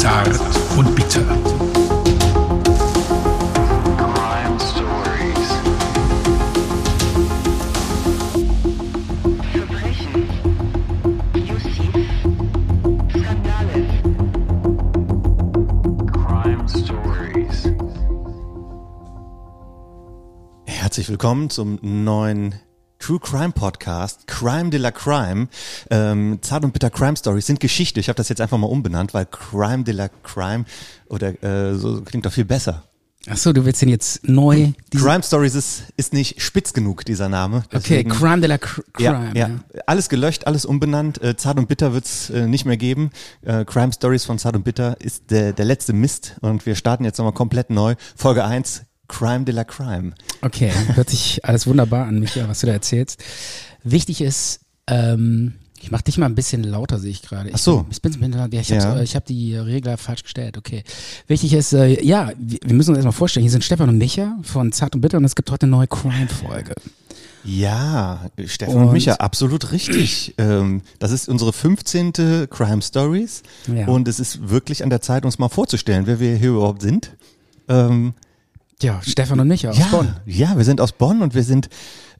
Zart und bitter. Willkommen zum neuen True Crime Podcast, Crime de la Crime. Ähm, Zart und Bitter Crime Stories sind Geschichte. Ich habe das jetzt einfach mal umbenannt, weil Crime de la Crime oder äh, so klingt doch viel besser. Ach so, du willst den jetzt neu. Crime Stories ist, ist nicht spitz genug, dieser Name. Okay, Deswegen- Crime de la Cr Ja, Crime. ja. Alles gelöscht, alles umbenannt. Äh, Zart und Bitter wird's äh, nicht mehr geben. Äh, Crime Stories von Zart und Bitter ist der, der letzte Mist und wir starten jetzt nochmal komplett neu. Folge 1, Crime de la Crime. Okay, hört sich alles wunderbar an, Micha, was du da erzählst. Wichtig ist, ähm, ich mach dich mal ein bisschen lauter, sehe ich gerade. Ich Ach so. bin- Ich bin, ja, ich Ja. habe ich hab die Regler falsch gestellt, okay. Wichtig ist, äh, ja, wir wir müssen uns erstmal vorstellen, hier sind Stefan und Micha von Zart und Bitter und es gibt heute eine neue Crime-Folge. Ja, Stefan und, Und- Micha, absolut richtig. ähm, das ist unsere 15. Crime Stories Ja. und es ist wirklich an der Zeit, uns mal vorzustellen, wer wir hier überhaupt sind. Ähm, Ja, Stefan und Micha aus ja, Bonn. ja, wir sind aus Bonn und wir sind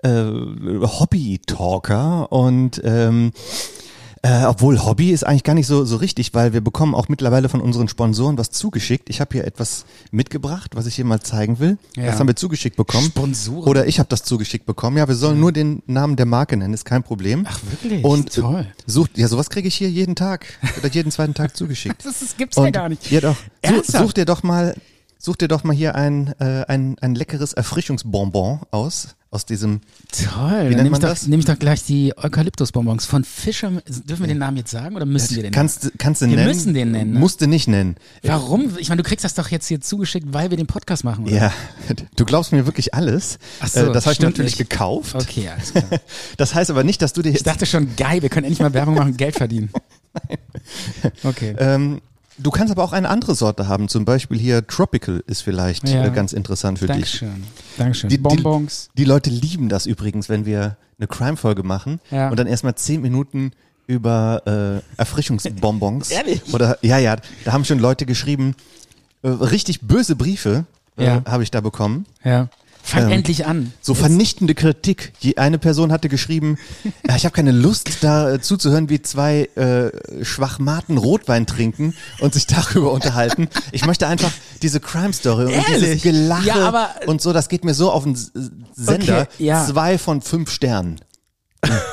äh, Hobby-Talker und ähm, äh, obwohl Hobby ist eigentlich gar nicht so, so richtig, weil wir bekommen auch mittlerweile von unseren Sponsoren was zugeschickt. Ich habe hier etwas mitgebracht, was ich hier mal zeigen will. Ja. Das haben wir zugeschickt bekommen. Sponsoren? Oder ich habe das zugeschickt bekommen. Ja, wir sollen nur den Namen der Marke nennen, ist kein Problem. Ach, wirklich? Und Toll. Sucht, ja, sowas kriege ich hier jeden Tag oder jeden zweiten Tag zugeschickt. Das, das gibt's ja gar nicht. Ja doch. Such, such dir doch mal, such dir doch mal hier ein, äh, ein, ein leckeres Erfrischungsbonbon aus, aus diesem, Toll, Wie dann nennt nehme ich, man doch, das? nehm ich doch gleich die Eukalyptusbonbons von Fischer. Dürfen wir den Namen jetzt sagen oder müssen wir den kannst, du- kannst du Wir nennen. müssen den nennen, ne? Musst du nicht nennen. Warum? Ich meine, du kriegst das doch jetzt hier zugeschickt, weil wir den Podcast machen, oder? Ja, du glaubst mir wirklich alles. Ach so, Äh, das habe ich natürlich nicht. gekauft. Okay, alles klar. Das heißt aber nicht, dass du dir Ich jetzt, dachte schon, geil, wir können endlich mal Werbung machen und Geld verdienen. Okay. ähm, du kannst aber auch eine andere Sorte haben. Zum Beispiel hier Tropical ist vielleicht Ja. äh, ganz interessant für dich. Dankeschön. Dankeschön. Die- die- Bonbons. Die Leute lieben das übrigens, wenn wir eine Crime-Folge machen Ja. und dann erstmal zehn Minuten über äh, Erfrischungsbonbons. Ehrlich? Oder ja, ja, da haben schon Leute geschrieben, äh, richtig böse Briefe äh, Ja. habe ich da bekommen. Ja. Fang Ähm, endlich an. So Jetzt- vernichtende Kritik. Je, eine Person hatte geschrieben, ja, ich habe keine Lust, da äh, zuzuhören, wie zwei äh, Schwachmaten Rotwein trinken und sich darüber unterhalten. Ich möchte einfach diese Crime Story und dieses? Gelache Ja, aber- und so, das geht mir so auf den S- Sender. Okay, ja. Zwei von fünf Sternen.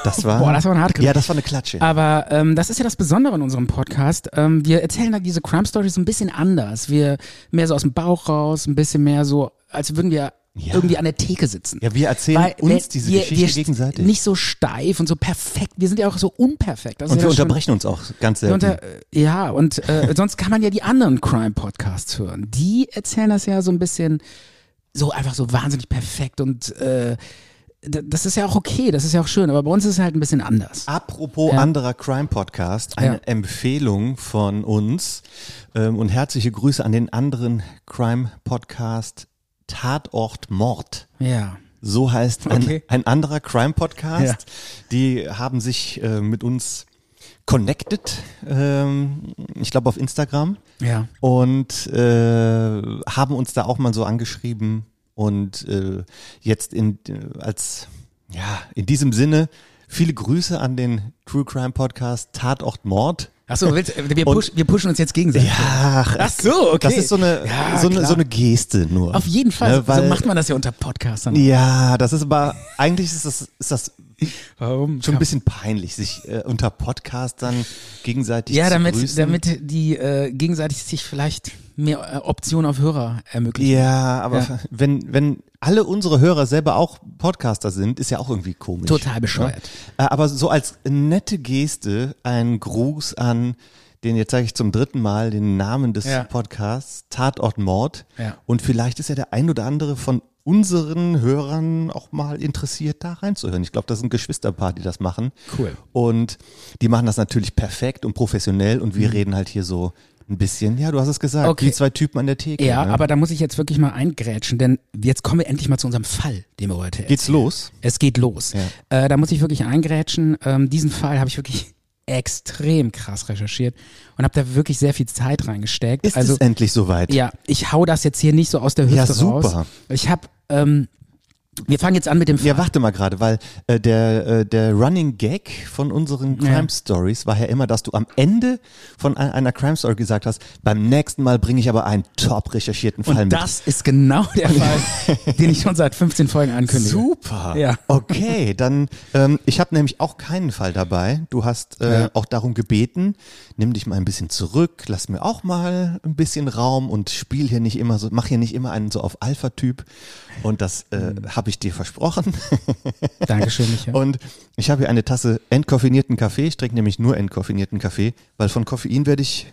Das war, Boah, das war eine harte Ja, das war eine Klatsche. Aber ähm, das ist ja das Besondere in unserem Podcast. Ähm, wir erzählen da diese Crime Stories so ein bisschen anders. Wir mehr so aus dem Bauch raus, ein bisschen mehr so, als würden wir Ja. irgendwie an der Theke sitzen. Ja, wir erzählen Weil, uns diese wir, Geschichte wir gegenseitig. Nicht so steif und so perfekt. Wir sind ja auch so unperfekt. Das und wir ja schon- unterbrechen uns auch ganz selten. Unter, äh, ja, und äh, sonst kann man ja die anderen Crime-Podcasts hören. Die erzählen das ja so ein bisschen so einfach so wahnsinnig perfekt und äh, das ist ja auch okay, das ist ja auch schön, aber bei uns ist es halt ein bisschen anders. Apropos Ja. anderer Crime Podcast, eine Ja. Empfehlung von uns ähm, und herzliche Grüße an den anderen Crime Podcast Tatort Mord. Ja. So heißt Okay. ein, ein anderer Crime Podcast. Ja. Die haben sich äh, mit uns connected, ähm, ich glaube auf Instagram Ja. und äh, haben uns da auch mal so angeschrieben und äh, jetzt in als ja in diesem Sinne viele Grüße an den True Crime Podcast Tatort Mord. Achso, willst, wir, push, wir pushen uns jetzt gegenseitig. Ja, Ach so, okay. Das ist so eine Ja, so eine so eine Geste nur. Auf jeden Fall. Ne, weil, so macht man das ja unter Podcastern. Ja, das ist aber eigentlich ist das ist das Warum? schon ein bisschen peinlich, sich äh, unter Podcastern gegenseitig Ja, zu damit, grüßen. damit die äh, gegenseitig sich vielleicht mehr äh, Optionen auf Hörer ermöglichen. Ja, aber Ja. wenn wenn alle unsere Hörer selber auch Podcaster sind, ist ja auch irgendwie komisch. Total bescheuert. Ja? Äh, Aber so als nette Geste ein Gruß an den, jetzt sage ich zum dritten Mal den Namen des Ja. Podcasts, Tatort Mord. Ja. Und vielleicht ist ja der ein oder andere von unseren Hörern auch mal interessiert, da reinzuhören. Ich glaube, das sind Geschwisterpaar, die das machen. Cool. Und die machen das natürlich perfekt und professionell und wir reden halt hier so ein bisschen, ja, du hast es gesagt, Mhm. Okay. wie zwei Typen an der Theke. Ja, ne? aber da muss ich jetzt wirklich mal eingrätschen, denn jetzt kommen wir endlich mal zu unserem Fall, den wir heute Geht's los? Es geht los. Ja. Äh, da muss ich wirklich eingrätschen. Ähm, diesen Fall habe ich wirklich extrem krass recherchiert und habe da wirklich sehr viel Zeit reingesteckt. Ist also es endlich soweit? ja, ich hau das jetzt hier nicht so aus der Hüfte Ja, raus. super. Ich habe, ähm, wir fangen jetzt an mit dem Ja, warte mal gerade, weil äh, der, äh, der Running Gag von unseren Crime Ja. Stories war ja immer, dass du am Ende von ein- einer Crime Story gesagt hast, beim nächsten Mal bringe ich aber einen top recherchierten Fall Und mit. das ist genau der Fall, den ich schon seit 15 Folgen ankündige. Super. Ja. Okay, dann ähm, ich habe nämlich auch keinen Fall dabei. Du hast äh, Ja. auch darum gebeten, nimm dich mal ein bisschen zurück, lass mir auch mal ein bisschen Raum und spiel hier nicht immer so, mach hier nicht immer einen so auf Alpha-Typ. Und das äh, Mhm. habe ich dir versprochen. Dankeschön, Micha. Und ich habe hier eine Tasse entkoffinierten Kaffee. Ich trinke nämlich nur entkoffinierten Kaffee, weil von Koffein werde ich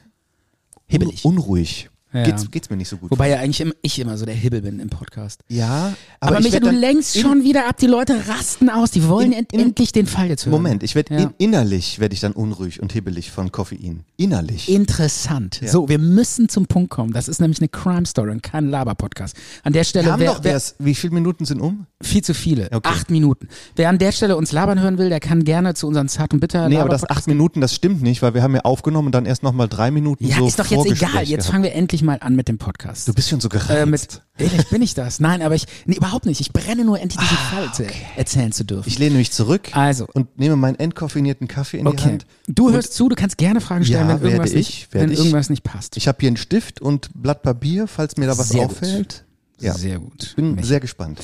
Hibbelig. unruhig. Ja. Geht's, geht's mir nicht so gut. Wobei ja eigentlich immer, ich immer so der Hibbel bin im Podcast. ja, Aber, aber, ich Micha, werd du in- schon wieder ab. Die Leute rasten aus. Die wollen In- in- endlich den Fall jetzt hören. Moment, ich werde Ja. in, innerlich werde ich dann unruhig und hibbelig von Koffein. Innerlich. Interessant. Ja. So, wir müssen zum Punkt kommen. Das ist nämlich eine Crime Story und kein Laber-Podcast. An der Wir Stelle haben wer, doch wer, wie viele Minuten sind um? viel zu viele. Okay. Acht Minuten. Wer an der Stelle uns labern hören will, der kann gerne zu unseren Zart und Bitter Nee, aber das acht Minuten, das stimmt nicht, weil wir haben ja aufgenommen und dann erst nochmal drei Minuten Ja, so ist doch jetzt egal. Jetzt gehabt. fangen wir endlich mal an mit dem Podcast. Du bist schon so gereizt. äh, mit, ehrlich bin ich das? Nein, aber ich, nee, überhaupt nicht. Ich brenne nur endlich diesen Fall zu, erzählen zu dürfen. ich lehne mich zurück Also. und nehme meinen entkoffinierten Kaffee in die okay. Hand. Du hörst zu, du kannst gerne Fragen stellen, Ja, wenn irgendwas, nicht, ich, werde wenn ich. irgendwas nicht passt. Ich habe hier einen Stift und Blatt Papier, falls mir da was Sehr gut. auffällt. Ja, Sehr gut. bin Mich. sehr gespannt.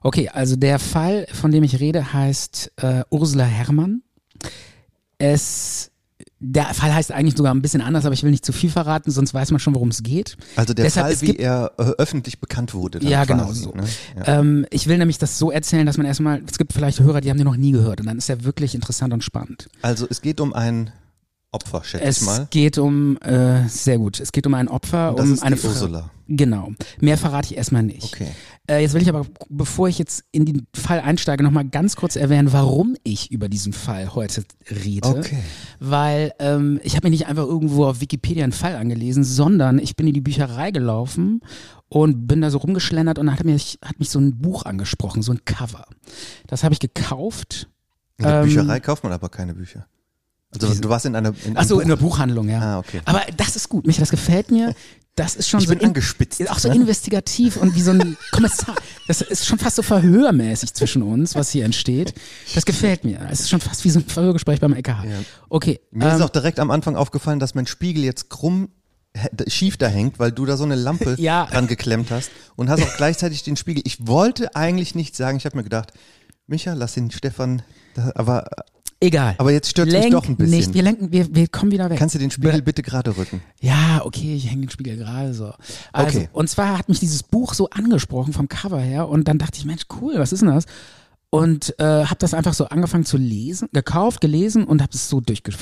Okay, also der Fall, von dem ich rede, heißt äh, Ursula Herrmann. Es der Fall heißt eigentlich sogar ein bisschen anders, aber ich will nicht zu viel verraten, sonst weiß man schon, worum es geht. Also der Deshalb, Fall, es wie gibt- er äh, öffentlich bekannt wurde. Ja, quasi, genau so. Ne? Ja. Ähm, ich will nämlich das so erzählen, dass man erstmal, es gibt vielleicht Hörer, die haben den noch nie gehört und dann ist er wirklich interessant und spannend. Also es geht um ein Opfer, schätze Es ich mal. geht um, äh, sehr gut, es geht um ein Opfer, Und das um ist eine die. Ursula. Genau. Mehr verrate ich erstmal nicht. Okay. Äh, jetzt will ich aber, bevor ich jetzt in den Fall einsteige, nochmal ganz kurz erwähnen, warum ich über diesen Fall heute rede. Okay. Weil ähm, ich habe mir nicht einfach irgendwo auf Wikipedia einen Fall angelesen, sondern ich bin in die Bücherei gelaufen und bin da so rumgeschlendert und hat mich, hat mich so ein Buch angesprochen, so ein Cover. Das habe ich gekauft. In der Ähm, Bücherei kauft man aber keine Bücher. Also du warst in einer in Ach so, in der Buchhandlung, ja. Ah, okay. Aber das ist gut, Micha, das gefällt mir. Das ist schon Ich so bin angespitzt, Auch so ne? investigativ und wie so ein Kommissar. Das ist schon fast so verhörmäßig zwischen uns, was hier entsteht. Das gefällt mir. Es ist schon fast wie so ein Verhörgespräch beim EKH. Ja. Okay. Mir ist ähm, auch direkt am Anfang aufgefallen, dass mein Spiegel jetzt krumm schief da hängt, weil du da so eine Lampe Ja. dran geklemmt hast und hast auch gleichzeitig den Spiegel. Ich wollte eigentlich nicht sagen, ich habe mir gedacht, Micha, lass den Stefan, aber egal. aber jetzt stört's mich Lenk doch ein bisschen. Nicht. Wir lenken, wir, wir kommen wieder weg. kannst du den Spiegel Be- bitte gerade rücken? Ja, okay, ich hänge den Spiegel gerade so. Also, Okay. Und zwar hat mich dieses Buch so angesprochen vom Cover her und dann dachte ich, Mensch, cool, was ist denn das? Und äh, habe das einfach so angefangen zu lesen, gekauft, gelesen und habe es so durchge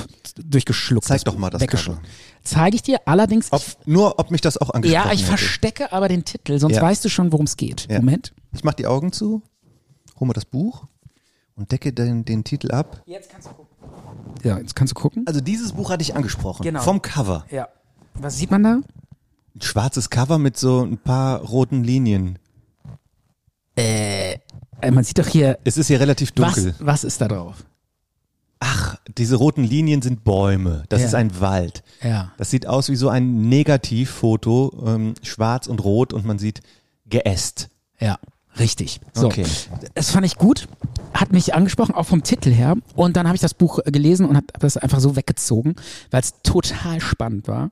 durchgeschluckt. Zeig doch mal das Weggeschluckt. Zeige ich dir allerdings. Ob, nur, ob mich das auch angesprochen ja, ich hätte. verstecke aber den Titel, sonst Ja. weißt du schon, worum es geht. Ja. Moment. Ich mach die Augen zu, hol mal das Buch und decke den, den Titel ab. Jetzt kannst du gucken. Ja, jetzt kannst du gucken. Also dieses Buch hatte ich angesprochen. Genau. Vom Cover. Ja. Was sieht man da? Ein schwarzes Cover mit so ein paar roten Linien. Äh, man sieht doch hier, Es ist hier relativ was, dunkel. was ist da drauf? Ach, diese roten Linien sind Bäume. Das Ja. ist ein Wald. Ja. Das sieht aus wie so ein Negativfoto, ähm, schwarz und rot und man sieht geäst. Ja, richtig. So. Okay. Das fand ich gut, hat mich angesprochen, auch vom Titel her. Und dann habe ich das Buch äh, gelesen und habe das einfach so weggezogen, weil es total spannend war.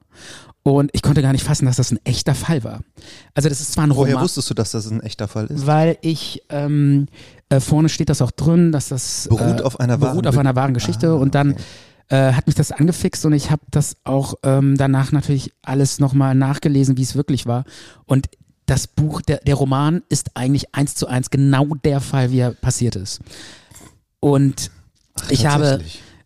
Und ich konnte gar nicht fassen, dass das ein echter Fall war. Also das ist zwar ein Woher Roman, wusstest du, dass das ein echter Fall ist? weil ich ähm, äh, vorne steht das auch drin, dass das Beruht äh, auf einer beruht wahren auf einer wahren Geschichte Ah, und dann okay. äh, hat mich das angefixt und ich habe das auch ähm, danach natürlich alles nochmal nachgelesen, wie es wirklich war. Und das Buch, der, der Roman ist eigentlich eins zu eins genau der Fall, wie er passiert ist. Und ich habe,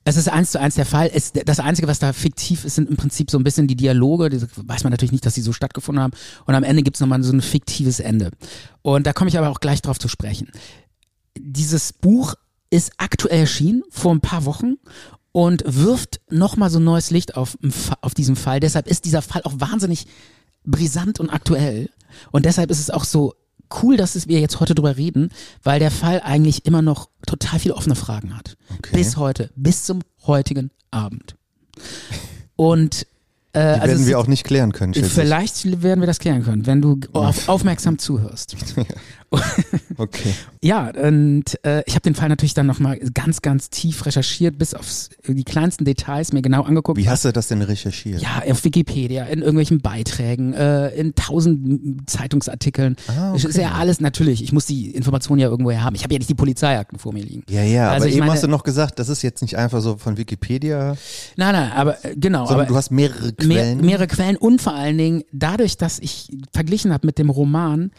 es ist eins zu eins der Fall. Es, das Einzige, was da fiktiv ist, sind im Prinzip so ein bisschen die Dialoge. Das weiß man natürlich nicht, dass sie so stattgefunden haben. Und am Ende gibt's nochmal so ein fiktives Ende. Und da komme ich aber auch gleich drauf zu sprechen. Dieses Buch ist aktuell erschienen, vor ein paar Wochen. Und wirft nochmal so ein neues Licht auf, auf diesen Fall. Deshalb ist dieser Fall auch wahnsinnig brisant und aktuell. Und deshalb ist es auch so cool, dass es wir jetzt heute drüber reden, weil der Fall eigentlich immer noch total viele offene Fragen hat. Okay. Bis heute, bis zum heutigen Abend. Und äh, Die also werden wir auch nicht klären können. Vielleicht werden wir das klären können, wenn du auf, aufmerksam zuhörst. Okay. Ja, und äh, ich habe den Fall natürlich dann nochmal ganz, ganz tief recherchiert, bis aufs die kleinsten Details mir genau angeguckt. Wie hast du das denn recherchiert? ja, auf Wikipedia, in irgendwelchen Beiträgen, äh, in tausend Zeitungsartikeln. Ah, Es ist ja alles natürlich. Ich muss die Informationen ja irgendwoher haben. Ich habe ja nicht die Polizeiakten vor mir liegen. Ja, ja, Also aber eben meine- hast du noch gesagt, das ist jetzt nicht einfach so von Wikipedia, Nein, nein, aber äh, genau. sondern aber du hast mehrere mehr, Quellen. mehrere Quellen und vor allen Dingen dadurch, dass ich verglichen habe mit dem Roman,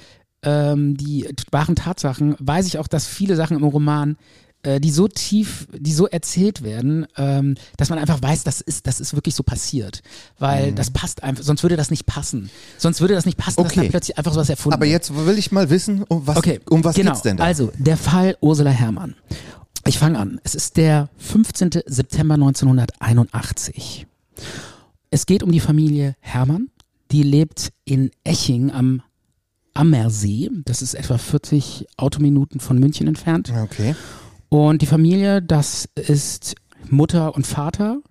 ähm, die wahren Tatsachen, weiß ich auch, dass viele Sachen im Roman äh, die so tief, die so erzählt werden, ähm, dass man einfach weiß, das ist, das ist wirklich so passiert. Weil Mhm. das passt einfach, sonst würde das nicht passen. Sonst würde das nicht passen, dass Okay. da plötzlich einfach sowas erfunden aber jetzt will ich mal wissen, um was, Okay, um was genau. geht's denn da? Also, der Fall Ursula Herrmann. Ich fange an. Es ist der 15. September 1981. Es geht um die Familie Herrmann. Die lebt in Eching am Ammersee. Das ist etwa 40 Autominuten von München entfernt. okay. Und die Familie, das ist Mutter und Vater.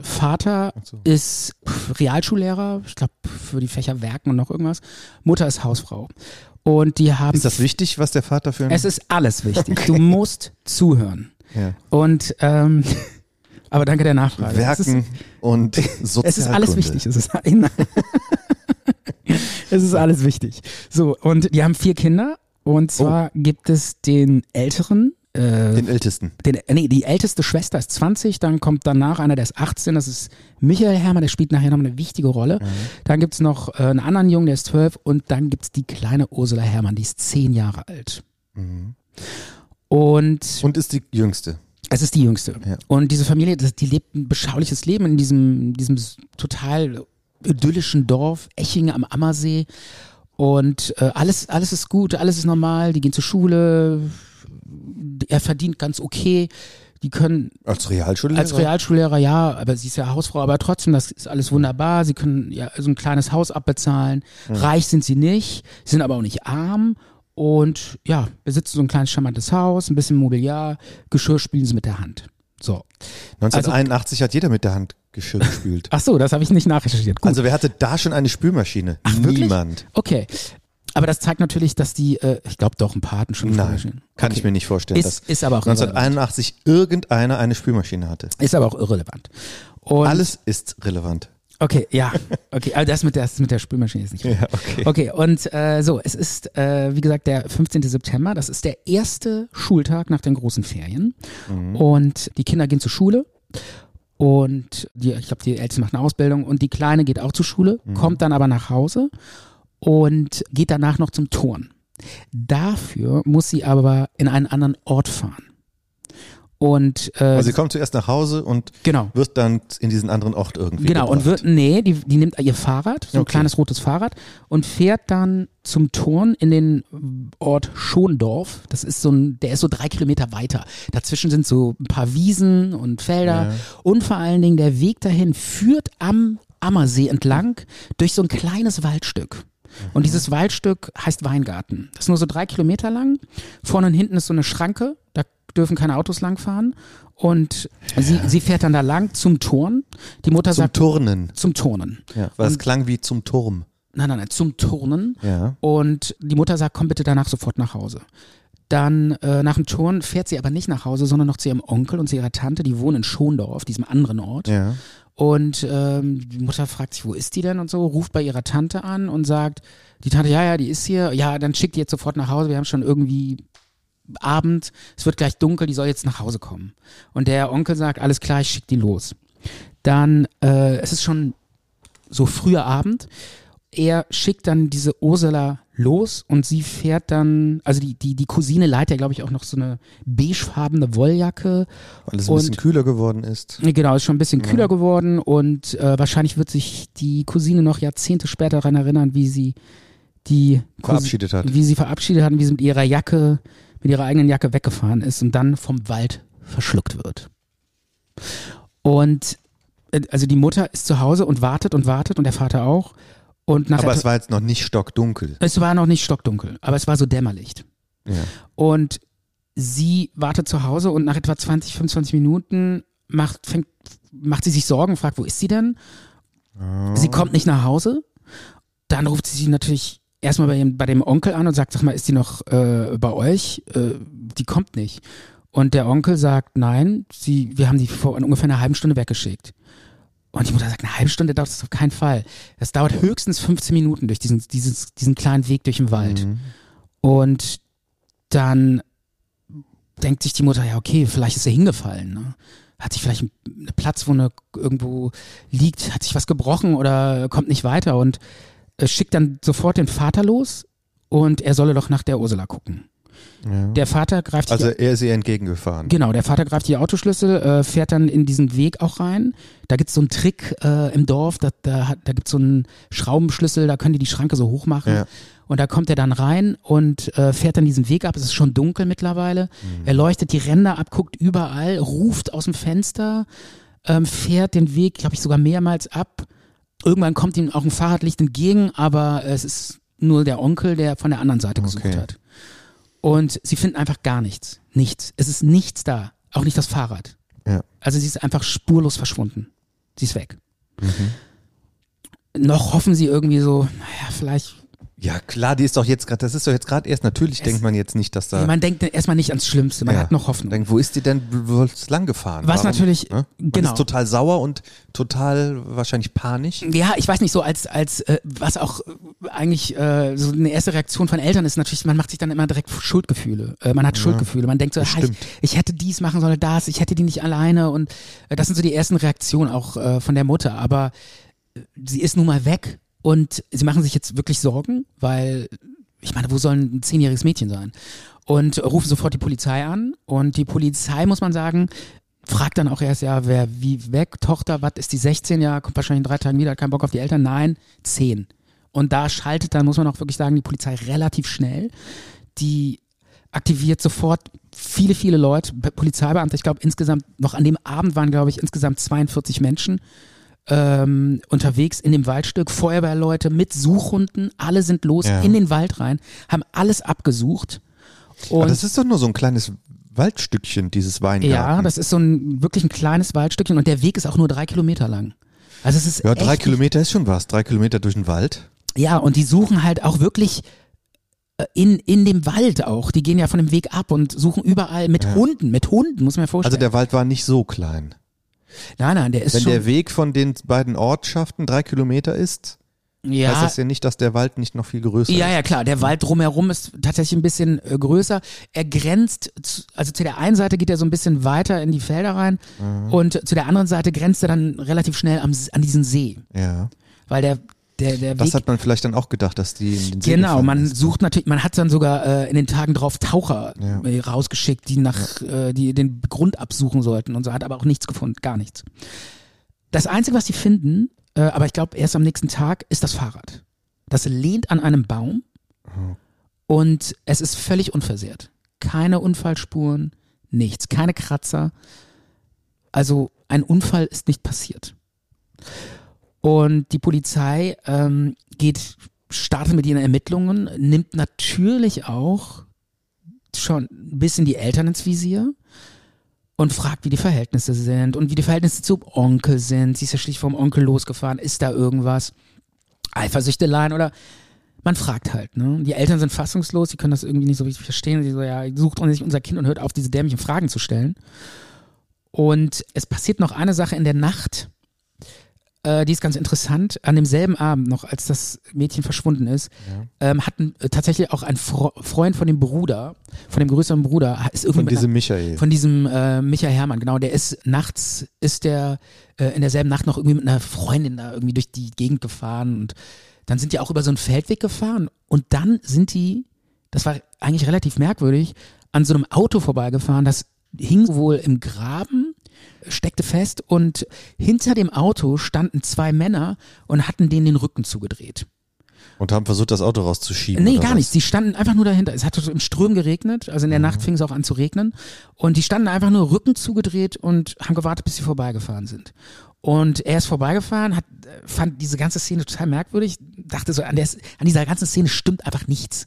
Vater so. ist Realschullehrer, ich glaube für die Fächer Werken und noch irgendwas. Mutter ist Hausfrau. Und die haben Ist das wichtig, was der Vater für ein... es ist alles wichtig. Du musst zuhören. ja. Und ähm, aber danke der Nachfrage. Werken und Es Sozialkunde. ist, es ist alles wichtig. Es ist, es ist alles wichtig. So, und die haben vier Kinder. Und zwar gibt es den älteren, äh, Den Ältesten. den, nee, die älteste Schwester ist 20, dann kommt danach einer, der ist 18, das ist Michael Herrmann, der spielt nachher noch eine wichtige Rolle. Dann gibt's noch äh, einen anderen Jungen, der ist 12 und dann gibt's die kleine Ursula Herrmann, die ist 10 Jahre alt. Und Und ist die Jüngste. es ist die jüngste. Ja. Und diese Familie, die lebt ein beschauliches Leben in diesem, diesem total idyllischen Dorf, Eching am Ammersee. Und äh, alles, alles ist gut, alles ist normal, die gehen zur Schule, er verdient ganz okay. Die können Als Realschullehrer? als Realschullehrer, ja, aber sie ist ja Hausfrau, aber trotzdem, das ist alles wunderbar. Sie können ja so ein kleines Haus abbezahlen. Reich sind sie nicht, sind aber auch nicht arm. Und ja, besitzen so ein kleines charmantes Haus, ein bisschen Mobiliar, Geschirr spielen sie mit der Hand. So. 1981 hat jeder mit der Hand Geschirr gespült. Ach so, das habe ich nicht nachrecherchiert. Gut. Also wer hatte da schon eine Spülmaschine? Ach? Niemand. okay. Aber das zeigt natürlich, dass die, äh, ich glaube doch, ein paar hatten schon Nein, Spülmaschinen. kann Okay. ich mir nicht vorstellen, Ist, dass ist aber auch irrelevant. 1981 irgendeiner eine Spülmaschine hatte. Ist aber auch irrelevant. Und Alles ist relevant. Okay, ja. Okay, also das mit der, das mit der Spülmaschine ist nicht Ja, okay. Okay, und äh, so, es ist, äh, wie gesagt, der 15. September. Das ist der erste Schultag nach den großen Ferien. Und die Kinder gehen zur Schule. Und die, ich glaube, die Älteste macht eine Ausbildung und die Kleine geht auch zur Schule, kommt dann aber nach Hause und geht danach noch zum Turn. Dafür muss sie aber in einen anderen Ort fahren. Und äh, Also sie kommt zuerst nach Hause und genau. wird dann in diesen anderen Ort irgendwie Genau, und gebracht. wird, nee, die, die nimmt ihr Fahrrad, so ein Okay. kleines rotes Fahrrad, und fährt dann zum Turn in den Ort Schondorf. Das ist so ein, der ist so drei Kilometer weiter. Dazwischen sind so ein paar Wiesen und Felder. Ja. Und vor allen Dingen der Weg dahin führt am Ammersee entlang durch so ein kleines Waldstück. Und dieses Waldstück heißt Weingarten. Das ist nur so drei Kilometer lang. Vorne und hinten ist so eine Schranke. Da dürfen keine Autos langfahren. Und sie, sie fährt dann da lang zum Turn. Die Mutter Zum sagt, Turnen. zum Turnen. Ja, weil es klang wie zum Turm. Nein, nein, nein, zum Turnen. Ja. Und die Mutter sagt, komm bitte danach sofort nach Hause. Dann äh, nach dem Turnen fährt sie aber nicht nach Hause, sondern noch zu ihrem Onkel und zu ihrer Tante, die wohnen in Schondorf, diesem anderen Ort. Ja. Und ähm, die Mutter fragt sich, wo ist die denn und so, ruft bei ihrer Tante an und sagt, die Tante, ja, ja, die ist hier, ja, dann schickt die jetzt sofort nach Hause, wir haben schon irgendwie Abend, es wird gleich dunkel, die soll jetzt nach Hause kommen. Und der Onkel sagt, alles klar, ich schick die los. Dann, äh, es ist schon so früher Abend, er schickt dann diese Ursula los und sie fährt dann, also die, die, die Cousine leiht ja, glaube ich, auch noch so eine beigefarbene Wolljacke Weil es ein bisschen kühler geworden ist. Genau, ist schon ein bisschen kühler geworden und äh, wahrscheinlich wird sich die Cousine noch Jahrzehnte später daran erinnern, wie sie die Verabschiedet hat. wie sie verabschiedet hat, und wie sie mit ihrer Jacke, mit ihrer eigenen Jacke weggefahren ist und dann vom Wald verschluckt wird. Und äh, also die Mutter ist zu Hause und wartet und wartet und der Vater auch. Und nach Aber es war jetzt noch nicht stockdunkel. es war noch nicht stockdunkel, aber es war so Dämmerlicht. Ja. Und sie wartet zu Hause und nach etwa 20, 25 Minuten macht, fängt, macht sie sich Sorgen, fragt, wo ist sie denn? Sie kommt nicht nach Hause. Dann ruft sie sie natürlich erstmal bei, bei dem Onkel an und sagt, sag mal, ist die noch äh, bei euch? Äh, die kommt nicht. Und der Onkel sagt, nein, sie, wir haben die vor ungefähr einer halben Stunde weggeschickt. Und die Mutter sagt, eine halbe Stunde dauert das auf keinen Fall. Das dauert höchstens 15 Minuten durch diesen, dieses, diesen kleinen Weg durch den Wald. Und dann denkt sich die Mutter, ja, okay, vielleicht ist er hingefallen. Ne? Hat sich vielleicht eine Platzwunde irgendwo liegt, hat sich was gebrochen oder kommt nicht weiter und schickt dann sofort den Vater los und er solle doch nach der Ursula gucken. Der Vater greift Also er ist ihr entgegengefahren. genau, der Vater greift die Autoschlüssel, äh, fährt dann in diesen Weg auch rein. Da gibt's so einen Trick äh, im Dorf, da, da, da gibt's so einen Schraubenschlüssel, da können die die Schranke so hoch machen. Ja. Und da kommt er dann rein und äh, fährt dann diesen Weg ab. Es ist schon dunkel mittlerweile. Er leuchtet die Ränder ab, guckt überall, ruft aus dem Fenster, ähm, fährt den Weg, glaube ich, sogar mehrmals ab. Irgendwann kommt ihm auch ein Fahrradlicht entgegen, aber es ist nur der Onkel, der von der anderen Seite gesucht Okay. hat. Und sie finden einfach gar nichts. Nichts. Es ist nichts da. Auch nicht das Fahrrad. Ja. Also sie ist einfach spurlos verschwunden. Sie ist weg. Noch hoffen sie irgendwie so, naja, vielleicht Ja, klar, die ist doch jetzt gerade, das ist doch jetzt gerade erst, natürlich denkt man jetzt nicht, dass da. Man denkt erstmal nicht ans Schlimmste, man ja, hat noch Hoffnung. Denkt, wo ist die denn, lang gefahren? Was natürlich- Ne? Man genau. ist total sauer und total wahrscheinlich panisch. Ja, ich weiß nicht, so als, als äh, was auch äh, eigentlich äh, so eine erste Reaktion von Eltern ist natürlich, man macht sich dann immer direkt Schuldgefühle. Äh, man hat Schuldgefühle. Man denkt so, ah, ich, ich hätte dies machen sollen, das, ich hätte die nicht alleine und äh, das sind so die ersten Reaktionen auch äh, von der Mutter. Aber äh, sie ist nun mal weg und sie machen sich jetzt wirklich Sorgen, weil ich meine, wo soll ein zehnjähriges Mädchen sein? Und rufen sofort die Polizei an und die Polizei, muss man sagen, fragt dann auch erst, ja, wer wie weg, Tochter, was ist die 16, ja, kommt wahrscheinlich in drei Tagen wieder, hat keinen Bock auf die Eltern, nein, 10. Und da schaltet dann, muss man auch wirklich sagen, die Polizei relativ schnell. Die aktiviert sofort viele, viele Leute, Be- Polizeibeamte, ich glaube insgesamt, noch an dem Abend waren, glaube ich, insgesamt 42 Menschen ähm, unterwegs in dem Waldstück, Feuerwehrleute mit Suchhunden, alle sind los Ja. in den Wald rein, haben alles abgesucht. Aber Und das ist doch nur so ein kleines Waldstückchen, dieses Weingarten. ja, das ist so ein wirklich ein kleines Waldstückchen und der Weg ist auch nur drei Kilometer lang. Also es ist ja, drei Kilometer ist schon was. Drei Kilometer durch den Wald. Ja, und die suchen halt auch wirklich äh, in, in dem Wald auch. Die gehen ja von dem Weg ab und suchen überall mit Hunden, mit Hunden, muss man mir vorstellen. Also der Wald war nicht so klein. Nein, nein, der ist Wenn schon. der Weg von den beiden Ortschaften drei Kilometer ist, heißt ja, das ja nicht, dass der Wald nicht noch viel größer ja, ist. ja, klar. Der Wald drumherum ist tatsächlich ein bisschen äh, größer. Er grenzt, zu, also zu der einen Seite geht er so ein bisschen weiter in die Felder rein Mhm. und zu der anderen Seite grenzt er dann relativ schnell am, an diesen See. Ja. Weil der, der, der Das Weg hat man vielleicht dann auch gedacht, dass die in den See Genau, man ist. sucht natürlich, man hat dann sogar äh, in den Tagen drauf Taucher Ja. äh, rausgeschickt, die nach, äh, die den Grund absuchen sollten und so, hat aber auch nichts gefunden, gar nichts. Das Einzige, was die finden, äh, aber ich glaube erst am nächsten Tag, ist das Fahrrad. Das lehnt an einem Baum und es ist völlig unversehrt. Keine Unfallspuren, nichts, keine Kratzer. Also ein Unfall ist nicht passiert. Und die Polizei ähm, geht, startet mit ihren Ermittlungen, nimmt natürlich auch schon ein bisschen die Eltern ins Visier und fragt, wie die Verhältnisse sind und wie die Verhältnisse zum Onkel sind. Sie ist ja schließlich vom Onkel losgefahren. Ist da irgendwas? Eifersüchteleien oder man fragt halt, ne? Die Eltern sind fassungslos, sie können das irgendwie nicht so richtig verstehen. Sie so, ja, sucht sich unser Kind und hört auf, diese dämlichen Fragen zu stellen. Und es passiert noch eine Sache in der Nacht, äh, die ist ganz interessant. An demselben Abend noch, als das Mädchen verschwunden ist, ähm, hatten äh, tatsächlich auch ein Fro Freund von dem Bruder, von dem größeren Bruder, ist irgendwie Von diesem Michael. von diesem äh, Michael Hermann, genau, der ist nachts, ist der äh, in derselben Nacht noch irgendwie mit einer Freundin da irgendwie durch die Gegend gefahren und dann sind die auch über so einen Feldweg gefahren und dann sind die, das war eigentlich relativ merkwürdig, an so einem Auto vorbeigefahren, das hing wohl im Graben, steckte fest und hinter dem Auto standen zwei Männer und hatten denen den Rücken zugedreht. Und haben versucht, das Auto rauszuschieben. Nee, gar was? nicht. Die standen einfach nur dahinter. Es hatte so im Ström geregnet, also in der Nacht fing es auch an zu regnen. Und die standen einfach nur Rücken zugedreht und haben gewartet, bis sie vorbeigefahren sind. Und er ist vorbeigefahren, hat, äh, fand diese ganze Szene total merkwürdig, dachte so, an, der, an dieser ganzen Szene stimmt einfach nichts.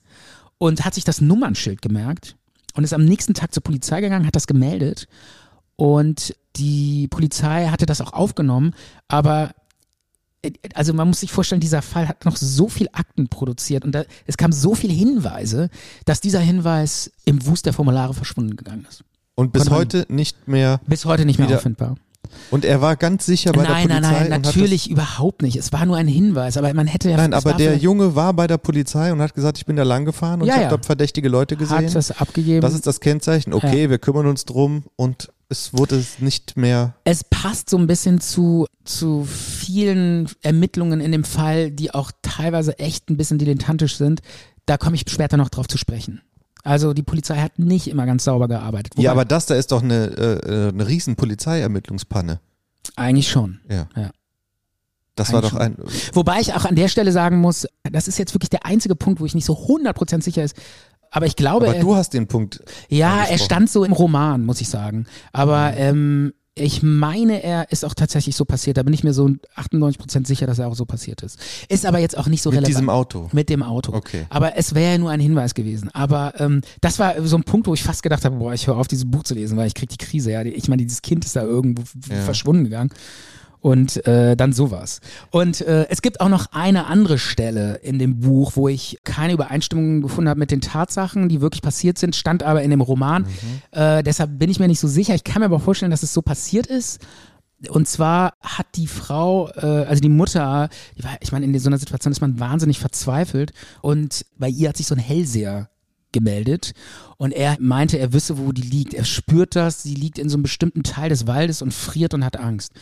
Und hat sich das Nummernschild gemerkt und ist am nächsten Tag zur Polizei gegangen, hat das gemeldet. Und die Polizei hatte das auch aufgenommen, aber äh, also man muss sich vorstellen, dieser Fall hat noch so viel Akten produziert und da, es kamen so viele Hinweise, dass dieser Hinweis im Wust der Formulare verschwunden gegangen ist. Und bis Konnte heute nicht mehr. Bis heute nicht mehr auffindbar. Und er war ganz sicher bei Nein, der nein, Polizei. nein, und hat natürlich überhaupt nicht. Es war nur ein Hinweis, aber man hätte ja. Nein, aber der Junge war bei der Polizei und hat gesagt, ich bin da lang gefahren und Ja, ich habe ja. dort verdächtige Leute gesehen. hat das abgegeben. Das ist das Kennzeichen. Okay, wir kümmern uns drum und es wurde es nicht mehr. es passt so ein bisschen zu, zu vielen Ermittlungen in dem Fall, die auch teilweise echt ein bisschen dilettantisch sind. Da komme ich später noch drauf zu sprechen. Also die Polizei hat nicht immer ganz sauber gearbeitet. Ja, Wobei- aber das da ist doch eine, äh, äh, eine riesen Polizeiermittlungspanne. eigentlich schon. Ja. Ja. Das war doch ein. Wobei ich auch an der Stelle sagen muss, das ist jetzt wirklich der einzige Punkt, wo ich nicht so 100% sicher ist. Aber ich glaube, Aber er, du hast den Punkt. ja, er stand so im Roman, muss ich sagen. Aber ähm, ich meine, er ist auch tatsächlich so passiert. Da bin ich mir so 98% sicher, dass er auch so passiert ist. Ist aber jetzt auch nicht so Mit relevant. diesem Auto. Mit dem Auto. Okay. Aber es wäre ja nur ein Hinweis gewesen. Aber ähm, das war so ein Punkt, wo ich fast gedacht habe, boah, ich höre auf, dieses Buch zu lesen, weil ich krieg die Krise. Ja, ich meine, dieses Kind ist da irgendwo Ja. verschwunden gegangen. Und äh, dann sowas. Und äh, es gibt auch noch eine andere Stelle in dem Buch, wo ich keine Übereinstimmung gefunden habe mit den Tatsachen, die wirklich passiert sind, stand aber in dem Roman. Äh, deshalb bin ich mir nicht so sicher. Ich kann mir aber vorstellen, dass es so passiert ist. Und zwar hat die Frau, äh, also die Mutter, die war, ich meine, in so einer Situation ist man wahnsinnig verzweifelt und bei ihr hat sich so ein Hellseher gemeldet und er meinte, er wisse, wo die liegt. Er spürt das, sie liegt in so einem bestimmten Teil des Waldes und friert und hat Angst.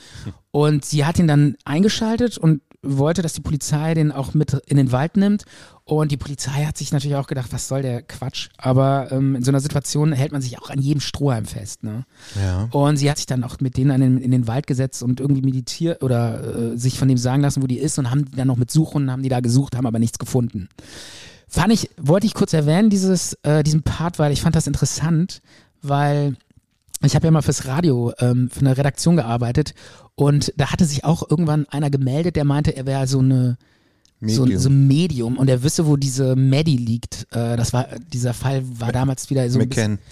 Und sie hat ihn dann eingeschaltet und wollte, dass die Polizei den auch mit in den Wald nimmt. Und die Polizei hat sich natürlich auch gedacht, was soll der Quatsch? Aber ähm, in so einer Situation hält man sich auch an jedem Strohhalm fest. Ne? Ja. Und sie hat sich dann auch mit denen in den, in den Wald gesetzt und irgendwie meditiert oder äh, sich von dem sagen lassen, wo die ist und haben die dann noch mit Suchhunden, haben die da gesucht, haben aber nichts gefunden. Fand ich, wollte ich kurz erwähnen, dieses, äh, diesen Part, weil ich fand das interessant, weil ich habe ja mal fürs Radio ähm, für eine Redaktion gearbeitet und da hatte sich auch irgendwann einer gemeldet, der meinte, er wäre so eine so, Medium. so ein Medium und er wisse, wo diese Maddie liegt. Äh, das war dieser Fall war damals wieder so ein bisschen, McCann,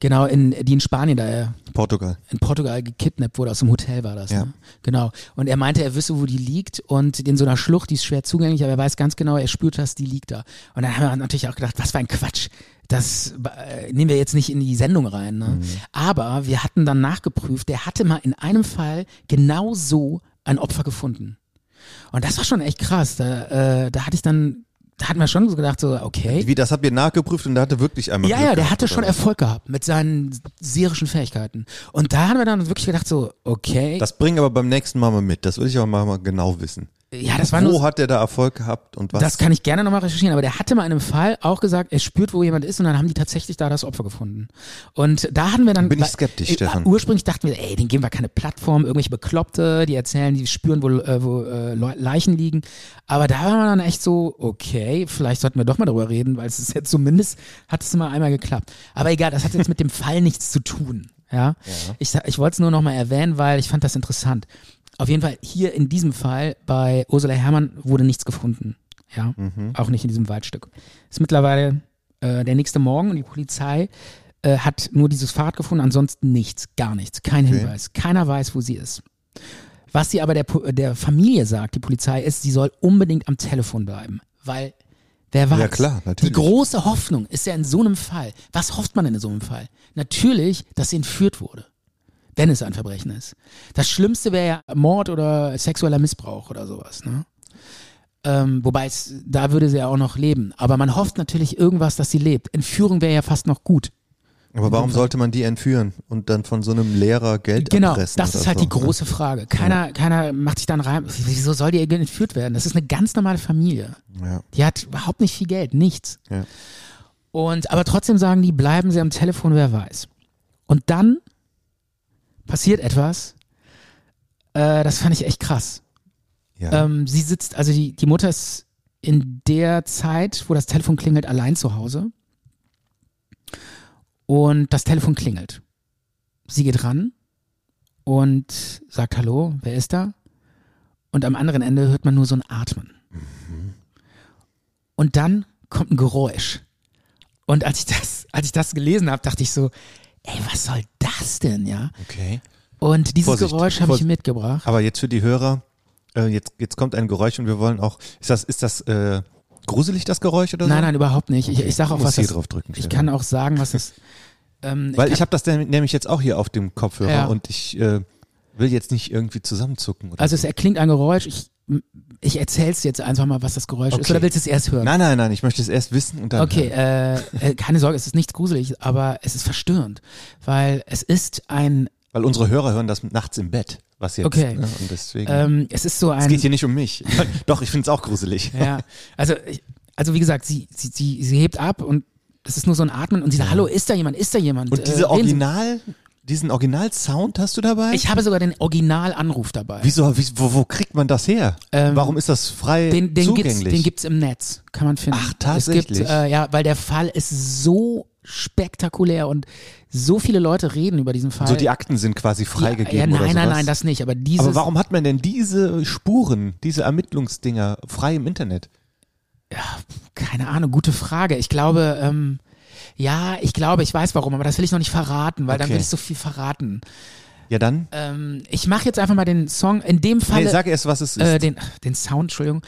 genau in die in Spanien da äh, Portugal. in Portugal gekidnappt wurde, aus dem Hotel war das. Ja. Ne? Genau. Und er meinte, er wisse, wo die liegt und in so einer Schlucht, die ist schwer zugänglich, aber er weiß ganz genau, er spürt das, die liegt da. Und dann haben wir natürlich auch gedacht, was für ein Quatsch. Das äh, nehmen wir jetzt nicht in die Sendung rein. Ne? Aber wir hatten dann nachgeprüft, der hatte mal in einem Fall genau so ein Opfer gefunden. Und das war schon echt krass. Da, äh, da hatte ich dann, da hatten wir schon so gedacht, so, okay. Wie, das habt ihr nachgeprüft und der hatte wirklich einmal Ja, Glück ja, der gehabt, hatte schon? Erfolg gehabt mit seinen serischen Fähigkeiten. Und da haben wir dann wirklich gedacht, so, okay. Das bringen aber beim nächsten Mal mal mit. Das will ich aber mal, mal genau wissen. Ja, das war Wo nur. hat der da Erfolg gehabt und was? Das kann ich gerne nochmal recherchieren, aber der hatte mal in einem Fall auch gesagt, er spürt, wo jemand ist und dann haben die tatsächlich da das Opfer gefunden. Und da hatten wir dann. Bin ich skeptisch, äh, Stefan. Ursprünglich dachten wir, ey, den geben wir keine Plattform, irgendwelche Bekloppte, die erzählen, die spüren, wo, äh, wo äh, Leichen liegen. Aber da war man dann echt so, okay, vielleicht sollten wir doch mal darüber reden, weil es ist jetzt zumindest, hat es mal einmal geklappt. Aber egal, das hat jetzt mit dem Fall nichts zu tun. Ja. Ich, sa- ich wollte es nur nochmal erwähnen, weil ich fand das interessant. Auf jeden Fall hier in diesem Fall bei Ursula Herrmann wurde nichts gefunden. Ja, auch nicht in diesem Waldstück. Ist mittlerweile äh, der nächste Morgen und die Polizei äh, hat nur dieses Fahrrad gefunden, ansonsten nichts, gar nichts, kein Okay. Hinweis. Keiner weiß, wo sie ist. Was sie aber der, der Familie sagt, die Polizei, ist, sie soll unbedingt am Telefon bleiben, weil wer weiß. Ja, klar, natürlich. Die große Hoffnung ist ja in so einem Fall. Was hofft man denn in so einem Fall? Natürlich, dass sie entführt wurde. Wenn es ein Verbrechen ist. Das Schlimmste wäre ja Mord oder sexueller Missbrauch oder sowas. Ne? Ähm, wobei es, da würde sie ja auch noch leben. Aber man hofft natürlich irgendwas, dass sie lebt. Entführung wäre ja fast noch gut. aber warum sollte man die entführen und dann von so einem Lehrer Geld Genau, abpressen? das oder ist halt so, die große Frage. Keiner, keiner macht sich dann rein, wieso soll die entführt werden? Das ist eine ganz normale Familie. Ja. Die hat überhaupt nicht viel Geld, nichts. Ja. Und aber trotzdem sagen die, bleiben sie am Telefon, wer weiß. Und dann passiert etwas, äh, das fand ich echt krass. Ja. Ähm, sie sitzt, also die, die Mutter ist in der Zeit, wo das Telefon klingelt, allein zu Hause. Und das Telefon klingelt. Sie geht ran und sagt Hallo, wer ist da? Und am anderen Ende hört man nur so ein Atmen. Und dann kommt ein Geräusch. Und als ich das, als ich das gelesen habe, dachte ich so, ey, was soll das denn, ja? Okay. Und dieses Vorsicht, Geräusch habe ich mitgebracht. Aber jetzt für die Hörer, äh, jetzt, jetzt kommt ein Geräusch und wir wollen auch, ist das, ist das äh, gruselig, das Geräusch oder so? Nein, nein, überhaupt nicht. Ich, ich sage auch, was hier das, drauf drücken, Ich kann auch sagen, was es. Ähm, Weil ich habe das nämlich jetzt auch hier auf dem Kopfhörer Ja. und ich äh, will jetzt nicht irgendwie zusammenzucken. Also so. es erklingt ein Geräusch. Ich, ich erzähl's jetzt einfach mal, was das Geräusch ist. Okay. Oder willst du es erst hören? Nein, nein, nein, ich möchte es erst wissen und dann. Okay, äh, äh, keine Sorge, es ist nichts gruselig, aber es ist verstörend, weil es ist ein, Weil unsere Hörer hören das nachts im Bett, was jetzt. Okay. Ne? Und deswegen. ähm, es ist so es ein, geht hier nicht um mich. Doch, ich finde es auch gruselig. ja, also, ich, also wie gesagt, sie, sie, sie, sie hebt ab und es ist nur so ein Atmen und sie sagt, hallo, ist da jemand, ist da jemand? Und Äh, diese Original, diesen Original-Sound hast du dabei? Ich habe sogar den Originalanruf dabei. Wieso, wie, wo, wo kriegt man das her? Ähm, Warum ist das frei Den, den, gibt's, zugänglich? den gibt's im Netz, kann man finden. Ach, tatsächlich? gibt, äh, ja, weil der Fall ist so spektakulär und so viele Leute reden über diesen Fall. so die Akten sind quasi freigegeben ja, nein, oder nein, sowas? nein, das nicht. Aber dieses, Aber warum hat man denn diese Spuren, diese Ermittlungsdinger frei im Internet? keine Ahnung, gute Frage. Ich glaube, ähm, ja, ich glaube, ich weiß warum, aber das will ich noch nicht verraten, weil dann Okay. will ich so viel verraten. Ja, dann. Ähm, ich mache jetzt einfach mal den Song. In dem Fall Nee, sag erst, was es ist. äh, den, den Sound, Entschuldigung.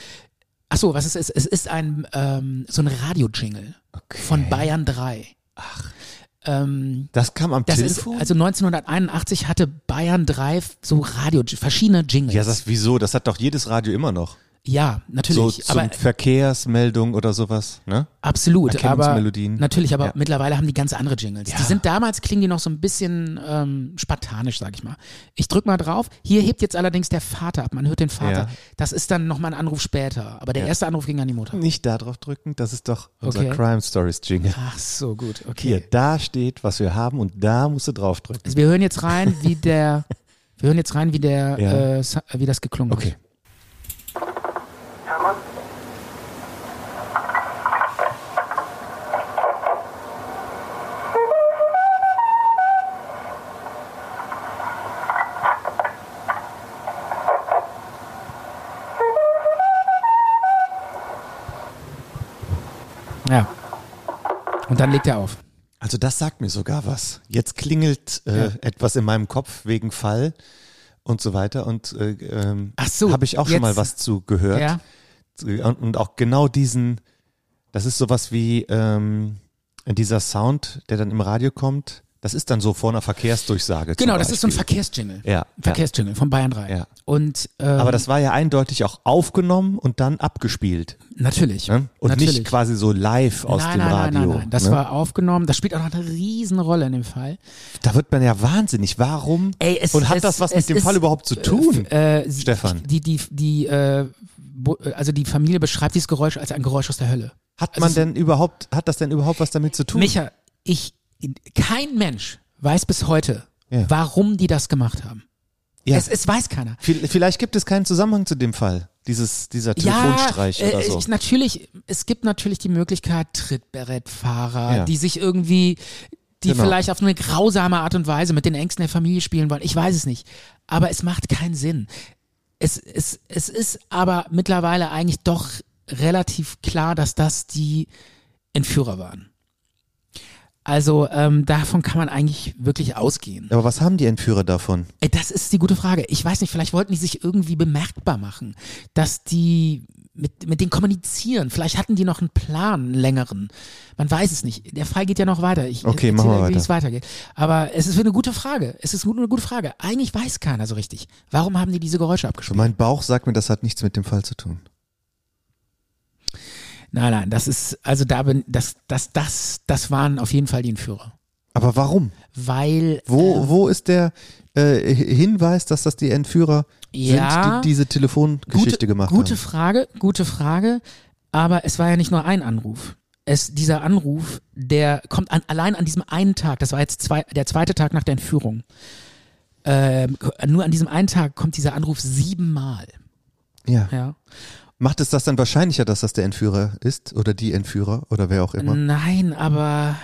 Ach so, was es ist? Es ist ein ähm, so ein Radio-Jingle okay. von Bayern 3. Ach. Ähm, das kam am Das ist, Telefon? also 1981 hatte Bayern 3 so Radio, verschiedene Jingles. ja, das wieso? Das hat doch jedes Radio immer noch. Ja, So natürlich. zum aber Verkehrsmeldung oder sowas, ne? absolut. Aber natürlich, aber Ja. mittlerweile haben die ganz andere Jingles. Ja. Die sind damals, klingen die noch so ein bisschen ähm, spartanisch, sag ich mal. Ich drück mal drauf. Hier hebt jetzt allerdings der Vater ab. Man hört den Vater. Ja. Das ist dann nochmal ein Anruf später. Aber der erste Anruf ging an die Mutter. Nicht da drauf drücken, das ist doch unser Okay. Crime Stories Jingle. Ach so, gut. Okay. Hier, da steht, was wir haben und da musst du drauf drücken. Also wir hören jetzt rein, wie der, wir hören jetzt rein, wie der, äh, wie das geklungen Okay. hat. Hermann? Und dann legt er auf. Also das sagt mir sogar was. Jetzt klingelt äh, Ja. etwas in meinem Kopf wegen Fall und so weiter und äh, ähm, so, habe ich auch schon jetzt- mal was zu gehört. Ja. Und, und auch genau diesen, das ist sowas wie ähm, dieser Sound, der dann im Radio kommt. Das ist dann so vor einer Verkehrsdurchsage. Genau, das ist so ein. Verkehrsjingle. Ja, Verkehrsjingle von Bayern 3. Ja. Und ähm, Aber das war ja eindeutig auch aufgenommen und dann abgespielt. natürlich. Ne? Und natürlich. nicht quasi so live aus nein, dem nein, Radio. Nein, nein, nein. Das ne? war aufgenommen. Das spielt auch noch eine Riesen-Rolle in dem Fall. da wird man ja wahnsinnig. Warum? Ey, es, und hat es, das was mit dem ist, Fall überhaupt zu tun? Äh, Stefan? Die, die, die, äh, bo- also die Familie beschreibt dieses Geräusch als ein Geräusch aus der Hölle. Hat also man es- denn überhaupt, hat das denn überhaupt was damit zu tun? Micha, ich, kein Mensch weiß bis heute, Ja. warum die das gemacht haben. ja. Es, es weiß keiner. Vi- Vielleicht gibt es keinen Zusammenhang zu dem Fall, dieses, dieser Telefonstreich ja, oder äh, so. ich, natürlich, es gibt natürlich die Möglichkeit, Trittberettfahrer, Ja. die sich irgendwie, die Genau. vielleicht auf eine grausame Art und Weise mit den Ängsten der Familie spielen wollen. Ich weiß es nicht. Aber es macht keinen Sinn. Es, es, es ist aber mittlerweile eigentlich doch relativ klar, dass das die Entführer waren. Also ähm, davon kann man eigentlich wirklich ausgehen. Aber was haben die Entführer davon? Ey, das ist die gute Frage. Ich weiß nicht, vielleicht wollten die sich irgendwie bemerkbar machen, dass die mit, mit denen kommunizieren. Vielleicht hatten die noch einen Plan, einen längeren. Man weiß es nicht. Der Fall geht ja noch weiter. Ich Okay, machen wir wie weiter. es weitergeht. Aber es ist eine gute Frage. Es ist eine gute Frage. Eigentlich weiß keiner so richtig. Warum haben die diese Geräusche abgespielt? mein Bauch sagt mir, das hat nichts mit dem Fall zu tun. Nein, nein, das ist, also da bin, das, das, das, das waren auf jeden Fall die Entführer. Aber warum? Weil, Wo, wo ist der äh, Hinweis, dass das die Entführer Ja. sind, die diese Telefongeschichte gute, gemacht gute haben? Frage, gute Frage. Aber es war ja nicht nur ein Anruf. Es, dieser Anruf, der kommt an, allein an diesem einen Tag, das war jetzt zwei, der zweite Tag nach der Entführung. Ähm, nur an diesem einen Tag kommt dieser Anruf siebenmal. Ja. Ja. Macht es das dann wahrscheinlicher, dass das der Entführer ist oder die Entführer oder wer auch immer? Nein, aber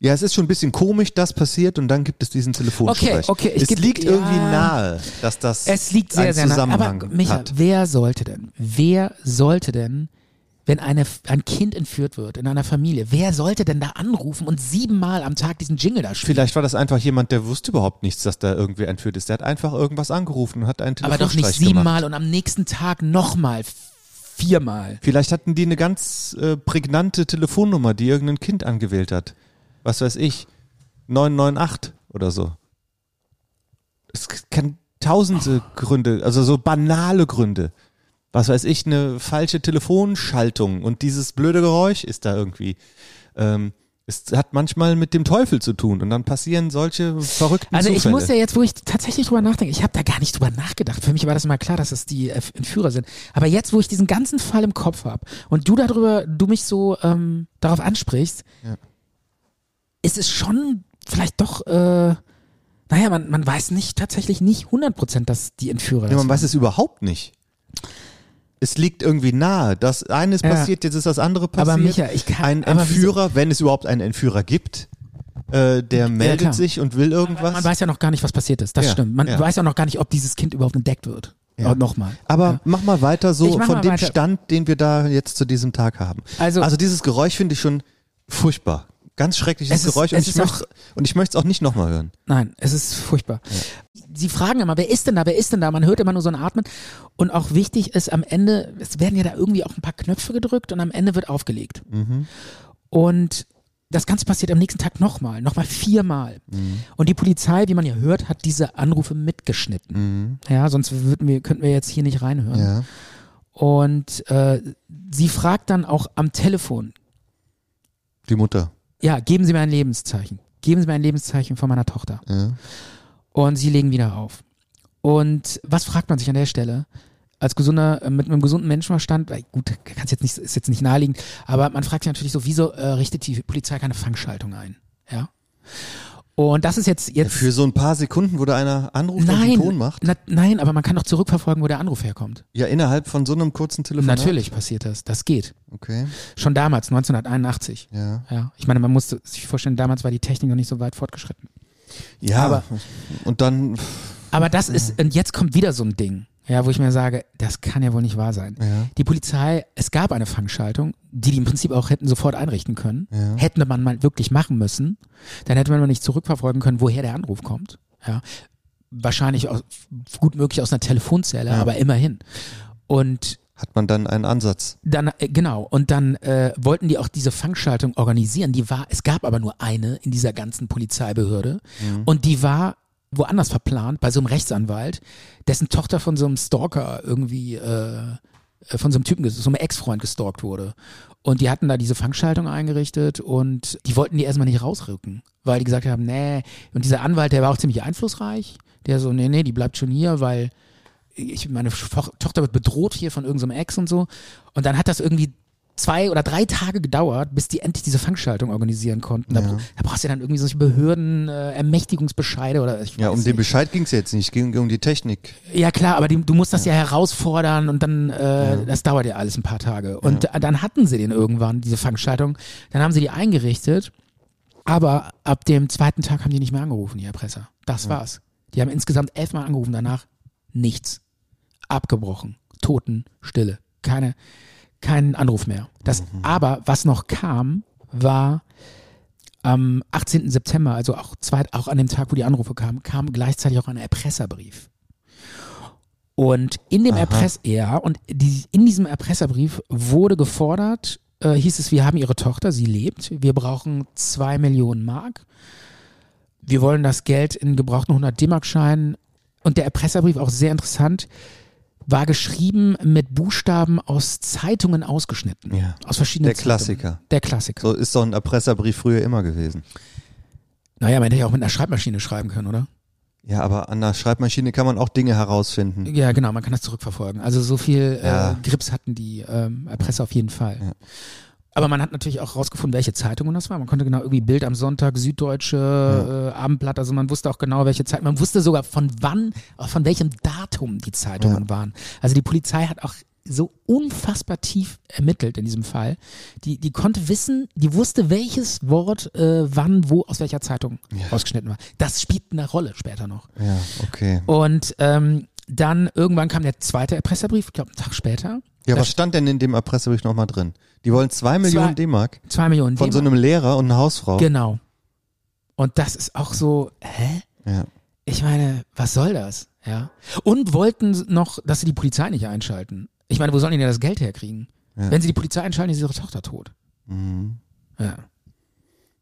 Ja, es ist schon ein bisschen komisch, das passiert und dann gibt es diesen Telefonsprech. Okay, okay, ich es geb- liegt ja. irgendwie nahe, dass das Es liegt sehr, einen sehr. Zusammenhang Aber Micha, hat. wer sollte denn, wer sollte denn, wenn eine, ein Kind entführt wird in einer Familie, wer sollte denn da anrufen und siebenmal am Tag diesen Jingle da spielen? Vielleicht war das einfach jemand, der wusste überhaupt nichts, dass da irgendwer entführt ist. Der hat einfach irgendwas angerufen und hat einen Aber doch nicht Telefonstreich siebenmal und am nächsten Tag nochmal viermal. Vielleicht hatten die eine ganz äh, prägnante Telefonnummer, die irgendein Kind angewählt hat. Was weiß ich, 998 oder so. Es kann tausende Gründe, also so banale Gründe. Was weiß ich, eine falsche Telefonschaltung und dieses blöde Geräusch ist da irgendwie. Ähm, es hat manchmal mit dem Teufel zu tun und dann passieren solche verrückten Also ich Zufälle. muss ja jetzt, wo ich tatsächlich drüber nachdenke, ich habe da gar nicht drüber nachgedacht. Für mich war das immer klar, dass es die äh, Entführer sind. Aber jetzt, wo ich diesen ganzen Fall im Kopf habe und du darüber, du mich so ähm, darauf ansprichst, Ja. ist es schon vielleicht doch, äh, naja, man, man weiß nicht tatsächlich nicht 100%, dass die Entführer Ja, man weiß waren. es überhaupt nicht. Es liegt irgendwie nahe. Das eine ist Ja. passiert, jetzt ist das andere passiert. Aber Micha, ich kann- ein Entführer, wenn es überhaupt einen Entführer gibt, äh, der meldet klar. sich und will irgendwas. Man weiß ja noch gar nicht, was passiert ist. Das Ja, stimmt. Man ja. weiß auch noch gar nicht, ob dieses Kind überhaupt entdeckt wird. Ja. Nochmal. aber Ja. mach mal weiter so von dem weiter. Stand, den wir da jetzt zu diesem Tag haben. Also- also dieses Geräusch finde ich schon furchtbar. Ganz schreckliches Es ist- Geräusch und ich möchte und ich möchte es auch nicht nochmal hören. Nein, es ist furchtbar. Sie fragen immer, wer ist denn da, wer ist denn da? Man hört immer nur so ein Atmen. Und auch wichtig ist am Ende, es werden ja da irgendwie auch ein paar Knöpfe gedrückt und am Ende wird aufgelegt. Und das Ganze passiert am nächsten Tag nochmal, nochmal viermal. Und die Polizei, wie man ja hört, hat diese Anrufe mitgeschnitten. Ja, sonst würden wir, könnten wir jetzt hier nicht reinhören. Ja. Und äh, sie fragt dann auch am Telefon, Die Mutter. Ja, geben Sie mir ein Lebenszeichen. Geben Sie mir ein Lebenszeichen von meiner Tochter. Ja. Und sie legen wieder auf. Und was fragt man sich an der Stelle? Als gesunder, äh, mit einem gesunden Menschenverstand, weil gut, kann's jetzt nicht, ist jetzt nicht naheliegend, aber man fragt sich natürlich so, wieso äh, richtet die Polizei keine Fangschaltung ein? Ja. Und das ist jetzt, jetzt Für so ein paar Sekunden, wo da einer anruft und nein, einen Ton macht. na, nein, aber man kann doch zurückverfolgen, wo der Anruf herkommt. Ja, innerhalb von so einem kurzen Telefonat. Natürlich passiert das, das geht. Okay. Schon damals, 1981. Ja. Ja, ich meine, man musste sich vorstellen, damals war die Technik noch nicht so weit fortgeschritten. Ja. Aber- und dann. Aber das ist, und jetzt kommt wieder so ein Ding, ja, wo ich mir sage, das kann ja wohl nicht wahr sein. Ja. Die Polizei, es gab eine Fangschaltung, die die im Prinzip auch hätten sofort einrichten können. Ja. Hätte man mal wirklich machen müssen, dann hätte man mal nicht zurückverfolgen können, woher der Anruf kommt. Ja. Wahrscheinlich aus, gut möglich aus einer Telefonzelle, Ja. aber immerhin. Und Hat man dann einen Ansatz. dann, äh, genau, und dann äh, wollten die auch diese Fangschaltung organisieren. Die war, es gab aber nur eine in dieser ganzen Polizeibehörde. Und die war woanders verplant, bei so einem Rechtsanwalt, dessen Tochter von so einem Stalker irgendwie, äh, äh, von so einem Typen, so einem Ex-Freund gestalkt wurde. Und die hatten da diese Fangschaltung eingerichtet und die wollten die erstmal nicht rausrücken, weil die gesagt haben, nee, und dieser Anwalt, der war auch ziemlich einflussreich, der so, nee, nee, die bleibt schon hier, weil ich, meine Tochter wird bedroht hier von irgendeinem Ex und so. Und dann hat das irgendwie zwei oder drei Tage gedauert, bis die endlich diese Fangschaltung organisieren konnten. Da, Ja. da brauchst du ja dann irgendwie solche Behörden, äh, Ermächtigungsbescheide oder ich Ja, um den nicht. Bescheid ging es jetzt nicht, es ging um die Technik. Ja klar, aber die, du musst das ja, herausfordern und dann, äh, das dauert ja alles ein paar Tage. Und äh, dann hatten sie den irgendwann, diese Fangschaltung. Dann haben sie die eingerichtet, aber ab dem zweiten Tag haben die nicht mehr angerufen, die Erpresser. Das war's. Die haben insgesamt elfmal angerufen, danach nichts. Abgebrochen. Toten, Stille. Keine, kein Anruf mehr. Das, aber was noch kam, war am 18. September, also auch, zwei, auch an dem Tag, wo die Anrufe kamen, kam gleichzeitig auch ein Erpresserbrief. Und in dem. Erpress, ja, und die, in diesem Erpresserbrief wurde gefordert, äh, hieß es, wir haben ihre Tochter, sie lebt, wir brauchen zwei Millionen Mark. Wir wollen das Geld in gebrauchten 100 D-Mark-Scheinen. Und der Erpresserbrief, auch sehr interessant, war geschrieben mit Buchstaben aus Zeitungen ausgeschnitten. Ja. Aus verschiedenen Der Klassiker. Zeitungen. Der Klassiker. So ist doch ein Erpresserbrief früher immer gewesen. Naja, man hätte ja auch mit einer Schreibmaschine schreiben können, oder? Ja, aber an der Schreibmaschine kann man auch Dinge herausfinden. Ja, genau, man kann das zurückverfolgen. Also so viel Ja. äh, Grips hatten die ähm, Erpresser auf jeden Fall. Ja. Aber man hat natürlich auch rausgefunden, welche Zeitungen das war. Man konnte genau irgendwie Bild am Sonntag, Süddeutsche, äh, Abendblatt, also man wusste auch genau, welche Zeit. Man wusste sogar von wann, von welchem Datum die Zeitungen Ja. waren. Also die Polizei hat auch so unfassbar tief ermittelt in diesem Fall. Die, die konnte wissen, die wusste, welches Wort äh, wann, wo, aus welcher Zeitung ausgeschnitten war. Das spielt eine Rolle später noch. Ja, okay. Und ähm, dann irgendwann kam der zweite Erpresserbrief, ich glaube einen Tag später. Ja, was stand denn in dem Erpresserbrief nochmal drin? Die wollen zwei Millionen D-Mark Zwei Millionen von so einem Lehrer und einer Hausfrau. Genau. Und das ist auch so, hä? Ja. Ich meine, was soll das? Ja. Und wollten noch, dass sie die Polizei nicht einschalten. Ich meine, wo sollen die denn das Geld herkriegen? Ja. Wenn sie die Polizei einschalten, ist ihre Tochter tot. Mhm. Ja.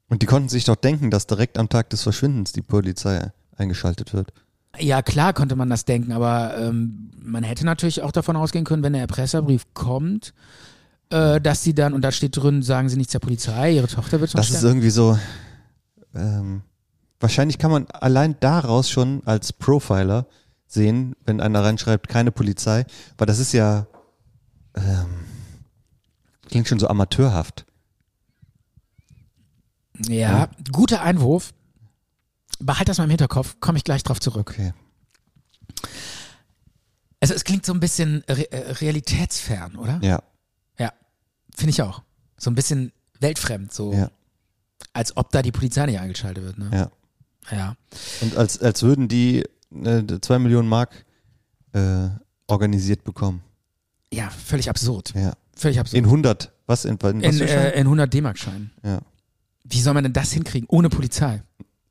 Und die konnten sich doch denken, dass direkt am Tag des Verschwindens die Polizei eingeschaltet wird. Ja, klar konnte man das denken, aber ähm, man hätte natürlich auch davon ausgehen können, wenn der Erpresserbrief kommt, äh, dass sie dann, und da steht drin, sagen sie nichts der Polizei, ihre Tochter wird schon Das ist sterben. irgendwie so. Ähm, wahrscheinlich kann man allein daraus schon als Profiler sehen, wenn einer reinschreibt, keine Polizei, weil das ist ja ähm, klingt schon so amateurhaft. Ja, guter Einwurf. Behalt das mal im Hinterkopf, komme ich gleich drauf zurück. Okay. Also es klingt so ein bisschen re äh, realitätsfern, oder? Ja, Ja, finde ich auch. So ein bisschen weltfremd, so ja, als ob da die Polizei nicht eingeschaltet wird. Ne? ja. Ja. Und als, als würden die äh, zwei Millionen Mark äh, organisiert bekommen. ja, völlig absurd. Ja. Völlig absurd. In 100. Was? In, in, was in, äh, in 100 D-Mark-Scheinen. ja. Wie soll man denn das hinkriegen? Ohne Polizei.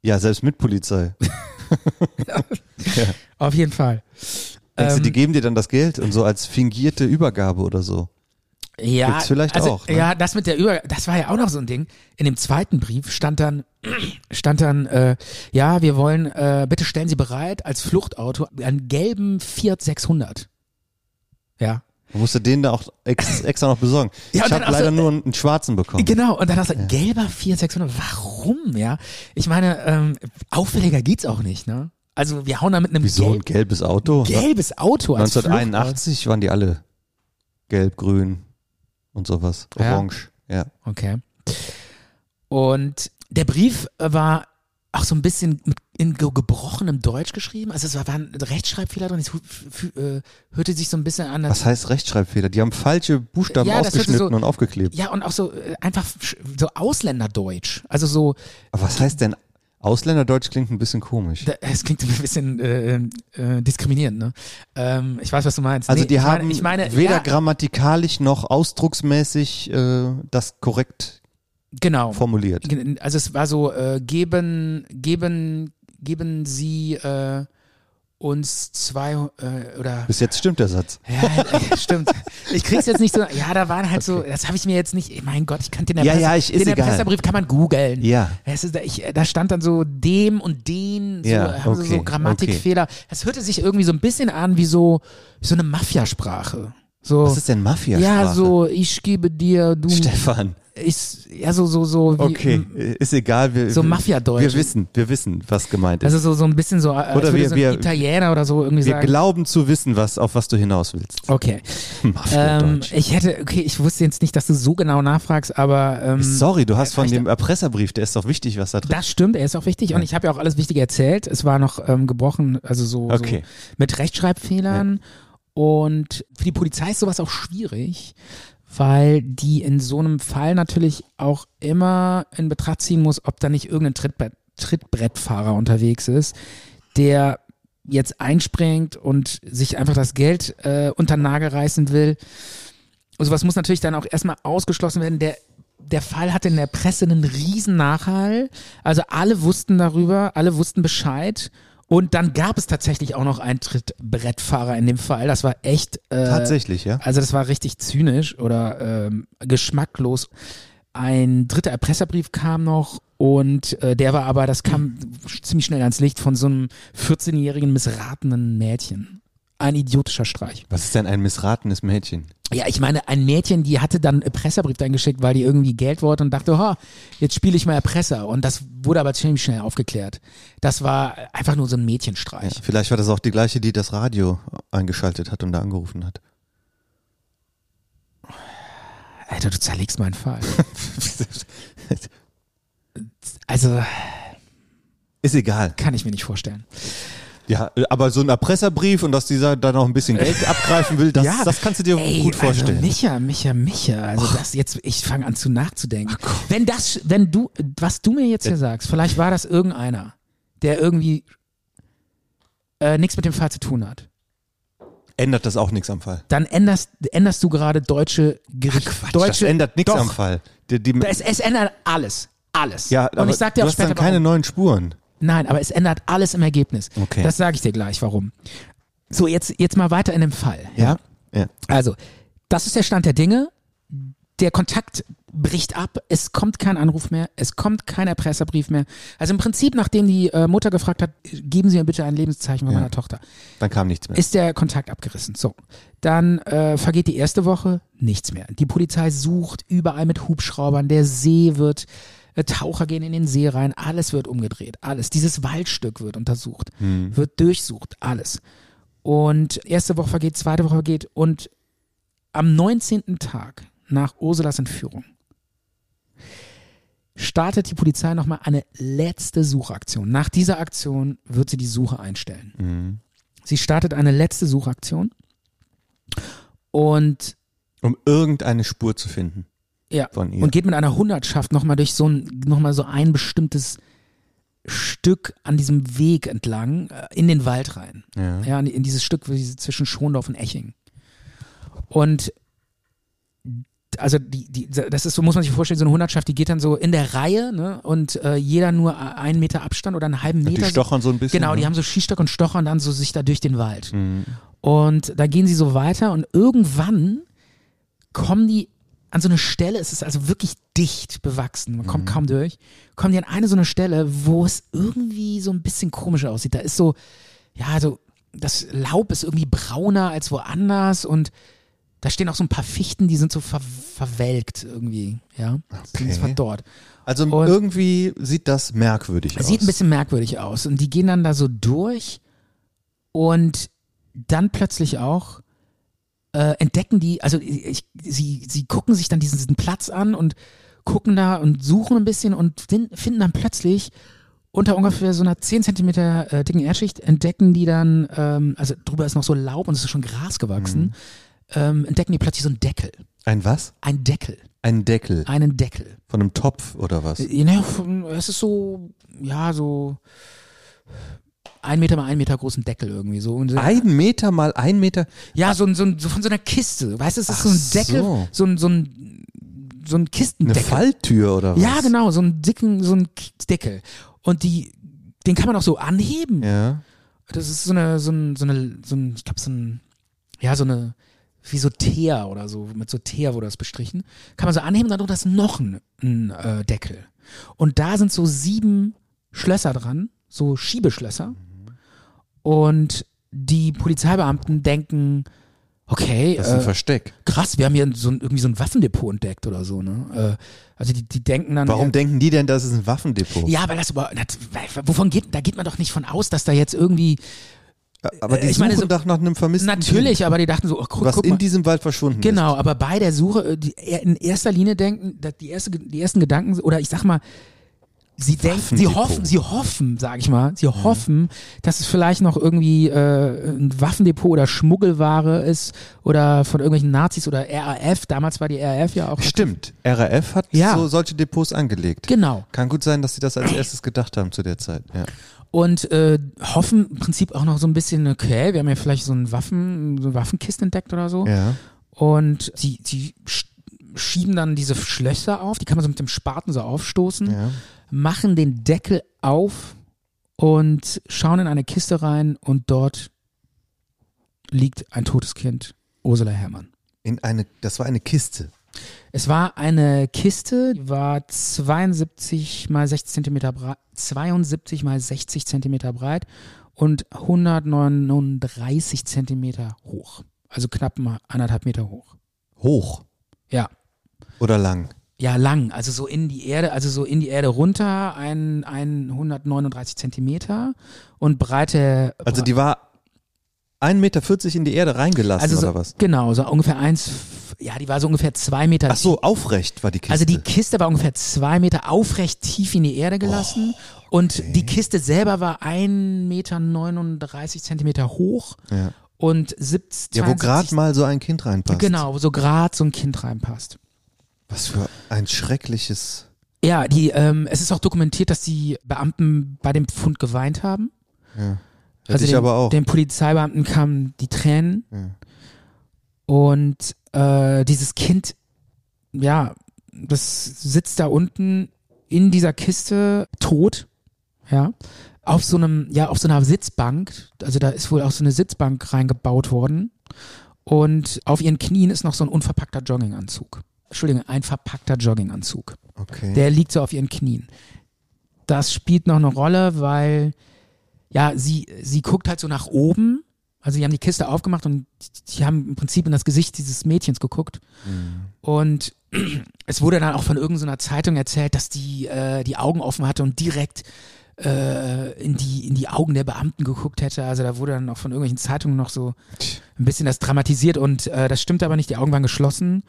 Ja, selbst mit Polizei. Auf jeden Fall. Denkst du, Ähm, die geben dir dann das Geld und so als fingierte Übergabe oder so? Ja, Gibt's vielleicht also, auch, ne? Ja, das mit der Über, das war ja auch noch so ein Ding. In dem zweiten Brief stand dann, stand dann, äh, ja, wir wollen, äh, bitte stellen Sie bereit als Fluchtauto einen gelben Fiat 600. Ja. Du musst du den da auch ex, extra noch besorgen. Ja, ich habe auch so- leider nur einen, einen schwarzen bekommen. Genau, und dann hast du gelber Fiat 600. Warum, ja? Ich meine, ähm, auffälliger geht's auch nicht, ne? Also wir hauen da mit einem Wieso ein gelb, gelbes Auto? gelbes Auto als 1981 waren die alle gelb, grün und sowas. Ja. Orange. Ja. Fluchtauto. Okay. Und der Brief äh, war auch so ein bisschen mit in ge gebrochenem Deutsch geschrieben. Also es war, waren Rechtschreibfehler drin. Es äh, hörte sich so ein bisschen an. Was heißt Rechtschreibfehler? Die haben falsche Buchstaben Ja, ausgeschnitten so- und aufgeklebt. Ja, und auch so äh, einfach so Ausländerdeutsch. Also so, Aber was heißt denn Ausländerdeutsch klingt ein bisschen komisch. es klingt ein bisschen äh, äh, diskriminierend, ne? Ähm, ich weiß, was du meinst. Also Nee, die ich haben meine, ich meine, weder ja, grammatikalisch noch ausdrucksmäßig äh, das korrekt genau. formuliert. Also es war so, äh, geben, geben, geben Sie äh, uns zwei äh, oder Bis jetzt stimmt der Satz. ja, äh, stimmt. Ich krieg's jetzt nicht so. Ja, da waren halt so. Das habe ich mir jetzt nicht. Mein Gott, ich kann den Ja, Erpresser- ja, ich- ist den egal. Kann man googeln. Ja. Es ist, da, ich, da stand dann so dem und den, so, Ja, sie so okay, Grammatikfehler. Es hörte sich irgendwie so ein bisschen an wie so, so eine Mafiasprache. So, Was ist denn Mafia? ja, so, ich gebe dir, du, Stefan. Ich, ja, so, so, so, wie, Okay, ist egal. Wir, So Mafia-Deutsch. Wir wissen, wir wissen, was gemeint ist. Also so, so ein bisschen so, als Oder wir- so wir- Italiener oder so irgendwie wir sagen. glauben zu wissen, was, auf was du hinaus willst. Okay. Mafia-Deutsch. Ähm, ich hätte, okay, ich wusste jetzt nicht, dass du so genau nachfragst, aber ähm, Sorry, du hast von dem Erpresserbrief, der ist doch wichtig, was da drin das stimmt, er ist auch wichtig und ich habe ja auch alles Wichtige erzählt. Es war noch ähm, gebrochen, also so, Okay. so mit Rechtschreibfehlern und für die Polizei ist sowas auch schwierig, weil die in so einem Fall natürlich auch immer in Betracht ziehen muss, ob da nicht irgendein Trittbrett, Trittbrettfahrer unterwegs ist, der jetzt einspringt und sich einfach das Geld äh, unter den Nagel reißen will. Und sowas muss natürlich dann auch erstmal ausgeschlossen werden. Der, der Fall hatte in der Presse einen riesen Nachhall. Also alle wussten darüber, alle wussten Bescheid. Und dann gab es tatsächlich auch noch einen Trittbrettfahrer in dem Fall. Das war echt. Äh, Tatsächlich, ja? also das war richtig zynisch oder ähm, geschmacklos. Ein dritter Erpresserbrief kam noch und äh, der war aber, das kam ziemlich schnell ans Licht von so einem 14-jährigen missratenen Mädchen. Ein idiotischer Streich. Was ist denn ein missratenes Mädchen? Ja, ich meine, ein Mädchen, die hatte dann einen Erpresserbrief eingeschickt, weil die irgendwie Geld wollte und dachte, ha, jetzt spiele ich mal Erpresser. Und das wurde aber ziemlich schnell aufgeklärt. Das war einfach nur so ein Mädchenstreich. Vielleicht war das auch die gleiche, die das Radio eingeschaltet hat und da angerufen hat. Alter, du zerlegst meinen Fall. Also, Ist egal. kann ich mir nicht vorstellen. Ja, aber so ein Erpresserbrief und dass dieser da noch ein bisschen Geld abgreifen will, das, das kannst du dir ey, gut vorstellen. Also Micha, Micha, Micha. Also das jetzt, ich fange an zu nachzudenken. wenn das, wenn du, was du mir jetzt hier sagst, vielleicht war das irgendeiner, der irgendwie äh, nichts mit dem Fall zu tun hat. Ändert das auch nichts am Fall. Dann änderst, änderst du gerade deutsche Gericht, Quatsch, deutsche, das ändert nichts am Fall. Die, die, Es, es ändert alles, alles. ja, Und aber ich sag dir du auch hast dann später, keine warum. neuen Spuren. Nein, aber es ändert alles im Ergebnis. Okay. Das sage ich dir gleich, warum. So, jetzt, jetzt mal weiter in dem Fall. Ja. Ja. Also, das ist der Stand der Dinge. Der Kontakt bricht ab. Es kommt kein Anruf mehr. Es kommt kein Erpresserbrief mehr. Also im Prinzip, nachdem die äh, Mutter gefragt hat, geben Sie mir bitte ein Lebenszeichen von Ja. meiner Tochter, Dann kam nichts mehr. ist der Kontakt abgerissen. So. Dann äh, vergeht die erste Woche, nichts mehr. Die Polizei sucht überall mit Hubschraubern. Der See wird, Taucher gehen in den See rein. Alles wird umgedreht. Alles. Dieses Waldstück wird untersucht. Wird durchsucht. Alles. Und erste Woche vergeht, zweite Woche vergeht. Und am 19. Tag nach Ursulas Entführung startet die Polizei nochmal eine letzte Suchaktion. Nach dieser Aktion wird sie die Suche einstellen. Sie startet eine letzte Suchaktion und um irgendeine Spur zu finden. Ja Von ihr. und geht mit einer Hundertschaft nochmal durch so ein noch mal so ein bestimmtes Stück an diesem Weg entlang äh, in den Wald rein. Ja. Ja, in, dieses Stück zwischen Schondorf und Eching. Und also die, die, das ist so, muss man sich vorstellen, so eine Hundertschaft, die geht dann so in der Reihe, ne? Und äh, jeder nur einen Meter Abstand oder einen halben Und Meter. die stochern so ein bisschen. Genau, die ne? haben so Skistock und stochern dann so sich da durch den Wald. Mhm. Und da gehen sie so weiter und irgendwann kommen die an so eine Stelle, es ist also wirklich dicht bewachsen, man Mhm. kommt kaum durch, kommen die an eine so eine Stelle, wo es irgendwie so ein bisschen komisch aussieht. Da ist so, ja, so, das Laub ist irgendwie brauner als woanders und da stehen auch so ein paar Fichten, die sind so ver verwelkt irgendwie, ja. Okay. sind verdorrt. Also Und- irgendwie sieht das merkwürdig aus. Sieht ein bisschen merkwürdig aus. Und die gehen dann da so durch und dann plötzlich auch äh, entdecken die, also ich, sie, sie gucken sich dann diesen, diesen Platz an und gucken da und suchen ein bisschen und fin- finden dann plötzlich unter ungefähr so einer 10 Zentimeter äh, dicken Erdschicht entdecken die dann, ähm, also drüber ist noch so Laub und es ist schon Gras gewachsen, ähm, entdecken die plötzlich so einen Deckel. Ein was? Ein Deckel. Ein Deckel. Einen Deckel. Von einem Topf oder was? Ja, naja, es ist so, ja, so ein Meter mal ein Meter großen Deckel irgendwie so. Und, Ein Meter mal ein Meter. ja, so, ein- so, ein- so von so einer Kiste. Weißt du, es ist so ein Deckel, so. so, ein, so ein, so ein Eine Kistendeckel. Falltür oder was? Ja, genau, so ein dicken, so ein Deckel. Und die, den kann man auch so anheben. Ja. Das ist so eine, so ein, so eine, so ein, ich glaube, so ein, ja, so eine, wie so Teer oder so, mit so Teer wurde das bestrichen. Kann man so anheben, darunter ist noch ein, ein äh, Deckel. Und da sind so sieben Schlösser dran, so Schiebeschlösser. Und die Polizeibeamten denken, okay, Das ist ein äh, Versteck. krass, wir haben hier so ein, irgendwie so ein Waffendepot entdeckt oder so, ne? Äh, also die, die denken dann. Warum ja, denken die denn, das ist ein Waffendepot? ja, weil das aber, das, wovon geht, da geht man doch nicht von aus, dass da jetzt irgendwie, Aber die Äh, ich meine, suchen so- doch nach einem vermissten natürlich, Kind, aber die dachten so, oh, guck, was guck in mal. diesem Wald verschwunden Genau, aber bei der Suche, äh, die, in erster Linie denken, die, erste, die ersten Gedanken, oder ich sag mal, sie denken, sie hoffen, sie hoffen, sag ich mal, sie hoffen, dass es vielleicht noch irgendwie äh, ein Waffendepot oder Schmuggelware ist oder von irgendwelchen Nazis oder RAF, damals war die RAF ja auch. Stimmt. RAF hat Ja. so solche Depots angelegt. Genau. Kann gut sein, dass sie das als erstes gedacht haben zu der Zeit. Ja. Und äh, hoffen im Prinzip auch noch so ein bisschen, okay, wir haben ja vielleicht so einen Waffen, so eine Waffenkiste entdeckt oder so. ja. Und die, die sch- schieben dann diese Schlösser auf, die kann man so mit dem Spaten so aufstoßen, Ja. Machen den Deckel auf und schauen in eine Kiste rein und dort liegt ein totes Kind, Ursula Herrmann. In eine, das war eine Kiste. Es war eine Kiste, die war 72 mal 60 Zentimeter breit, 72 mal 60 Zentimeter breit und 139 Zentimeter hoch. Also knapp mal anderthalb Meter hoch. Hoch Ja. oder lang. Ja, lang, also so in die Erde, also so in die Erde runter, ein, ein 139 Zentimeter und Breite. Also die war 1,40 Meter in die Erde reingelassen Also so, oder was? genau, so ungefähr eins, ja, die war so ungefähr zwei Meter. Ach so, aufrecht war die Kiste. Also die Kiste war ungefähr zwei Meter aufrecht tief in die Erde gelassen und die Kiste selber war 1,39 Meter Zentimeter hoch ja. und 70, ja, wo 72 gerade mal so ein Kind reinpasst. Genau, wo so gerade so ein Kind reinpasst. Was für ein schreckliches. Ja, die, ähm, es ist auch dokumentiert, dass die Beamten bei dem Fund geweint haben. Ja. Hätte also ich den, aber auch. den Polizeibeamten kamen die Tränen Ja. und äh, dieses Kind, ja, das sitzt da unten in dieser Kiste tot, ja, auf so einem, ja, auf so einer Sitzbank. Also da ist wohl auch so eine Sitzbank reingebaut worden und auf ihren Knien ist noch so ein unverpackter Jogginganzug. Entschuldigung, ein verpackter Jogginganzug. Okay. Der liegt so auf ihren Knien. Das spielt noch eine Rolle, weil ja, sie, sie guckt halt so nach oben. Also die haben die Kiste aufgemacht und die haben im Prinzip in das Gesicht dieses Mädchens geguckt. Und es wurde dann auch von irgendeiner Zeitung erzählt, dass die äh, die Augen offen hatte und direkt äh, in die in die Augen der Beamten geguckt hätte. Also da wurde dann auch von irgendwelchen Zeitungen noch so ein bisschen das dramatisiert und äh, das stimmt aber nicht. Die Augen waren geschlossen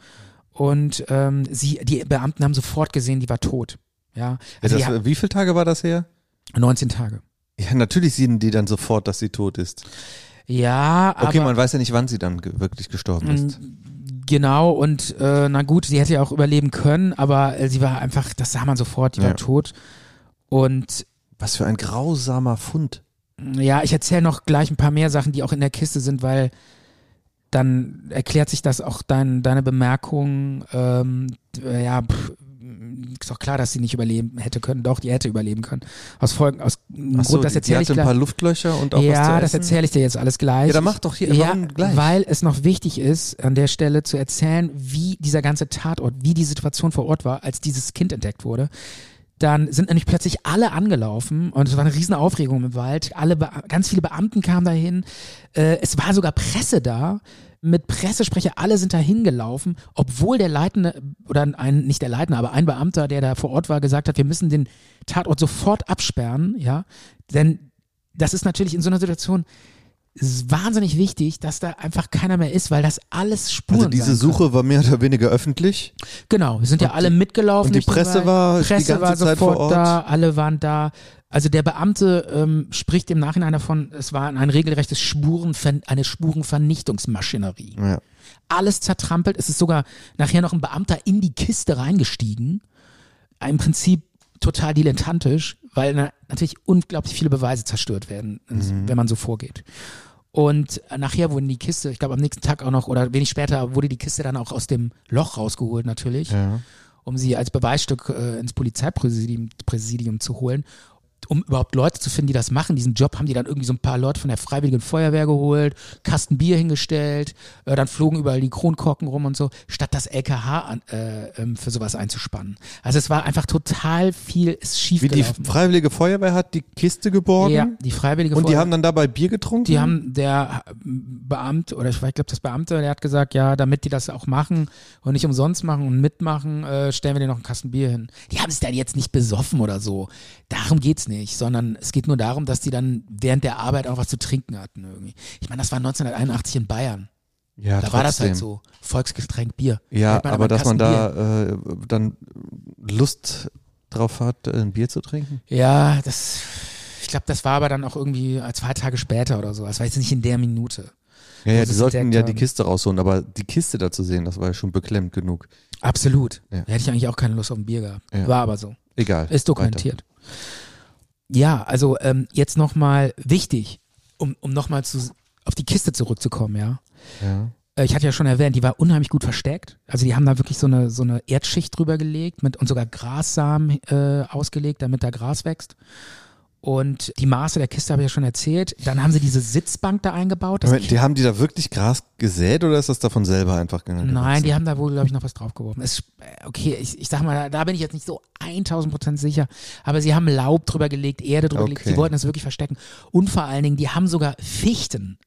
und ähm, sie die Beamten haben sofort gesehen, die war tot. Ja, also das, wie viele Tage war das her? 19 Tage. Ja, natürlich sehen die dann sofort, dass sie tot ist. Ja, Okay, aber man weiß ja nicht, wann sie dann ge wirklich gestorben ist. genau und äh, na gut, sie hätte ja auch überleben können, aber äh, sie war einfach, das sah man sofort, die Ja. war tot. Und Was für ein grausamer Fund. ja, ich erzähle noch gleich ein paar mehr Sachen, die auch in der Kiste sind, weil dann erklärt sich das auch dein, deine Bemerkung, ähm, äh, ja, pff, ist doch klar, dass sie nicht überleben hätte können. Doch, die hätte überleben können. Aus Folgen, aus Ach so, Grund, das erzähle ich hatte ein gleich. paar Luftlöcher und auch ja, das erzähle ich dir jetzt alles gleich. Ja, dann mach doch hier ja, gleich. weil es noch wichtig ist, an der Stelle zu erzählen, wie dieser ganze Tatort, wie die Situation vor Ort war, als dieses Kind entdeckt wurde. Dann sind nämlich plötzlich alle angelaufen und es war eine riesen Aufregung im Wald. Alle, ganz viele Beamten kamen dahin. Äh, es war sogar Presse da. Mit Pressesprecher, alle sind da hingelaufen, obwohl der Leitende, oder ein, nicht der Leitende, aber ein Beamter, der da vor Ort war, gesagt hat, wir müssen den Tatort sofort absperren, ja. Denn das ist natürlich in so einer Situation ist wahnsinnig wichtig, dass da einfach keiner mehr ist, weil das alles Spuren also diese Suche war mehr oder weniger öffentlich. Genau, wir sind ja alle mitgelaufen. und die Presse war die Presse ganze war Zeit sofort vor Ort? da, alle waren da. Also der Beamte ähm, spricht im Nachhinein davon, es war ein regelrechtes Spuren, eine Spurenvernichtungsmaschinerie. Ja. Alles zertrampelt. Es ist sogar nachher noch ein Beamter in die Kiste reingestiegen. Im Prinzip total dilettantisch, weil na, natürlich unglaublich viele Beweise zerstört werden, wenn man so vorgeht. Und nachher wurden die Kiste, ich glaube am nächsten Tag auch noch oder wenig später wurde die Kiste dann auch aus dem Loch rausgeholt natürlich, Ja. um sie als Beweisstück äh, ins Polizeipräsidium Präsidium zu holen. Um überhaupt Leute zu finden, die das machen, diesen Job, haben die dann irgendwie so ein paar Leute von der Freiwilligen Feuerwehr geholt, Kasten Bier hingestellt, äh, dann flogen überall die Kronkorken rum und so, statt das LKH an, äh, ähm, für sowas einzuspannen. Also es war einfach total viel, ist schief Wie die. Freiwillige Feuerwehr hat die Kiste geborgen ja, die Freiwillige und die Feuerwehr. haben dann dabei Bier getrunken? Die haben der Beamt oder ich glaube das Beamte, der hat gesagt, ja, damit die das auch machen und nicht umsonst machen und mitmachen, äh, stellen wir dir noch einen Kasten Bier hin. Die haben es dann jetzt nicht besoffen oder so. Darum geht's nicht, sondern es geht nur darum, dass die dann während der Arbeit auch was zu trinken hatten irgendwie. Ich meine, das war 1981 in Bayern. ja, da war das halt trotzdem. so Volksgetränk Bier. Ja, man aber dass man da äh, dann Lust drauf hat, ein Bier zu trinken? Ja, das, ich glaube, das war aber dann auch irgendwie äh, zwei Tage später oder so. Das war jetzt nicht in der Minute. Ja, ja, sie die sollten ja die. Kiste rausholen, aber die Kiste da zu sehen, das war ja schon beklemmt genug. Absolut. Ja. Da hätte ich eigentlich auch keine Lust auf ein Bier gehabt. Ja. War aber so. Egal. Ist dokumentiert. Ja, also ähm, jetzt nochmal wichtig, um, um nochmal zu, auf die Kiste zurückzukommen, ja. Ja. Äh, Ich hatte ja schon erwähnt, die war unheimlich gut versteckt. Also die haben da wirklich so eine, so eine Erdschicht drüber gelegt mit, und sogar Grassamen äh, ausgelegt, damit da Gras wächst. Und die Maße der Kiste habe ich ja schon erzählt. Dann haben sie diese Sitzbank da eingebaut. Moment, die haben die da wirklich Gras gesät oder ist das davon selber einfach gegangen? Nein, die haben da wohl, glaube ich, noch was draufgeworfen. Es, äh, okay, ich, ich sag mal, da, bin ich jetzt nicht so 1000 Prozent sicher, aber sie haben Laub drüber gelegt, Erde drüber gelegt, Okay. sie wollten das wirklich verstecken. Und vor allen Dingen, die haben sogar Fichten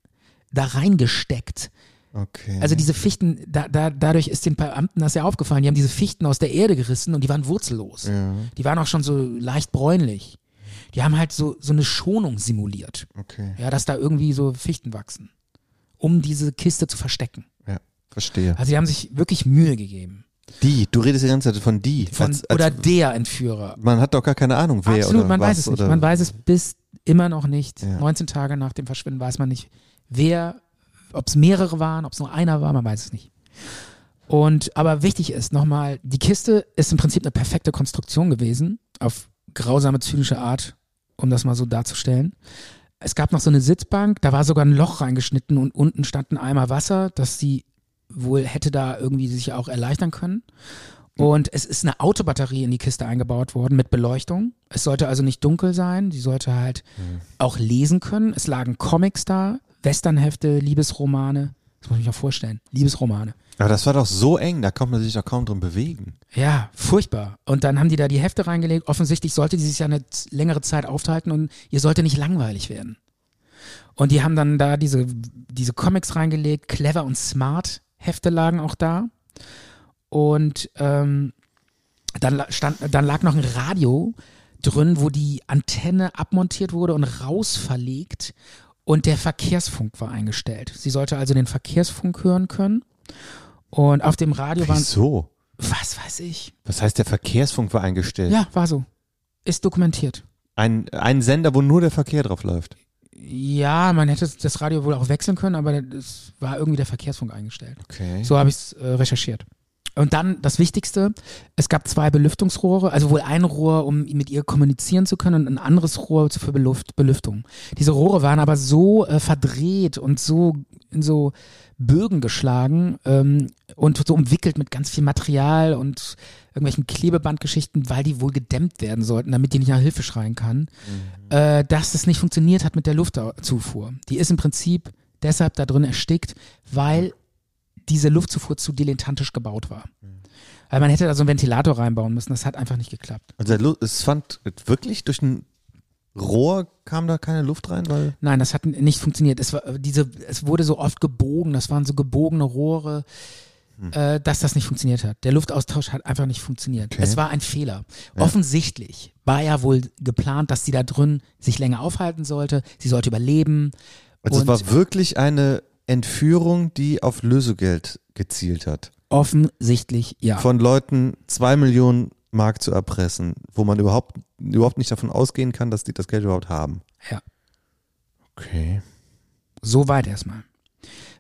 da reingesteckt. Okay. Also diese Fichten, da, da, dadurch ist den Beamten das ja aufgefallen, die haben diese Fichten aus der Erde gerissen und die waren wurzellos. ja, Die waren auch schon so leicht bräunlich. Die haben halt so, so eine Schonung simuliert. okay. Ja, dass da irgendwie so Fichten wachsen. um diese Kiste zu verstecken. Ja, verstehe. Also die haben sich wirklich Mühe gegeben. Die, du redest die ganze Zeit von die. Von, als, als, oder der Entführer. man hat doch gar keine Ahnung, wer Absolut, oder man was. weiß es nicht. Oder Man weiß es bis immer noch nicht. Ja. 19 Tage nach dem Verschwinden weiß man nicht, wer, ob es mehrere waren, ob es nur einer war, man weiß es nicht. Und aber wichtig ist nochmal, die Kiste ist im Prinzip eine perfekte Konstruktion gewesen, auf grausame, zynische Art, um das mal so darzustellen. Es gab noch so eine Sitzbank, da war sogar ein Loch reingeschnitten und unten stand ein Eimer Wasser, dass sie wohl hätte da irgendwie sich auch erleichtern können. Und es ist eine Autobatterie in die Kiste eingebaut worden mit Beleuchtung. Es sollte also nicht dunkel sein, sie sollte halt auch lesen können. Es lagen Comics da, Westernhefte, Liebesromane. Das muss ich mir vorstellen. Liebesromane. Aber das war doch so eng, da konnte man sich doch kaum drin bewegen. Ja, furchtbar. Und dann haben die da die Hefte reingelegt. Offensichtlich sollte die sich ja eine längere Zeit aufhalten und ihr sollte nicht langweilig werden. Und die haben dann da diese, diese Comics reingelegt, clever und smart Hefte lagen auch da. Und ähm, dann, stand, dann lag noch ein Radio drin, wo die Antenne abmontiert wurde und raus verlegt und der Verkehrsfunk war eingestellt. Sie sollte also den Verkehrsfunk hören können. Und auf dem Radio waren, Wieso? was weiß ich, Was heißt, der Verkehrsfunk war eingestellt? ja, war so. Ist dokumentiert. Ein, ein Sender, wo nur der Verkehr drauf läuft. Ja, man hätte das Radio wohl auch wechseln können, aber es war irgendwie der Verkehrsfunk eingestellt. Okay. So habe ich es äh, recherchiert. Und dann das Wichtigste, es gab zwei Belüftungsrohre, also wohl ein Rohr, um mit ihr kommunizieren zu können und ein anderes Rohr für Beluft, Belüftung. Diese Rohre waren aber so äh, verdreht und so in so Bögen geschlagen ähm, und so umwickelt mit ganz viel Material und irgendwelchen Klebebandgeschichten, weil die wohl gedämmt werden sollten, damit die nicht nach Hilfe schreien kann, äh, dass das nicht funktioniert hat mit der Luftzufuhr. Die ist im Prinzip deshalb da drin erstickt, weil diese Luftzufuhr zu dilettantisch gebaut war. Weil man hätte da so einen Ventilator reinbauen müssen, das hat einfach nicht geklappt. Also es fand wirklich durch ein Rohr kam da keine Luft rein, weil Nein, das hat nicht funktioniert. Es, war, äh, diese, es wurde so oft gebogen, das waren so gebogene Rohre, äh, dass das nicht funktioniert hat. Der Luftaustausch hat einfach nicht funktioniert. Okay. Es war ein Fehler. Offensichtlich war ja wohl geplant, dass sie da drin sich länger aufhalten sollte. Sie sollte überleben. also es war wirklich eine Entführung, die auf Lösegeld gezielt hat. Offensichtlich ja. Von Leuten zwei Millionen Mark zu erpressen, wo man überhaupt, überhaupt nicht davon ausgehen kann, dass die das Geld überhaupt haben. ja. Okay. Soweit erstmal.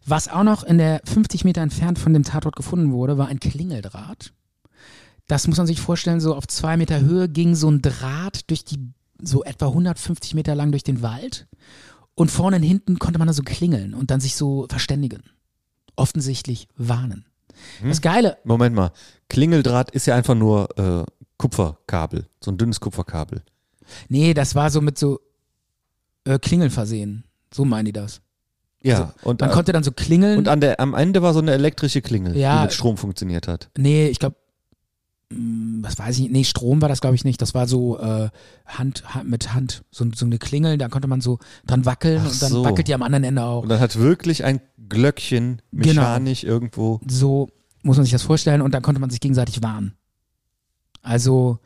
Was auch noch in der 50 Meter entfernt von dem Tatort gefunden wurde, war ein Klingeldraht. Das muss man sich vorstellen, so auf zwei Meter Höhe ging so ein Draht durch die, so etwa 150 Meter lang durch den Wald. Und vorne und hinten konnte man da so klingeln und dann sich so verständigen. Offensichtlich warnen. Das Geile, Moment mal. Klingeldraht ist ja einfach nur äh, Kupferkabel, so ein dünnes Kupferkabel. nee, das war so mit so äh, Klingeln versehen. So meinen die das. Ja, und, Man äh, konnte dann so klingeln. und an der, am Ende war so eine elektrische Klingel, Ja. die mit Strom funktioniert hat. Nee, ich glaube, was weiß ich, nicht. nee, Strom war das, glaube ich, nicht. Das war so äh, Hand, Hand mit Hand, so, so eine Klingel, da konnte man so dran wackeln Ach und dann so. wackelt die am anderen Ende auch. Und dann hat wirklich ein Glöckchen Genau. mechanisch irgendwo. So muss man sich das vorstellen und dann konnte man sich gegenseitig warnen. Also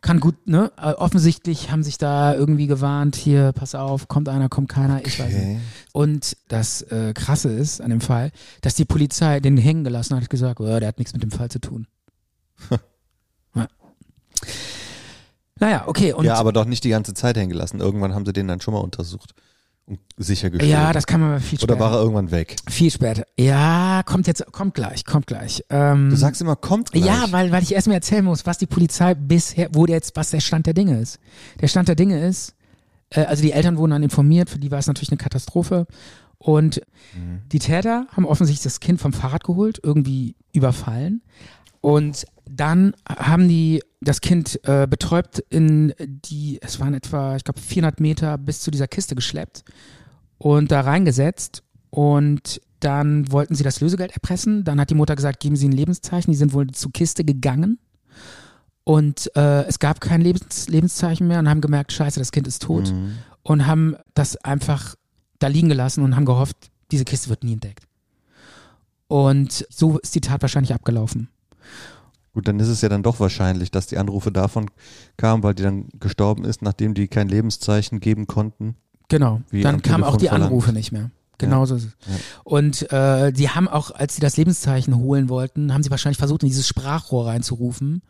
kann gut, ne? Äh, Offensichtlich haben sich da irgendwie gewarnt, hier, pass auf, kommt einer, kommt keiner, ich weiß nicht. Okay. Und das äh, Krasse ist an dem Fall, dass die Polizei den hängen gelassen hat, hat gesagt, oh, der hat nichts mit dem Fall zu tun. Ja. Naja, okay. Ja, aber doch nicht die ganze Zeit hängen gelassen. Irgendwann haben sie den dann schon mal untersucht und sichergestellt. ja, das kann man viel später. Oder war er irgendwann weg? viel später. Ja, kommt jetzt, kommt gleich, kommt gleich. Ähm, Du sagst immer, kommt gleich. ja, weil, weil ich erstmal erzählen muss, was die Polizei bisher, wo der jetzt, was der Stand der Dinge ist. Der Stand der Dinge ist, äh, also die Eltern wurden dann informiert, für die war es natürlich eine Katastrophe. Und die Täter haben offensichtlich das Kind vom Fahrrad geholt, irgendwie überfallen. Und dann haben die das Kind äh, betäubt in die, es waren etwa, ich glaube, 400 Meter bis zu dieser Kiste geschleppt und da reingesetzt. Und dann wollten sie das Lösegeld erpressen. Dann hat die Mutter gesagt, geben Sie ein Lebenszeichen. Die sind wohl zur Kiste gegangen. Und äh, es gab kein Lebens Lebenszeichen mehr und haben gemerkt, scheiße, das Kind ist tot. Mhm. Und haben das einfach da liegen gelassen und haben gehofft, diese Kiste wird nie entdeckt. Und so ist die Tat wahrscheinlich abgelaufen. Gut, dann ist es ja dann doch wahrscheinlich, dass die Anrufe davon kamen, weil die dann gestorben ist, nachdem die kein Lebenszeichen geben konnten. Genau. Dann am kamen auch die verlangt. Anrufe nicht mehr. Genau so ist es. Und äh, die haben auch, als sie das Lebenszeichen holen wollten, haben sie wahrscheinlich versucht, in dieses Sprachrohr reinzurufen.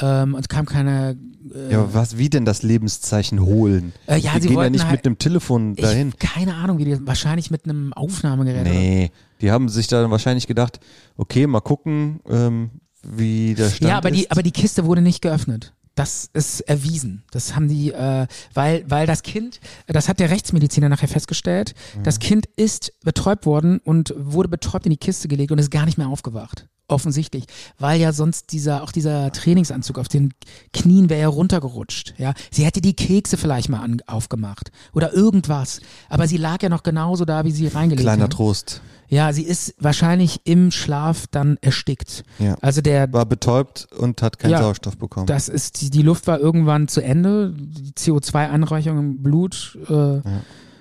Ähm, und es kam keine. Äh, Ja, aber was, wie denn das Lebenszeichen holen? Äh, ja, die sie gehen ja nicht halt- mit einem Telefon dahin. Ich, keine Ahnung, wie die, wahrscheinlich mit einem Aufnahmegerät. Nee, die haben sich dann wahrscheinlich gedacht, okay, mal gucken, ähm, wie der Stand Ja, aber ist. die, aber die Kiste wurde nicht geöffnet. Das ist erwiesen. Das haben die, äh, weil, weil das Kind, das hat der Rechtsmediziner nachher festgestellt, das Kind ist betäubt worden und wurde betäubt in die Kiste gelegt und ist gar nicht mehr aufgewacht. Offensichtlich. Weil ja sonst dieser, auch dieser Trainingsanzug auf den Knien wäre ja runtergerutscht. Ja. Sie hätte die Kekse vielleicht mal an, aufgemacht. Oder irgendwas. Aber sie lag ja noch genauso da, wie sie reingelegt Kleiner haben. Trost. Ja, sie ist wahrscheinlich im Schlaf dann erstickt. Ja. Also der, War betäubt und hat keinen Ja, Sauerstoff bekommen. das ist, die, die Luft war irgendwann zu Ende, die CO2-Anreichung im Blut, äh,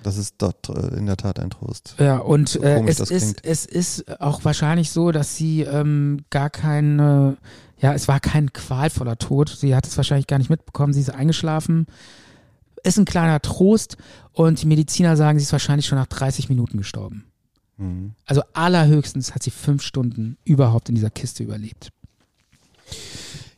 Das ist dort äh, in der Tat ein Trost. ja, und So äh, es das ist, klingt. es ist auch wahrscheinlich so, dass sie ähm, gar keine, ja, es war kein qualvoller Tod, sie hat es wahrscheinlich gar nicht mitbekommen, sie ist eingeschlafen, ist ein kleiner Trost und die Mediziner sagen, sie ist wahrscheinlich schon nach 30 Minuten gestorben. Mhm. Also allerhöchstens hat sie fünf Stunden überhaupt in dieser Kiste überlebt.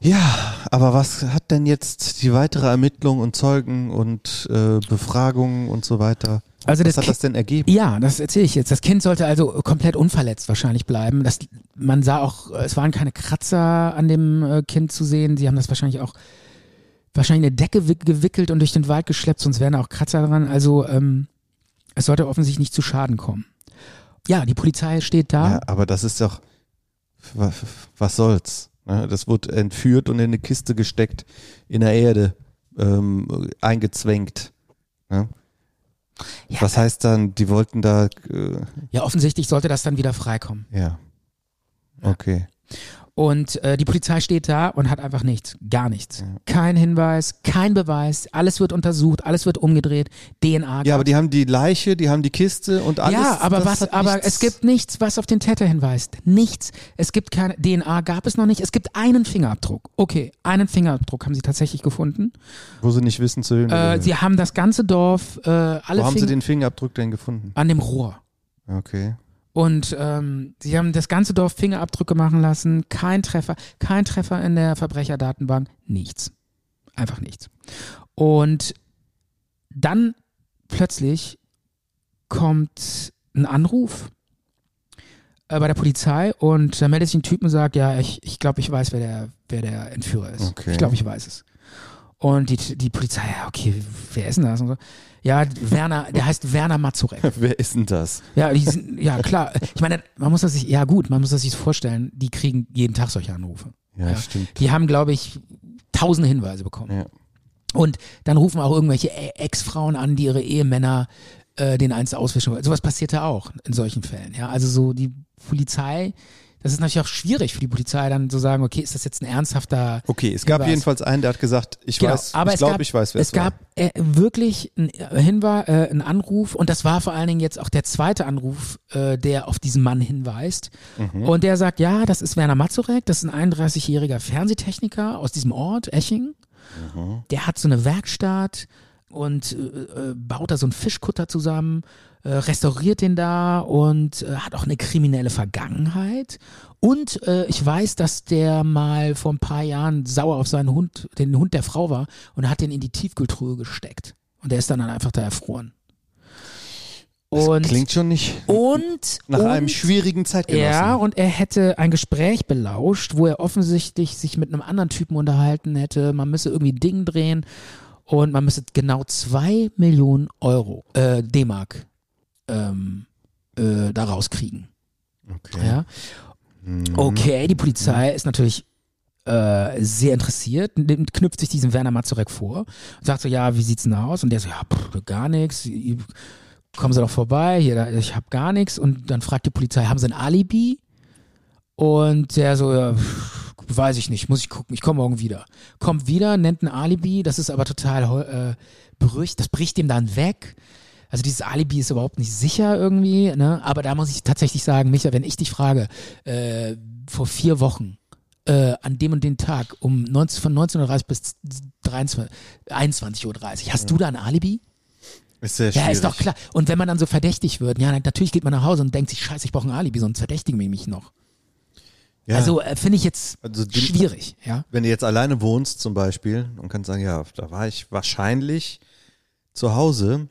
Ja, aber was hat denn jetzt die weitere Ermittlung und Zeugen und äh, Befragungen und so weiter? Also was das hat Ki- das denn ergeben? Ja, das erzähle ich jetzt. Das Kind sollte also komplett unverletzt wahrscheinlich bleiben. Das, man sah auch, es waren keine Kratzer an dem äh, Kind zu sehen. Sie haben das wahrscheinlich auch wahrscheinlich in eine Decke wick- gewickelt und durch den Wald geschleppt, sonst wären da auch Kratzer dran. Also ähm, es sollte offensichtlich nicht zu Schaden kommen. Ja, die Polizei steht da. Ja, aber das ist doch, wa- was soll's? Ne? Das wurde entführt und in eine Kiste gesteckt, in der Erde ähm, eingezwängt. ne? Ja. Was heißt dann, die wollten da, äh, Ja, offensichtlich sollte das dann wieder freikommen. ja, okay. Und äh, die Polizei steht da und hat einfach nichts, gar nichts. Kein Hinweis, kein Beweis, alles wird untersucht, alles wird umgedreht, DNA. Ja, aber die haben die Leiche, die haben die Kiste und alles. ja, aber was, aber nichts- es gibt nichts, was auf den Täter hinweist. Nichts. Es gibt keine DNA, gab es noch nicht. Es gibt einen Fingerabdruck. Okay, einen Fingerabdruck haben sie tatsächlich gefunden. Wo sie nicht wissen, zu wem Äh, sie haben das ganze Dorf, äh, alle Wo haben sie Finger den Fingerabdruck denn gefunden? an dem Rohr. Okay. Und ähm, sie haben das ganze Dorf Fingerabdrücke machen lassen. Kein Treffer, kein Treffer in der Verbrecherdatenbank. Nichts. Einfach nichts. Und dann plötzlich kommt ein Anruf äh, bei der Polizei und da meldet sich ein Typ und sagt, ja, ich, ich glaube, ich weiß, wer der, wer der Entführer ist. Okay. Ich glaube, ich weiß es. Und die, die Polizei, ja, okay, wer ist denn das? Und so. Ja, Werner, der heißt Werner Mazurek. Wer ist denn das? Ja, die sind, ja klar. Ich meine, man muss das sich, ja gut, man muss das sich vorstellen, die kriegen jeden Tag solche Anrufe. Ja, Ja. stimmt. Die haben, glaube ich, tausende Hinweise bekommen. Ja. Und dann rufen auch irgendwelche E- Ex-Frauen an, die ihre Ehemänner äh, den eins auswischen wollen. Sowas passiert ja auch in solchen Fällen. Ja, also so die Polizei, das ist natürlich auch schwierig für die Polizei dann zu sagen, okay, ist das jetzt ein ernsthafter Okay, es gab Hinweis. jedenfalls einen, der hat gesagt, ich Genau, weiß, aber ich es glaube, ich weiß, wer es es war. gab äh, wirklich einen Hinweis, äh, einen Anruf und das war vor allen Dingen jetzt auch der zweite Anruf, äh, der auf diesen Mann hinweist. Mhm. Und der sagt, ja, das ist Werner Mazurek, das ist ein 31-jähriger Fernsehtechniker aus diesem Ort, Eching. Mhm. Der hat so eine Werkstatt und äh, äh, baut da so einen Fischkutter zusammen, äh, restauriert den da und äh, hat auch eine kriminelle Vergangenheit. Und äh, ich weiß, dass der mal vor ein paar Jahren sauer auf seinen Hund, den Hund der Frau war und hat den in die Tiefkühltruhe gesteckt. Und der ist dann einfach da erfroren. Das Und, klingt schon nicht und, nach und, einem schwierigen Zeitgenossen. ja, und er hätte ein Gespräch belauscht, wo er offensichtlich sich mit einem anderen Typen unterhalten hätte. Man müsse irgendwie Ding drehen und man müsse genau zwei Millionen Euro, äh, D-Mark, ähm, äh, da rauskriegen. okay. Ja. Okay, die Polizei ist natürlich äh, sehr interessiert, nimmt, knüpft sich diesen Werner Mazurek vor und sagt so, ja, wie sieht's denn aus? Und der so, ja, pff, gar nichts. Kommen Sie doch vorbei, hier, ich habe gar nichts. Und dann fragt die Polizei, haben Sie ein Alibi? Und der so, ja, pff, weiß ich nicht, muss ich gucken, ich komme morgen wieder. Kommt wieder, nennt ein Alibi, das ist aber total äh, berücht, das bricht ihm dann weg. Also dieses Alibi ist überhaupt nicht sicher irgendwie, ne? Aber da muss ich tatsächlich sagen, Micha, wenn ich dich frage, äh, vor vier Wochen, äh, an dem und den Tag um 19, von 19.30 bis 23, 21.30 Uhr, hast du da ein Alibi? Ist sehr Ja, schwierig. ist doch klar. Und wenn man dann so verdächtig wird, ja, natürlich geht man nach Hause und denkt sich, scheiße, ich brauche ein Alibi, sonst verdächtigen wir mich noch. Ja. Also äh, finde ich jetzt Also die- schwierig, ja. wenn du jetzt alleine wohnst zum Beispiel und kannst sagen, ja, da war ich wahrscheinlich zu Hause,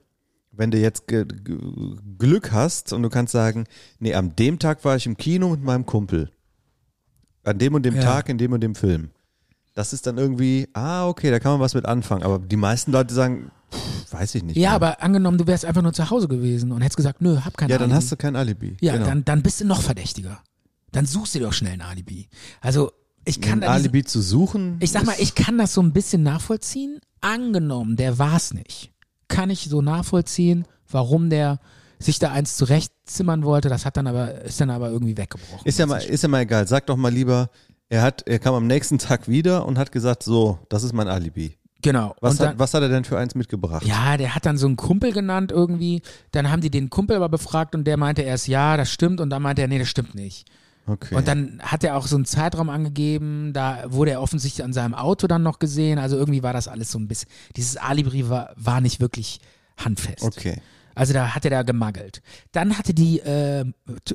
wenn du jetzt Glück hast und du kannst sagen, nee, an dem Tag war ich im Kino mit meinem Kumpel. An dem und dem Ja. Tag, in dem und dem Film. Das ist dann irgendwie, ah, okay, da kann man was mit anfangen. Aber die meisten Leute sagen, pff, weiß ich nicht. Ja, mehr. aber angenommen, du wärst einfach nur zu Hause gewesen und hättest gesagt, nö, hab kein Ja, Alibi. dann hast du kein Alibi. Ja, genau. dann, dann bist du noch verdächtiger. Dann suchst du dir doch schnell ein Alibi. Also, ich kann ein da diesen- Alibi zu suchen. Ich sag mal, ich kann das so ein bisschen nachvollziehen. Angenommen, der war's nicht. Kann ich so nachvollziehen, warum der sich da eins zurechtzimmern wollte. Das hat dann aber, ist dann aber irgendwie weggebrochen. Ist ja mal, ist ja mal egal. Sag doch mal lieber, er hat, er kam am nächsten Tag wieder und hat gesagt, so, das ist mein Alibi. Genau. Was, dann, hat, was hat er denn für eins mitgebracht? ja, der hat dann so einen Kumpel genannt irgendwie. Dann haben die den Kumpel aber befragt und der meinte erst, ja, das stimmt. Und dann meinte er, nee, das stimmt nicht. Okay. Und dann hat er auch so einen Zeitraum angegeben, da wurde er offensichtlich an seinem Auto dann noch gesehen. Also irgendwie war das alles so ein bisschen, dieses Alibi war, war nicht wirklich handfest. okay. Also da hat er da gemangelt. Dann hatte die äh,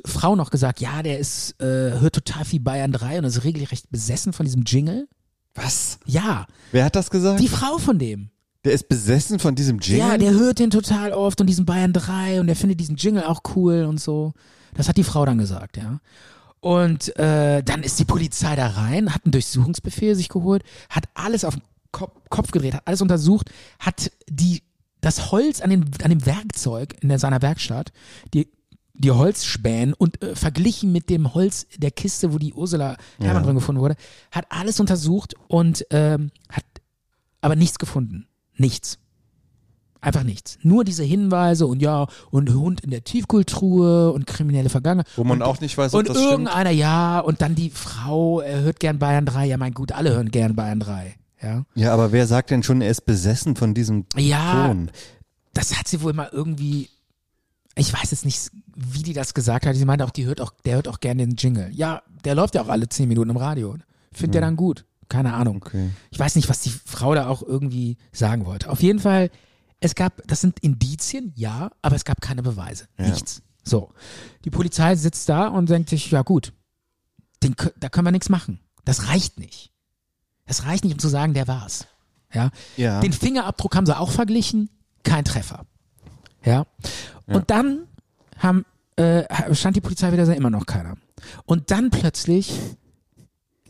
Frau noch gesagt, ja, der ist, äh, hört total viel Bayern 3 und ist regelrecht besessen von diesem Jingle. Was? Ja, Wer hat das gesagt? die Frau von dem. der ist besessen von diesem Jingle? Ja, der hört den total oft und diesen Bayern 3 und der findet diesen Jingle auch cool und so. Das hat die Frau dann gesagt, ja. Und äh, dann ist die Polizei da rein, hat einen Durchsuchungsbefehl sich geholt, hat alles auf den Kopf, gedreht, hat alles untersucht, hat die das Holz an, den, an dem Werkzeug in der, seiner Werkstatt, die die Holzspänen und äh, verglichen mit dem Holz der Kiste, wo die Ursula Hermann Ja. drin gefunden wurde, hat alles untersucht und ähm, hat aber nichts gefunden. Nichts. Einfach nichts. Nur diese Hinweise und ja, und Hund in der Tiefkultur und kriminelle Vergangenheit. Wo man und, auch nicht weiß, ob Und das stimmt. irgendeiner, ja, und dann die Frau, er hört gern Bayern 3. Ja, mein gut, alle hören gern Bayern 3. Ja. Ja, aber wer sagt denn schon, er ist besessen von diesem Ja, Ton? das hat sie wohl mal irgendwie, ich weiß jetzt nicht, wie die das gesagt hat. Sie meinte auch, die hört auch, der hört auch gerne den Jingle. Ja, der läuft ja auch alle zehn Minuten im Radio. Findet der dann gut. Keine Ahnung. Okay. Ich weiß nicht, was die Frau da auch irgendwie sagen wollte. Auf jeden Fall, es gab, das sind Indizien, ja, aber es gab keine Beweise. Ja. Nichts. So. Die Polizei sitzt da und denkt sich, ja gut, den, da können wir nichts machen. Das reicht nicht. Das reicht nicht, um zu sagen, der war's. Ja. Ja. Den Fingerabdruck haben sie auch verglichen, kein Treffer. Ja. Und dann haben, äh, stand die Polizei wieder, immer noch keiner. Und dann plötzlich,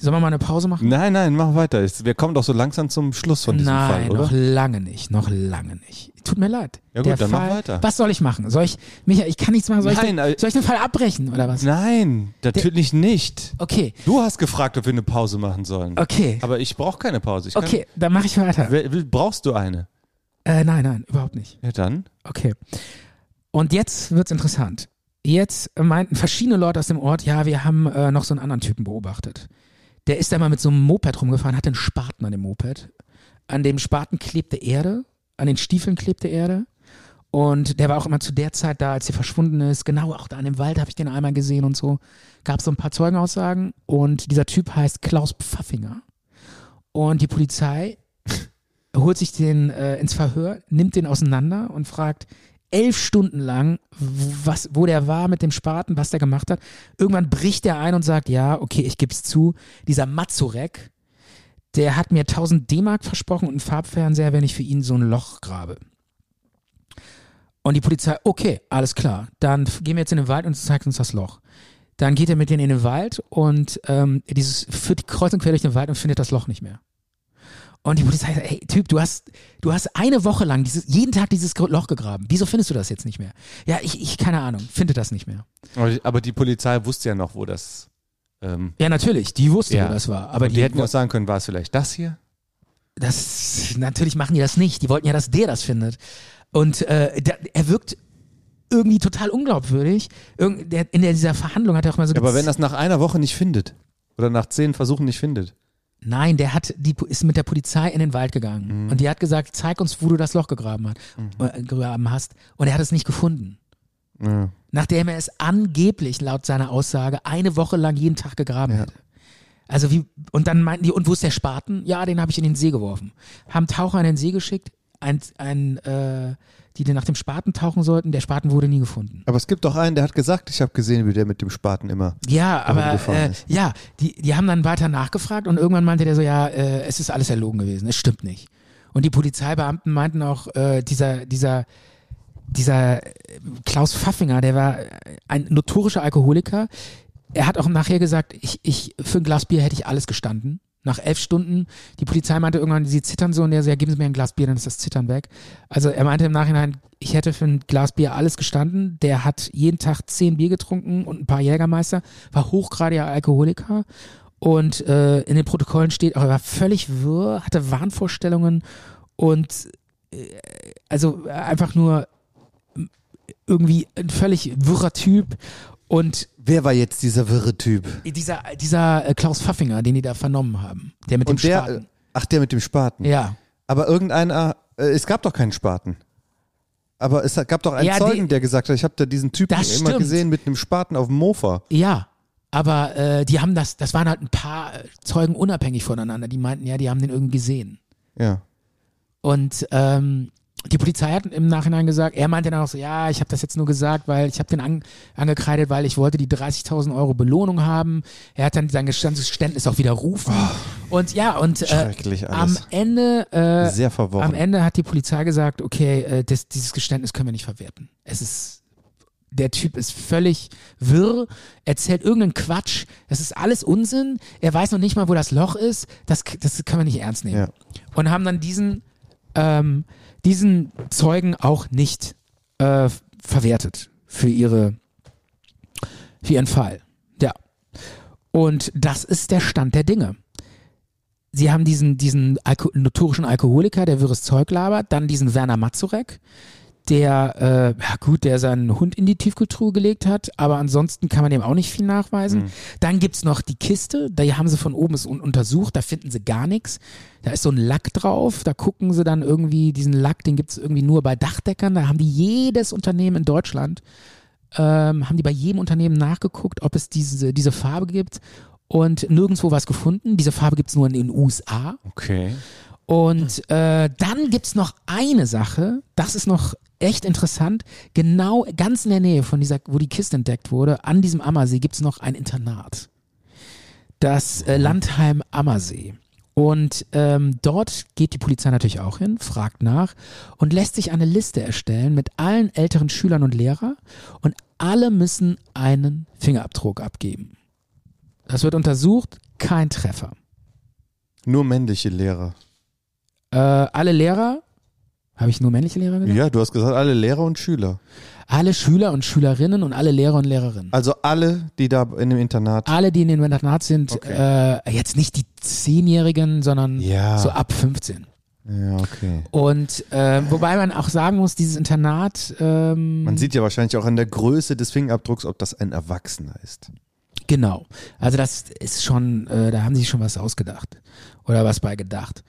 sollen wir mal eine Pause machen? Nein, nein, mach weiter. Wir kommen doch so langsam zum Schluss von diesem Nein, Fall, oder? noch lange nicht, noch lange nicht. Tut mir leid. Ja gut, Der dann mach Fall, weiter. Was soll ich machen? Soll ich, Micha, ich kann nichts machen. Soll, Nein, ich, äh, den, soll ich den Fall abbrechen oder was? Nein, natürlich nicht. Okay, Du hast gefragt, ob wir eine Pause machen sollen. okay, Aber ich brauche keine Pause. Ich kann, okay, dann mache ich weiter. Brauchst du eine? Äh, nein, nein, überhaupt nicht. Ja, dann. Okay. Und jetzt wird's interessant. Jetzt meinten verschiedene Leute aus dem Ort, ja, wir haben äh, noch so einen anderen Typen beobachtet. Der ist da mal mit so einem Moped rumgefahren, hatte einen Spaten an dem Moped. An dem Spaten klebte Erde, an den Stiefeln klebte Erde. Und der war auch immer zu der Zeit da, als sie verschwunden ist. Genau, auch da in dem Wald habe ich den einmal gesehen und so. Gab so ein paar Zeugenaussagen. Und dieser Typ heißt Klaus Pfaffinger. Und die Polizei holt sich den äh, ins Verhör, nimmt den auseinander und fragt elf Stunden lang, was, wo der war mit dem Spaten, was der gemacht hat. Irgendwann bricht er ein und sagt, ja, okay, ich geb's zu, dieser Mazurek, der hat mir 1000 D-Mark versprochen und einen Farbfernseher, wenn ich für ihn so ein Loch grabe. Und die Polizei, okay, alles klar, dann gehen wir jetzt in den Wald und zeigt uns das Loch. Dann geht er mit denen in den Wald und ähm, dieses führt die Kreuz und quer durch den Wald und findet das Loch nicht mehr. Und die Polizei sagt, hey Typ, du hast, du hast eine Woche lang dieses, jeden Tag dieses Loch gegraben. Wieso findest du das jetzt nicht mehr? Ja, ich, ich keine Ahnung, finde das nicht mehr. Aber die, aber die Polizei wusste ja noch, wo das. Ähm, Ja, natürlich, die wusste, Ja. wo das war. Aber die, die, hätten ja auch sagen können, war es vielleicht das hier? das, natürlich machen die das nicht. Die wollten ja, dass der das findet. Und äh, der, er wirkt irgendwie total unglaubwürdig. Irgend, der, in der, dieser Verhandlung hat er auch mal so Ja, aber wenn das nach einer Woche nicht findet oder nach zehn Versuchen nicht findet. Nein, der hat die ist mit der Polizei in den Wald gegangen Mhm. und die hat gesagt, zeig uns, wo du das Loch gegraben, hat, äh, gegraben hast. Und er hat es nicht gefunden. Ja. Nachdem er es angeblich laut seiner Aussage eine Woche lang jeden Tag gegraben hätte. Also wie und dann meinten die und wo ist der Spaten? Ja, den habe ich in den See geworfen. Haben Taucher in den See geschickt. Ein, ein äh, die nach dem Spaten tauchen sollten. Der Spaten wurde nie gefunden. Aber es gibt doch einen, der hat gesagt, ich habe gesehen, wie der mit dem Spaten immer. Ja, aber äh, ja, die, die haben dann weiter nachgefragt und irgendwann meinte der so, ja, äh, es ist alles erlogen gewesen, es stimmt nicht. Und die Polizeibeamten meinten auch, äh, dieser, dieser, dieser Klaus Pfaffinger, der war ein notorischer Alkoholiker. Er hat auch nachher gesagt, ich, ich, für ein Glas Bier hätte ich alles gestanden. Nach elf Stunden, die Polizei meinte irgendwann, sie zittern so und der so, ja, geben Sie mir ein Glas Bier, dann ist das Zittern weg. Also er meinte im Nachhinein, ich hätte für ein Glas Bier alles gestanden. Der hat jeden Tag zehn Bier getrunken und ein paar Jägermeister, war hochgradiger Alkoholiker und äh, in den Protokollen steht, auch er war völlig wirr, hatte Wahnvorstellungen und äh, also einfach nur irgendwie ein völlig wirrer Typ und Wer war jetzt dieser wirre Typ? dieser, dieser äh, Klaus Pfaffinger, den die da vernommen haben, der mit Und dem der, Spaten. ach, der mit dem Spaten. Ja. Aber irgendeiner, äh, es gab doch keinen Spaten. Aber es gab doch einen Ja, Zeugen, die- der gesagt hat, ich habe da diesen Typen immer stimmt. gesehen mit einem Spaten auf dem Mofa. Ja, aber äh, die haben das, das waren halt ein paar äh, Zeugen unabhängig voneinander, die meinten, ja, die haben den irgendwie gesehen. Ja. Und ähm, die Polizei hat im Nachhinein gesagt, er meinte dann auch so, ja, ich habe das jetzt nur gesagt, weil ich habe den an, angekreidet, weil ich wollte die 30.000 Euro Belohnung haben. Er hat dann sein Geständnis auch widerrufen. und ja, und äh, am. Ende äh, Sehr verworren. Am Ende hat die Polizei gesagt, okay, äh, das, dieses Geständnis können wir nicht verwerten. Es ist, der Typ ist völlig wirr, erzählt irgendeinen Quatsch, das ist alles Unsinn, er weiß noch nicht mal, wo das Loch ist, das, das können wir nicht ernst nehmen. Ja. Und haben dann diesen, ähm, diesen Zeugen auch nicht äh, verwertet für ihre, für ihren Fall. Ja. Und das ist der Stand der Dinge. Sie haben diesen, diesen Alko notorischen Alkoholiker, der wirres Zeug labert, dann diesen Werner Mazurek, der, äh, ja gut, der seinen Hund in die Tiefkultur gelegt hat, aber ansonsten kann man dem auch nicht viel nachweisen. Dann gibt's noch die Kiste, da haben sie von oben es un untersucht, da finden sie gar nichts. Da ist so ein Lack drauf, da gucken sie dann irgendwie, diesen Lack, den gibt's irgendwie nur bei Dachdeckern, da haben die jedes Unternehmen in Deutschland, ähm, haben die bei jedem Unternehmen nachgeguckt, ob es diese, diese Farbe gibt und nirgendwo was gefunden. Diese Farbe gibt's nur in den USA. Okay. Und äh, dann gibt's noch eine Sache, das ist noch echt interessant. Genau ganz in der Nähe von dieser, wo die Kiste entdeckt wurde, an diesem Ammersee gibt's noch ein Internat. Das äh, Landheim Ammersee. Und ähm, dort geht die Polizei natürlich auch hin, fragt nach und lässt sich eine Liste erstellen mit allen älteren Schülern und Lehrer und alle müssen einen Fingerabdruck abgeben. Das wird untersucht, kein Treffer. Nur männliche Lehrer. Äh, alle Lehrer, habe ich nur männliche Lehrer gesagt? Ja, du hast gesagt, alle Lehrer und Schüler. Alle Schüler und Schülerinnen und alle Lehrer und Lehrerinnen. Also alle, die da in dem Internat. Alle, die in dem Internat sind, Okay. äh, jetzt nicht die Zehnjährigen, sondern Ja. so ab 15. Ja, okay. Und äh, wobei man auch sagen muss, dieses Internat, ähm, Man sieht ja wahrscheinlich auch an der Größe des Fingerabdrucks, ob das ein Erwachsener ist. genau. Also das ist schon, äh, da haben sie sich schon was ausgedacht oder was bei gedacht.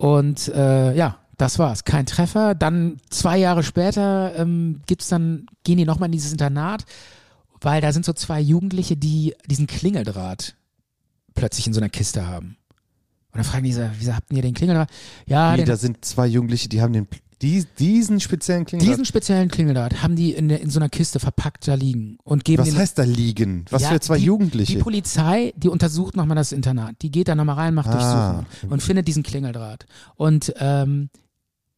Und äh, ja, das war's. Kein Treffer. Dann zwei Jahre später ähm, gibt's dann, gehen die nochmal in dieses Internat, weil da sind so zwei Jugendliche, die diesen Klingeldraht plötzlich in so einer Kiste haben. Und dann fragen die so, wieso habt ihr den Klingeldraht? Ja, den, da sind zwei Jugendliche, die haben den, die, diesen speziellen Klingeldraht. diesen speziellen Klingeldraht haben die in, der- in so einer Kiste verpackt da liegen und geben Was heißt da liegen? Was Ja, für zwei die, Jugendliche? Die Polizei, die untersucht nochmal das Internat. Die geht da nochmal rein, macht Ah. Durchsuchungen und findet diesen Klingeldraht. Und ähm,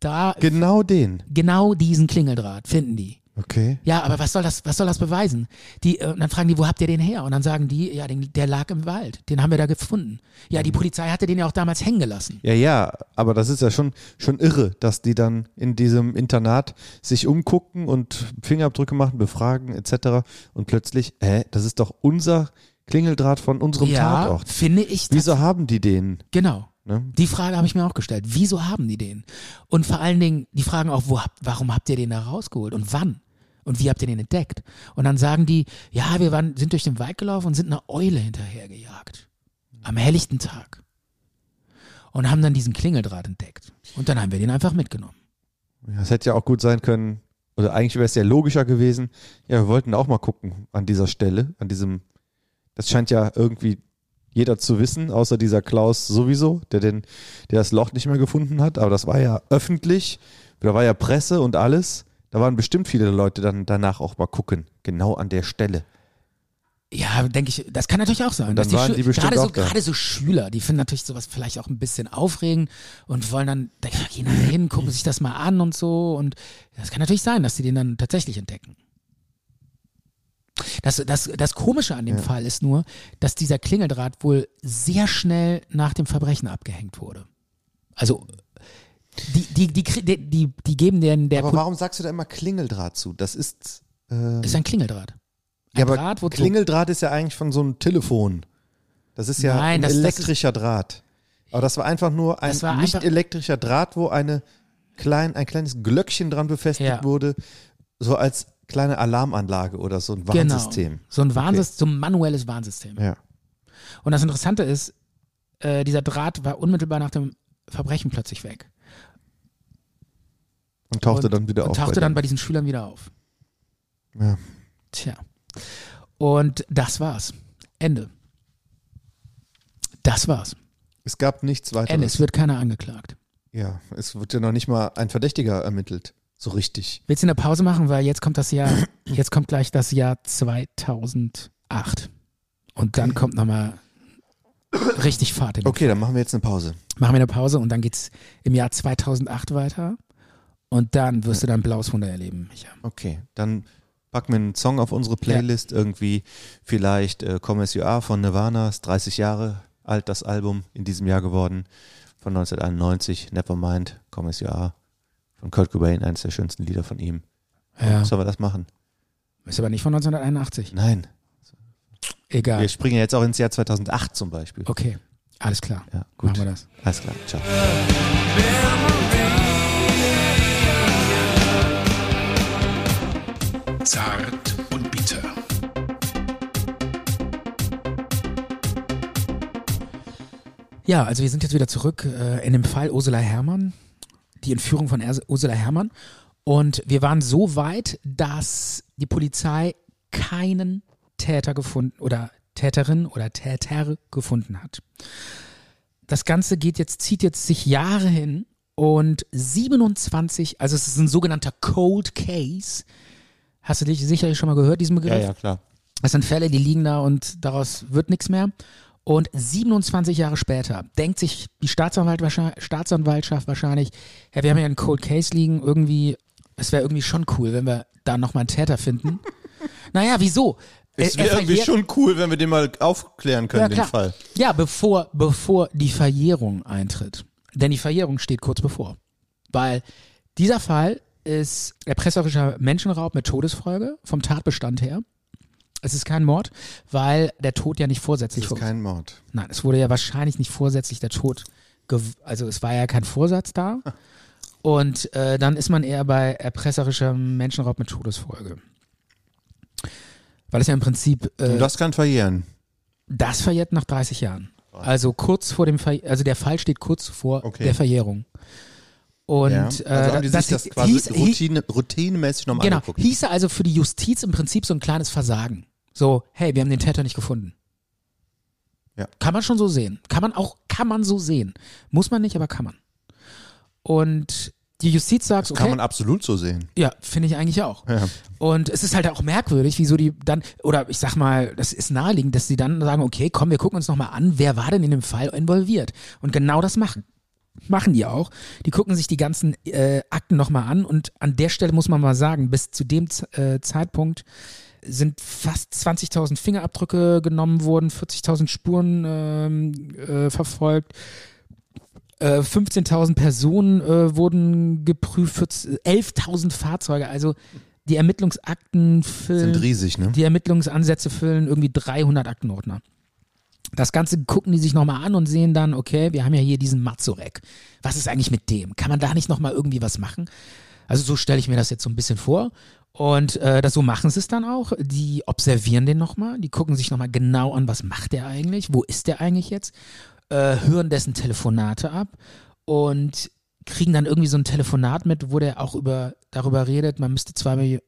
da genau den. genau diesen Klingeldraht finden die. Okay. Ja, aber was soll das, was soll das beweisen? Die, äh, und dann fragen die, wo habt ihr den her? Und dann sagen die, ja, den, der lag im Wald. Den haben wir da gefunden. Ja, Mhm. die Polizei hatte den ja auch damals hängen gelassen. Ja, ja, aber das ist ja schon, schon irre, dass die dann in diesem Internat sich umgucken und Fingerabdrücke machen, befragen etc. Und plötzlich, hä, das ist doch unser Klingeldraht von unserem ja, Tatort. finde ich. Wieso haben die den? Genau. Ne? Die Frage habe ich mir auch gestellt. Wieso haben die den? Und vor allen Dingen, die fragen auch, wo warum habt ihr den da rausgeholt und wann? Und wie habt ihr den entdeckt? Und dann sagen die, ja, wir waren, sind durch den Wald gelaufen und sind einer Eule hinterhergejagt. Am helllichten Tag. Und haben dann diesen Klingeldraht entdeckt. Und dann haben wir den einfach mitgenommen. Ja, Es hätte ja auch gut sein können, oder eigentlich wäre es ja logischer gewesen, ja, wir wollten auch mal gucken an dieser Stelle, an diesem, das scheint ja irgendwie jeder zu wissen, außer dieser Klaus sowieso, der, den, der das Loch nicht mehr gefunden hat. Aber das war ja öffentlich, da war ja Presse und alles. Da waren bestimmt viele Leute dann danach auch mal gucken, genau an der Stelle. Ja, denke ich, das kann natürlich auch sein. Und dass dann waren die gerade so, auch da. gerade so Schüler, die finden natürlich sowas vielleicht auch ein bisschen aufregend und wollen dann, da gehen dann hin, gucken sich das mal an und so. Und das kann natürlich sein, dass sie den dann tatsächlich entdecken. Das, das, das Komische an dem Fall ist nur, dass dieser Klingeldraht wohl sehr schnell nach dem Verbrechen abgehängt wurde. Also die, die, die, die, die, geben den der Aber warum sagst du da immer Klingeldraht zu? Das ist. Äh, ist ein Klingeldraht. Ein ja, aber Draht? Klingeldraht ist ja eigentlich von so einem Telefon. Das ist ja Nein, ein das- das elektrischer Draht. Aber das war einfach nur ein Das war nicht einfach- elektrischer Draht, wo eine klein, ein kleines Glöckchen dran befestigt Ja. wurde, so als kleine Alarmanlage oder so ein Genau. Warnsystem. So ein Warnsystem, so ein manuelles Warnsystem. Ja. Und das Interessante ist, äh, dieser Draht war unmittelbar nach dem Verbrechen plötzlich weg. Und tauchte und, dann wieder und auf. tauchte bei dann bei diesen Schülern wieder auf. Ja. Tja. Und das war's. Ende. Das war's. Es gab nichts weiteres. Ende. Es wird keiner angeklagt. Ja, es wird ja noch nicht mal ein Verdächtiger ermittelt. So richtig. Willst du eine Pause machen, weil jetzt kommt das Jahr, jetzt kommt gleich das Jahr 2008. Und dann kommt nochmal richtig Fahrt Okay, dann machen wir jetzt eine Pause. Machen wir eine Pause und dann geht's im Jahr 2008 weiter. Und dann wirst du dein blaues Wunder erleben, Micha. Okay, dann packen wir einen Song auf unsere Playlist. Irgendwie vielleicht äh, Come As You Are von Nirvana. Ist 30 Jahre alt das Album in diesem Jahr geworden. Von 1991. Nevermind, Come As You Are. Von Kurt Cobain, eines der schönsten Lieder von ihm. Ja. Sollen wir das machen? Ist aber nicht von 1981. Nein. Egal. Wir springen jetzt auch ins Jahr 2008 zum Beispiel. Okay, alles klar. Ja, gut. Machen wir das. Alles klar. Ciao. Zart und bitter. Ja, also wir sind jetzt wieder zurück äh, in dem Fall Ursula Herrmann, die Entführung von Ers- Ursula Herrmann. Und wir waren so weit, dass die Polizei keinen Täter gefunden oder Täterin oder Täter gefunden hat. Das Ganze geht jetzt, zieht jetzt sich Jahre hin und 27, also es ist ein sogenannter Cold Case. Hast du dich sicherlich schon mal gehört, diesen Begriff? Ja, ja, klar. Das sind Fälle, die liegen da und daraus wird nichts mehr. Und 27 Jahre später denkt sich die Staatsanwalt Staatsanwaltschaft wahrscheinlich, ja, wir haben ja einen Cold Case liegen, irgendwie, es wäre irgendwie schon cool, wenn wir da nochmal einen Täter finden. naja, wieso? Es wäre irgendwie schon cool, wenn wir den mal aufklären können, ja, den. Fall. Ja, bevor, bevor die Verjährung eintritt. Denn die Verjährung steht kurz bevor. Weil dieser Fall ist erpresserischer Menschenraub mit Todesfolge vom Tatbestand her. Es ist kein Mord, weil der Tod ja nicht vorsätzlich Das ist vor- kein Mord. Nein, es wurde ja wahrscheinlich nicht vorsätzlich der Tod, also es war ja kein Vorsatz da. Und äh, dann ist man eher bei erpresserischem Menschenraub mit Todesfolge. Weil es ja im Prinzip äh, Und das kann verjähren. das verjährt nach 30 Jahren. Also kurz vor dem Ver also der Fall steht kurz vor Okay. der Verjährung. Und Ja. äh, Also die sich das quasi hieß, Routine, routinemäßig nochmal genau, angeguckt. hieße also für die Justiz im Prinzip so ein kleines Versagen. So, hey, wir haben den Täter nicht gefunden. Ja. Kann man schon so sehen. Kann man auch, kann man so sehen. Muss man nicht, aber kann man. Und die Justiz sagt, okay, Kann man absolut so sehen. ja, finde ich eigentlich auch. Ja. Und es ist halt auch merkwürdig, wieso die dann, oder ich sag mal, das ist naheliegend, dass sie dann sagen, okay, komm, wir gucken uns nochmal an, wer war denn in dem Fall involviert? Und genau das machen. Machen die auch. Die gucken sich die ganzen äh, Akten nochmal an und an der Stelle muss man mal sagen, bis zu dem äh, Zeitpunkt sind fast 20.000 Fingerabdrücke genommen worden, 40.000 Spuren ähm, äh, verfolgt, äh, 15.000 Personen äh, wurden geprüft, 14 11.000 Fahrzeuge. Also die Ermittlungsakten füllen, Sind riesig, ne? die Ermittlungsansätze füllen irgendwie 300 Aktenordner. Das Ganze gucken die sich nochmal an und sehen dann, okay, wir haben ja hier diesen Mazurek. Was ist eigentlich mit dem? Kann man da nicht nochmal irgendwie was machen? Also so stelle ich mir das jetzt so ein bisschen vor. Und äh, das, so machen sie es dann auch. Die observieren den nochmal, die gucken sich nochmal genau an, was macht der eigentlich, wo ist der eigentlich jetzt, äh, hören dessen Telefonate ab und kriegen dann irgendwie so ein Telefonat mit, wo der auch über, darüber redet, man müsste zwei,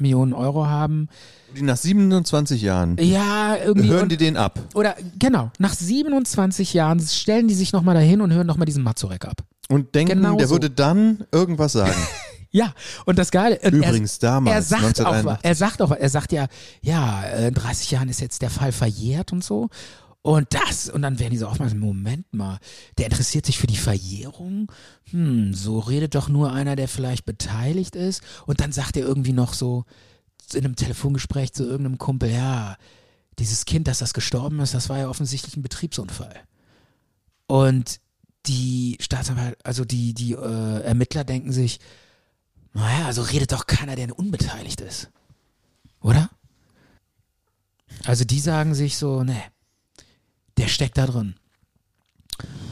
Millionen Euro haben. Die nach 27 Jahren Ja, irgendwie. hören und, die den ab. oder genau, nach 27 Jahren stellen die sich nochmal dahin und hören nochmal diesen Mazurek ab. Und denken, Genau der so. würde dann irgendwas sagen. Ja, und das Geile. und Übrigens er, damals, Er sagt, auch, 1981. was- er sagt auch, er sagt ja, ja, äh, in 30 Jahren ist jetzt der Fall verjährt und so. Und das, und dann werden die so aufmerksam, Moment mal, der interessiert sich für die Verjährung? Hm, so redet doch nur einer, der vielleicht beteiligt ist. Und dann sagt er irgendwie noch so in einem Telefongespräch zu irgendeinem Kumpel, ja, dieses Kind, dass das gestorben ist, das war ja offensichtlich ein Betriebsunfall. Und die Staatsanwalt, also die, die äh, Ermittler denken sich, naja, also redet doch keiner, der unbeteiligt ist. Oder? Also die sagen sich so, ne, der steckt da drin.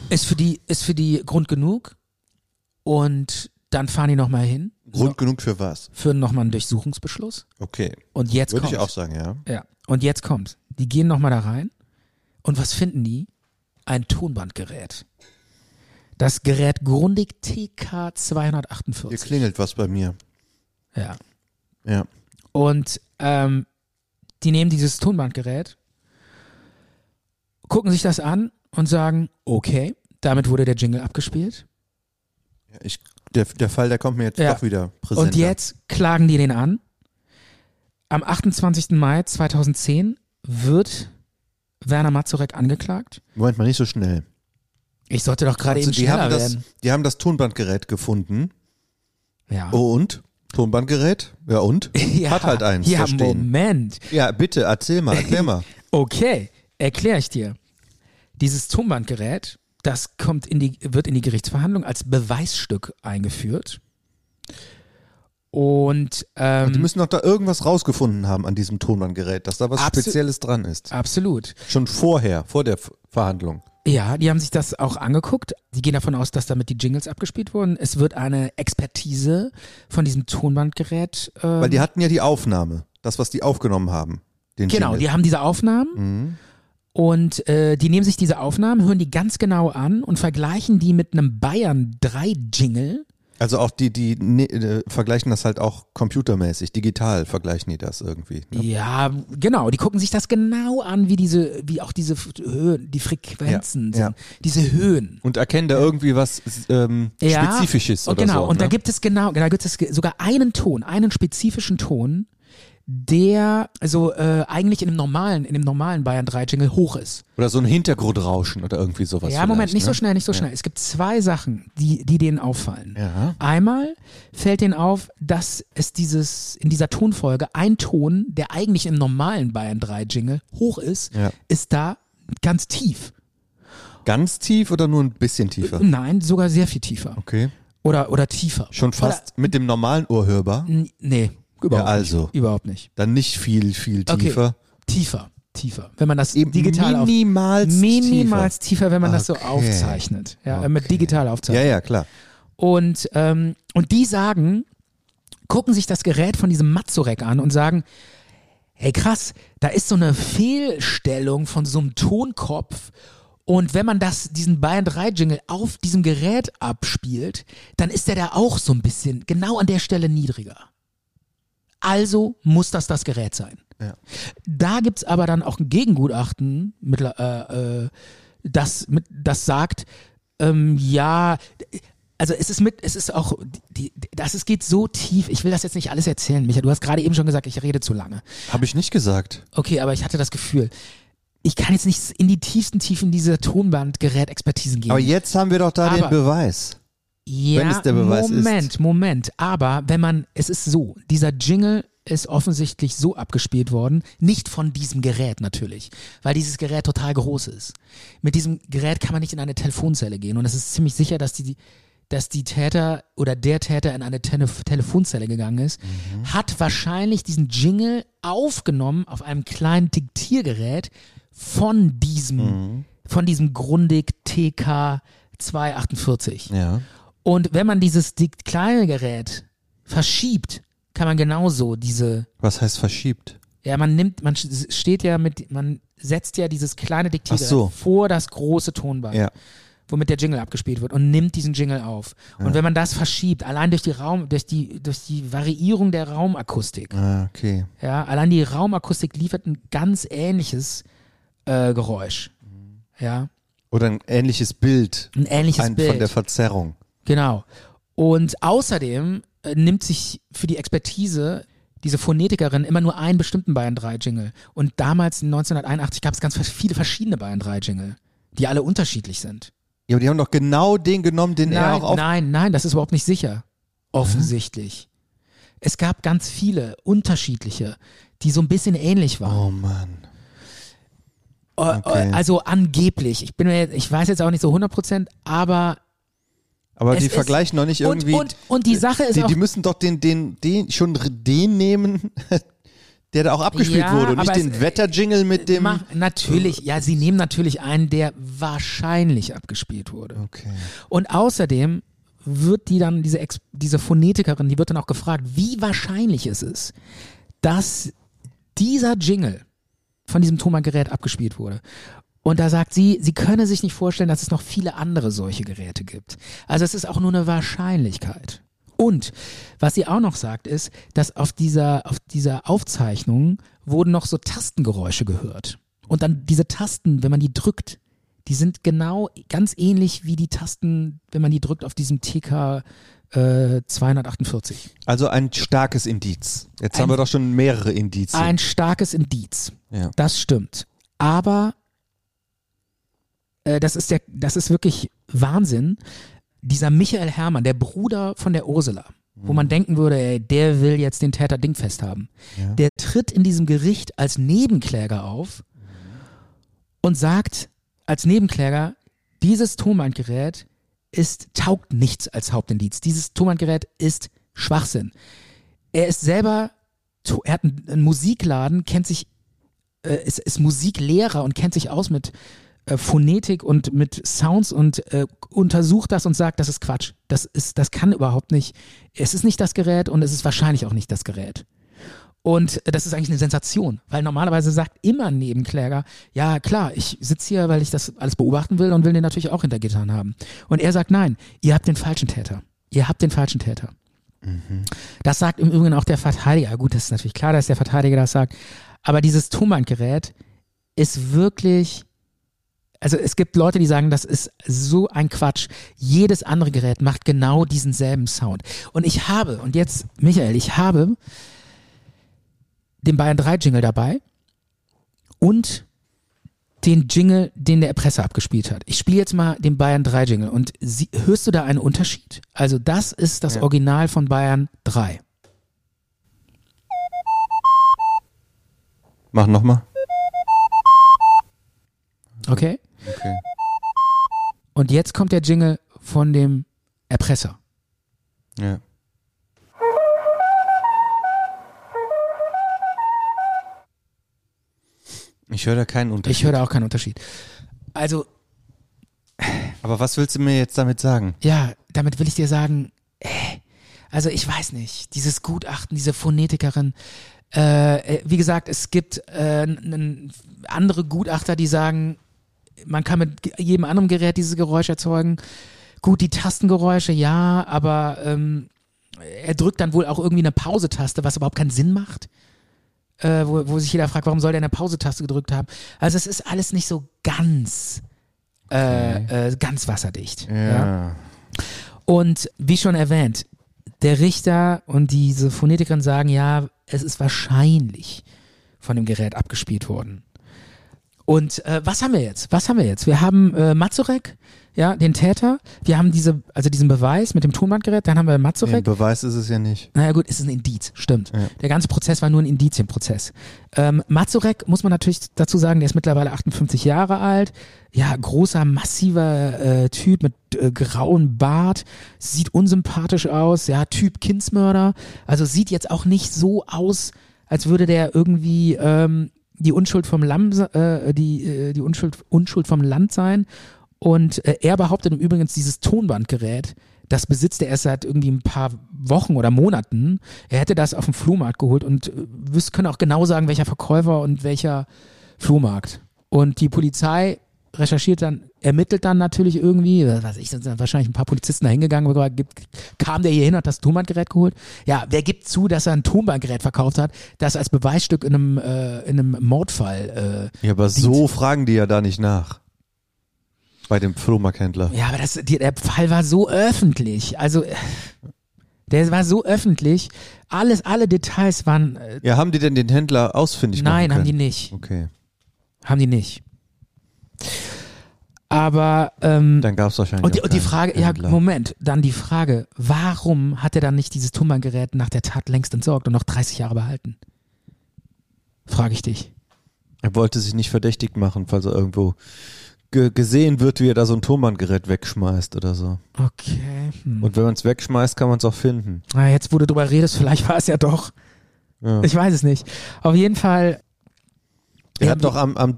Ist für die, ist für die Grund genug. Und dann fahren die nochmal hin, Grund genug für was? führen nochmal einen Durchsuchungsbeschluss. Okay. Und jetzt Würde kommt. ich auch sagen, ja. Ja. Und jetzt kommt. Die gehen nochmal da rein. Und was finden die? Ein Tonbandgerät. Das Gerät Grundig TK Hier 248. klingelt was bei mir. Ja. Ja. Und ähm, die nehmen dieses Tonbandgerät, gucken sich das an und sagen, okay, damit wurde der Jingle abgespielt. Ich, der, der Fall, der kommt mir jetzt Ja. doch wieder präsent. Und jetzt klagen die den an. Am 28. Mai 2010 wird Werner Mazurek angeklagt. Moment mal, nicht so schnell. Ich sollte doch gerade Also eben die, schneller haben das, werden. die haben das Tonbandgerät gefunden. Ja. Und? Tonbandgerät? Ja, und? ja. Hat halt eins Ja, da stehen. Moment. Ja, bitte, erzähl mal, erklär mal. Okay, erkläre ich dir. Dieses Tonbandgerät, das kommt in die, wird in die Gerichtsverhandlung als Beweisstück eingeführt. Und ähm, Die müssen doch da irgendwas rausgefunden haben an diesem Tonbandgerät, dass da was Spezielles dran ist. absolut. Schon vorher, vor der Verhandlung. Ja, die haben sich das auch angeguckt. Die gehen davon aus, dass damit die Jingles abgespielt wurden. Es wird eine Expertise von diesem Tonbandgerät. Ähm, Weil die hatten ja die Aufnahme, das, was die aufgenommen haben. Den Genau, Jingle. die haben diese Aufnahmen Mhm. Und äh, die nehmen sich diese Aufnahmen, hören die ganz genau an und vergleichen die mit einem Bayern 3 Jingle. Also auch die, die ne, äh, vergleichen das halt auch computermäßig, digital vergleichen die das irgendwie. Ne? Ja, genau. Die gucken sich das genau an, wie diese, wie auch diese Höhen, die Frequenzen Ja, sind. Diese Höhen. Und erkennen da irgendwie was ähm, Ja, Spezifisches und oder genau. so. Und da ne? gibt es genau, da gibt es sogar einen Ton, einen spezifischen Ton, der also äh, eigentlich in dem normalen, in dem normalen Bayern 3 Jingle hoch ist. Oder so ein Hintergrundrauschen oder irgendwie sowas. ja, Moment, nicht so ne? schnell, nicht so schnell. Es gibt zwei Sachen, die, die denen auffallen. Ja. Einmal fällt denen auf, dass es dieses, in dieser Tonfolge ein Ton, der eigentlich im normalen Bayern 3 Jingle hoch ist, Ja. ist da ganz tief. Ganz tief oder nur ein bisschen tiefer? Nein, sogar sehr viel tiefer. Okay. Oder, oder tiefer. Schon fast mit dem normalen Ohr hörbar? Oder, nee, überhaupt Ja, also. nicht. Überhaupt nicht. Dann nicht viel, viel Okay. tiefer. Tiefer, tiefer. Wenn man das Eben digital auf, minimals minimals tiefer. wenn man das so Okay. aufzeichnet. Ja, äh, mit digital Ja, aufzeichnet. ja, klar. Und, ähm, und die sagen, gucken sich das Gerät von diesem Mazurek an und sagen, hey krass, da ist so eine Fehlstellung von so einem Tonkopf. Und wenn man das, diesen Bayern 3 Jingle auf diesem Gerät abspielt, dann ist der da auch so ein bisschen genau an der Stelle niedriger. Also muss das das Gerät sein. Ja. Da gibt's aber dann auch ein Gegengutachten, mittler- äh, äh, das, mit, das sagt, ähm, ja, also es ist mit, es ist auch, die, das es geht so tief. Ich will das jetzt nicht alles erzählen, Micha. Du hast gerade eben schon gesagt, ich rede zu lange. Habe ich nicht gesagt. Okay, aber ich hatte das Gefühl, ich kann jetzt nicht in die tiefsten Tiefen dieser Tonbandgerät-Expertisen gehen. Aber jetzt haben wir doch da den Aber- Beweis. Ja, Wenn es der Beweis ist. Moment, Moment. Aber wenn man, es ist so, dieser Jingle ist offensichtlich so abgespielt worden, nicht von diesem Gerät natürlich, weil dieses Gerät total groß ist. Mit diesem Gerät kann man nicht in eine Telefonzelle gehen und es ist ziemlich sicher, dass die, dass die Täter oder der Täter in eine Tele Telefonzelle gegangen ist, Mhm. hat wahrscheinlich diesen Jingle aufgenommen auf einem kleinen Diktiergerät von diesem, Mhm. von diesem Grundig TK 248. Ja. Und wenn man dieses kleine Gerät verschiebt, kann man genauso diese, Was heißt verschiebt? ja, man nimmt, man steht ja mit, man setzt ja dieses kleine Diktiergerät so. vor das große Tonband. Ja. womit der Jingle abgespielt wird und nimmt diesen Jingle auf. Und wenn man das verschiebt, allein durch die Raum, durch die, durch die Variierung der Raumakustik, Ah, okay. ja, allein die Raumakustik liefert ein ganz ähnliches äh, Geräusch. Ja, Oder ein ähnliches Bild. ein ähnliches ein, Bild. Von der Verzerrung. Genau. Und außerdem äh, nimmt sich für die Expertise diese Phonetikerin immer nur einen bestimmten Bayern 3 Jingle. Und damals, 1981, gab es ganz viele verschiedene Bayern 3 Jingle, die alle unterschiedlich sind. Ja, aber die haben doch genau den genommen, den er Nein, auch auf. nein, nein, das ist überhaupt nicht sicher. Offensichtlich. Es gab ganz viele unterschiedliche, die so ein bisschen ähnlich waren. Oh Mann. Äh, okay. äh, Also angeblich. Ich bin mir, ich weiß jetzt auch nicht so 100 Prozent, aber Aber Es die vergleichen doch nicht irgendwie. und, und, und die Sache ist die, auch, die müssen doch den, den, den, schon den nehmen, der da auch abgespielt Ja, wurde und nicht den es- Wetterjingle mit dem. Natürlich, ja, sie nehmen natürlich einen, der wahrscheinlich abgespielt wurde. Okay. Und außerdem wird die dann, diese, Ex diese Phonetikerin, die wird dann auch gefragt, wie wahrscheinlich es ist, dass dieser Jingle von diesem Tonbandgerät abgespielt wurde. Und da sagt sie, sie könne sich nicht vorstellen, dass es noch viele andere solche Geräte gibt. Also es ist auch nur eine Wahrscheinlichkeit. Und was sie auch noch sagt, ist, dass auf dieser, auf dieser Aufzeichnung wurden noch so Tastengeräusche gehört. Und dann diese Tasten, wenn man die drückt, die sind genau ganz ähnlich wie die Tasten, wenn man die drückt auf diesem TK äh, 248. Also ein starkes Indiz. Jetzt Ein- haben wir doch schon mehrere Indizien. Ein starkes Indiz. ja. Das stimmt. Aber äh, das ist der, das ist wirklich Wahnsinn. Dieser Michael Herrmann, der Bruder von der Ursula, wo man denken würde, ey, der will jetzt den Täter dingfest haben. Ja. Der tritt in diesem Gericht als Nebenkläger auf und sagt als Nebenkläger, dieses Tonbandgerät ist, taugt nichts als Hauptindiz. Dieses Tonbandgerät ist Schwachsinn. Er ist selber, er hat einen, einen Musikladen, kennt sich äh, ist, ist Musiklehrer und kennt sich aus mit äh, Phonetik und mit Sounds und äh, untersucht das und sagt, das ist Quatsch. Das ist, das kann überhaupt nicht. Es ist nicht das Gerät und es ist wahrscheinlich auch nicht das Gerät. Und äh, das ist eigentlich eine Sensation, weil normalerweise sagt immer ein Nebenkläger, ja klar, ich sitze hier, weil ich das alles beobachten will und will den natürlich auch hinter Gittern haben. Und er sagt, nein, ihr habt den falschen Täter. Ihr habt den falschen Täter. Das sagt im Übrigen auch der Verteidiger. Gut, das ist natürlich klar, dass der Verteidiger das sagt. Aber dieses Tonbandgerät ist wirklich, also es gibt Leute, die sagen, das ist so ein Quatsch. Jedes andere Gerät macht genau diesen selben Sound. Und ich habe, und jetzt, Michael, ich habe den Bayern 3 Jingle dabei und den Jingle, den der Erpresser abgespielt hat. Ich spiele jetzt mal den Bayern 3 Jingle und sie, hörst du da einen Unterschied? Also das ist das Original von Bayern 3. Mach nochmal. Okay? Okay. Und jetzt kommt der Jingle von dem Erpresser. Ja. Ich höre da keinen Unterschied. Ich höre da auch keinen Unterschied. Also, Aber was willst du mir jetzt damit sagen? ja, damit will ich dir sagen, äh, also ich weiß nicht, dieses Gutachten, diese Phonetikerin, äh, äh, wie gesagt, es gibt äh, andere Gutachter, die sagen, man kann mit jedem anderen Gerät dieses Geräusch erzeugen. Gut, die Tastengeräusche, ja, aber ähm, er drückt dann wohl auch irgendwie eine Pause-Taste, was überhaupt keinen Sinn macht. Äh, wo, wo sich jeder fragt, warum soll der eine Pause-Taste gedrückt haben? Also es ist alles nicht so ganz, äh, äh, ganz wasserdicht. Ja. Und wie schon erwähnt, der Richter und diese Phonetikerin sagen, ja, es ist wahrscheinlich von dem Gerät abgespielt worden. Und äh, was haben wir jetzt? Was haben wir jetzt? Wir haben äh, Mazurek, ja, den Täter. Wir haben diese, also diesen Beweis mit dem Tonbandgerät. Dann haben wir Ein Mazurek. Beweis ist es ja nicht. Naja gut, es ist ein Indiz, stimmt. Ja. Der ganze Prozess war nur ein Indizienprozess. Ähm, Mazurek, muss man natürlich dazu sagen, der ist mittlerweile 58 Jahre alt. Ja, großer, massiver äh, Typ mit äh, grauem Bart, sieht unsympathisch aus, ja, Typ Kindsmörder. Also sieht jetzt auch nicht so aus, als würde der irgendwie ähm, die Unschuld vom Lamm, äh, die, äh, die Unschuld, Unschuld vom Land sein. Und äh, er behauptet im Übrigen dieses Tonbandgerät, das besitzt er erst seit irgendwie ein paar Wochen oder Monaten. Er hätte das auf dem Flohmarkt geholt und äh, können auch genau sagen, welcher Verkäufer und welcher Flohmarkt. Und die Polizei recherchiert dann, ermittelt dann natürlich irgendwie, was weiß ich, sind wahrscheinlich ein paar Polizisten da hingegangen, kam der hier hin, hat das Tonbandgerät geholt. Ja, wer gibt zu, dass er ein Tonbandgerät verkauft hat, das als Beweisstück in einem, äh, in einem Mordfall äh, Ja, aber dient? so fragen die ja da nicht nach. Bei dem Flohmarkthändler. Ja, aber das, die, der Fall war so öffentlich. Also, der war so öffentlich. Alles, alle Details waren. Äh, Ja, haben die denn den Händler ausfindig nein, machen haben die nicht. Okay. Haben die nicht. Aber ähm, Dann gab es wahrscheinlich und die, und die Frage, ja, Händler. Moment, dann die Frage, warum hat er dann nicht dieses Tummergerät nach der Tat längst entsorgt und noch 30 Jahre behalten? Frage ich dich. Er wollte sich nicht verdächtig machen, falls er irgendwo ge gesehen wird, wie er da so ein Tonbandgerät wegschmeißt oder so. Okay. Hm. Und wenn man es wegschmeißt, kann man es auch finden. Na, jetzt, wo du drüber redest, vielleicht war es ja doch. Ja. Ich weiß es nicht. Auf jeden Fall. er hat doch am, am,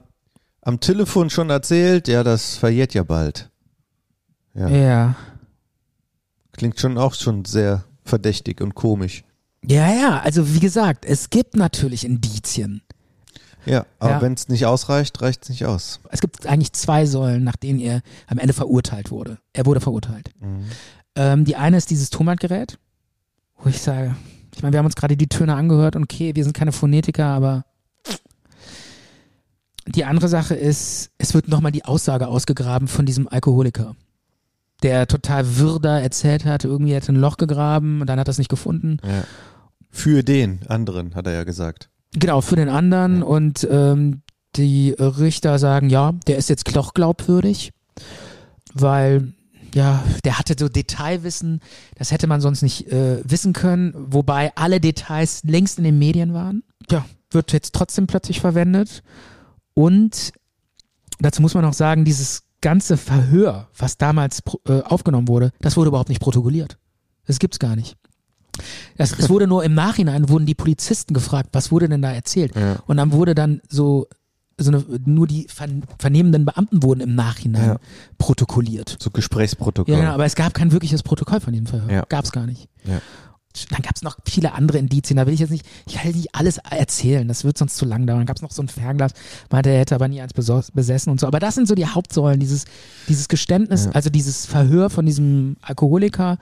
am Telefon schon erzählt, ja, das verjährt ja bald. Ja. Ja. Klingt schon auch schon sehr verdächtig und komisch. Ja, ja, also wie gesagt, es gibt natürlich Indizien. Ja, aber Ja. wenn es nicht ausreicht, reicht es nicht aus. Es gibt eigentlich zwei Säulen, nach denen er am Ende verurteilt wurde. Er wurde verurteilt. Ähm, die eine ist dieses Tonbandgerät, wo ich sage, ich meine, wir haben uns gerade die Töne angehört und okay, wir sind keine Phonetiker, aber die andere Sache ist, es wird nochmal die Aussage ausgegraben von diesem Alkoholiker, der total wirder erzählt hat, irgendwie hätte ein Loch gegraben und dann hat er es nicht gefunden. Ja. Für den anderen, hat er ja gesagt. Genau, für den anderen und ähm, die Richter sagen, ja, der ist jetzt doch glaubwürdig, weil ja, der hatte so Detailwissen, das hätte man sonst nicht äh, wissen können, wobei alle Details längst in den Medien waren. Ja, wird jetzt trotzdem plötzlich verwendet und dazu muss man auch sagen, dieses ganze Verhör, was damals äh, aufgenommen wurde, das wurde überhaupt nicht protokolliert. Das gibt's gar nicht. Das, es wurde nur im Nachhinein wurden die Polizisten gefragt, was wurde denn da erzählt? Ja. Und dann wurde dann so, so eine, nur die vern, vernehmenden Beamten wurden im Nachhinein Ja. protokolliert. So Gesprächsprotokoll. Ja, aber es gab kein wirkliches Protokoll von diesem Verhör. Ja. Gab es gar nicht. Ja. Dann gab es noch viele andere Indizien, da will ich jetzt nicht, ich kann jetzt nicht alles erzählen, das wird sonst zu lang dauern. Dann gab es noch so ein Fernglas, meinte, er hätte aber nie eins besessen und so. Aber das sind so die Hauptsäulen, dieses, dieses Geständnis, Ja. also dieses Verhör von diesem Alkoholiker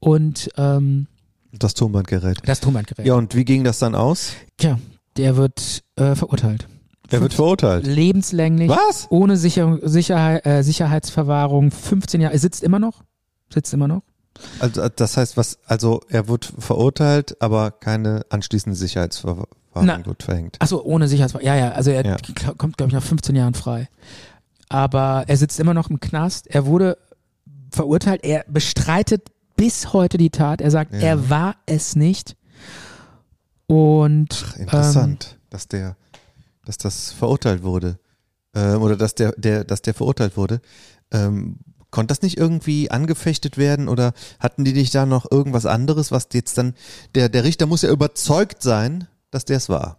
und ähm, Das Tonbandgerät. das Tonbandgerät. Ja, und wie ging das dann aus? Tja, der wird äh, verurteilt. Er wird verurteilt. Lebenslänglich. Was? Ohne Sicher Sicherheit, äh, Sicherheitsverwahrung, 15 Jahre. Er sitzt immer noch. Sitzt immer noch. Also das heißt, was? Also er wird verurteilt, aber keine anschließende Sicherheitsverwahrung wird verhängt. Achso, ohne Sicherheitsverwahrung. Ja, ja, also er Ja. kommt, glaube ich, nach 15 Jahren frei. Aber er sitzt immer noch im Knast. Er wurde verurteilt. Er bestreitet bis heute die Tat. Er sagt, Ja. er war es nicht. Und Interessant, dass der, dass das verurteilt wurde ähm, oder dass der, der, dass der verurteilt wurde. Ähm, konnte das nicht irgendwie angefechtet werden oder hatten die nicht da noch irgendwas anderes, was jetzt dann der der Richter muss ja überzeugt sein, dass der es war.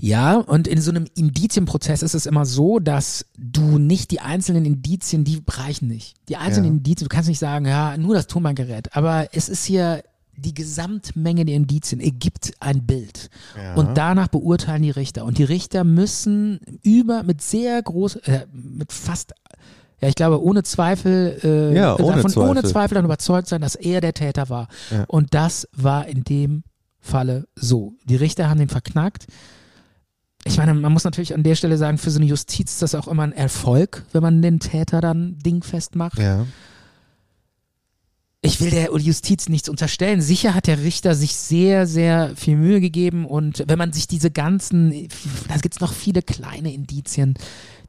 Ja, und in so einem Indizienprozess ist es immer so, dass du nicht die einzelnen Indizien, die reichen nicht. Die einzelnen Ja. Indizien, du kannst nicht sagen, ja, nur das Tonbandgerät, aber es ist hier die Gesamtmenge der Indizien ergibt ein Bild. Ja. Und danach beurteilen die Richter. Und die Richter müssen über, mit sehr groß, äh, mit fast, ja, ich glaube, ohne Zweifel, äh, Ja, ohne davon, ohne Zweifel. Zweifel dann überzeugt sein, dass er der Täter war. Ja. Und das war in dem Falle so. Die Richter haben den verknackt. Ich meine, man muss natürlich an der Stelle sagen, für so eine Justiz ist das auch immer ein Erfolg, wenn man den Täter dann dingfest macht. Ja. Ich will der Justiz nichts unterstellen. Sicher hat der Richter sich sehr, sehr viel Mühe gegeben und wenn man sich diese ganzen, da gibt es noch viele kleine Indizien,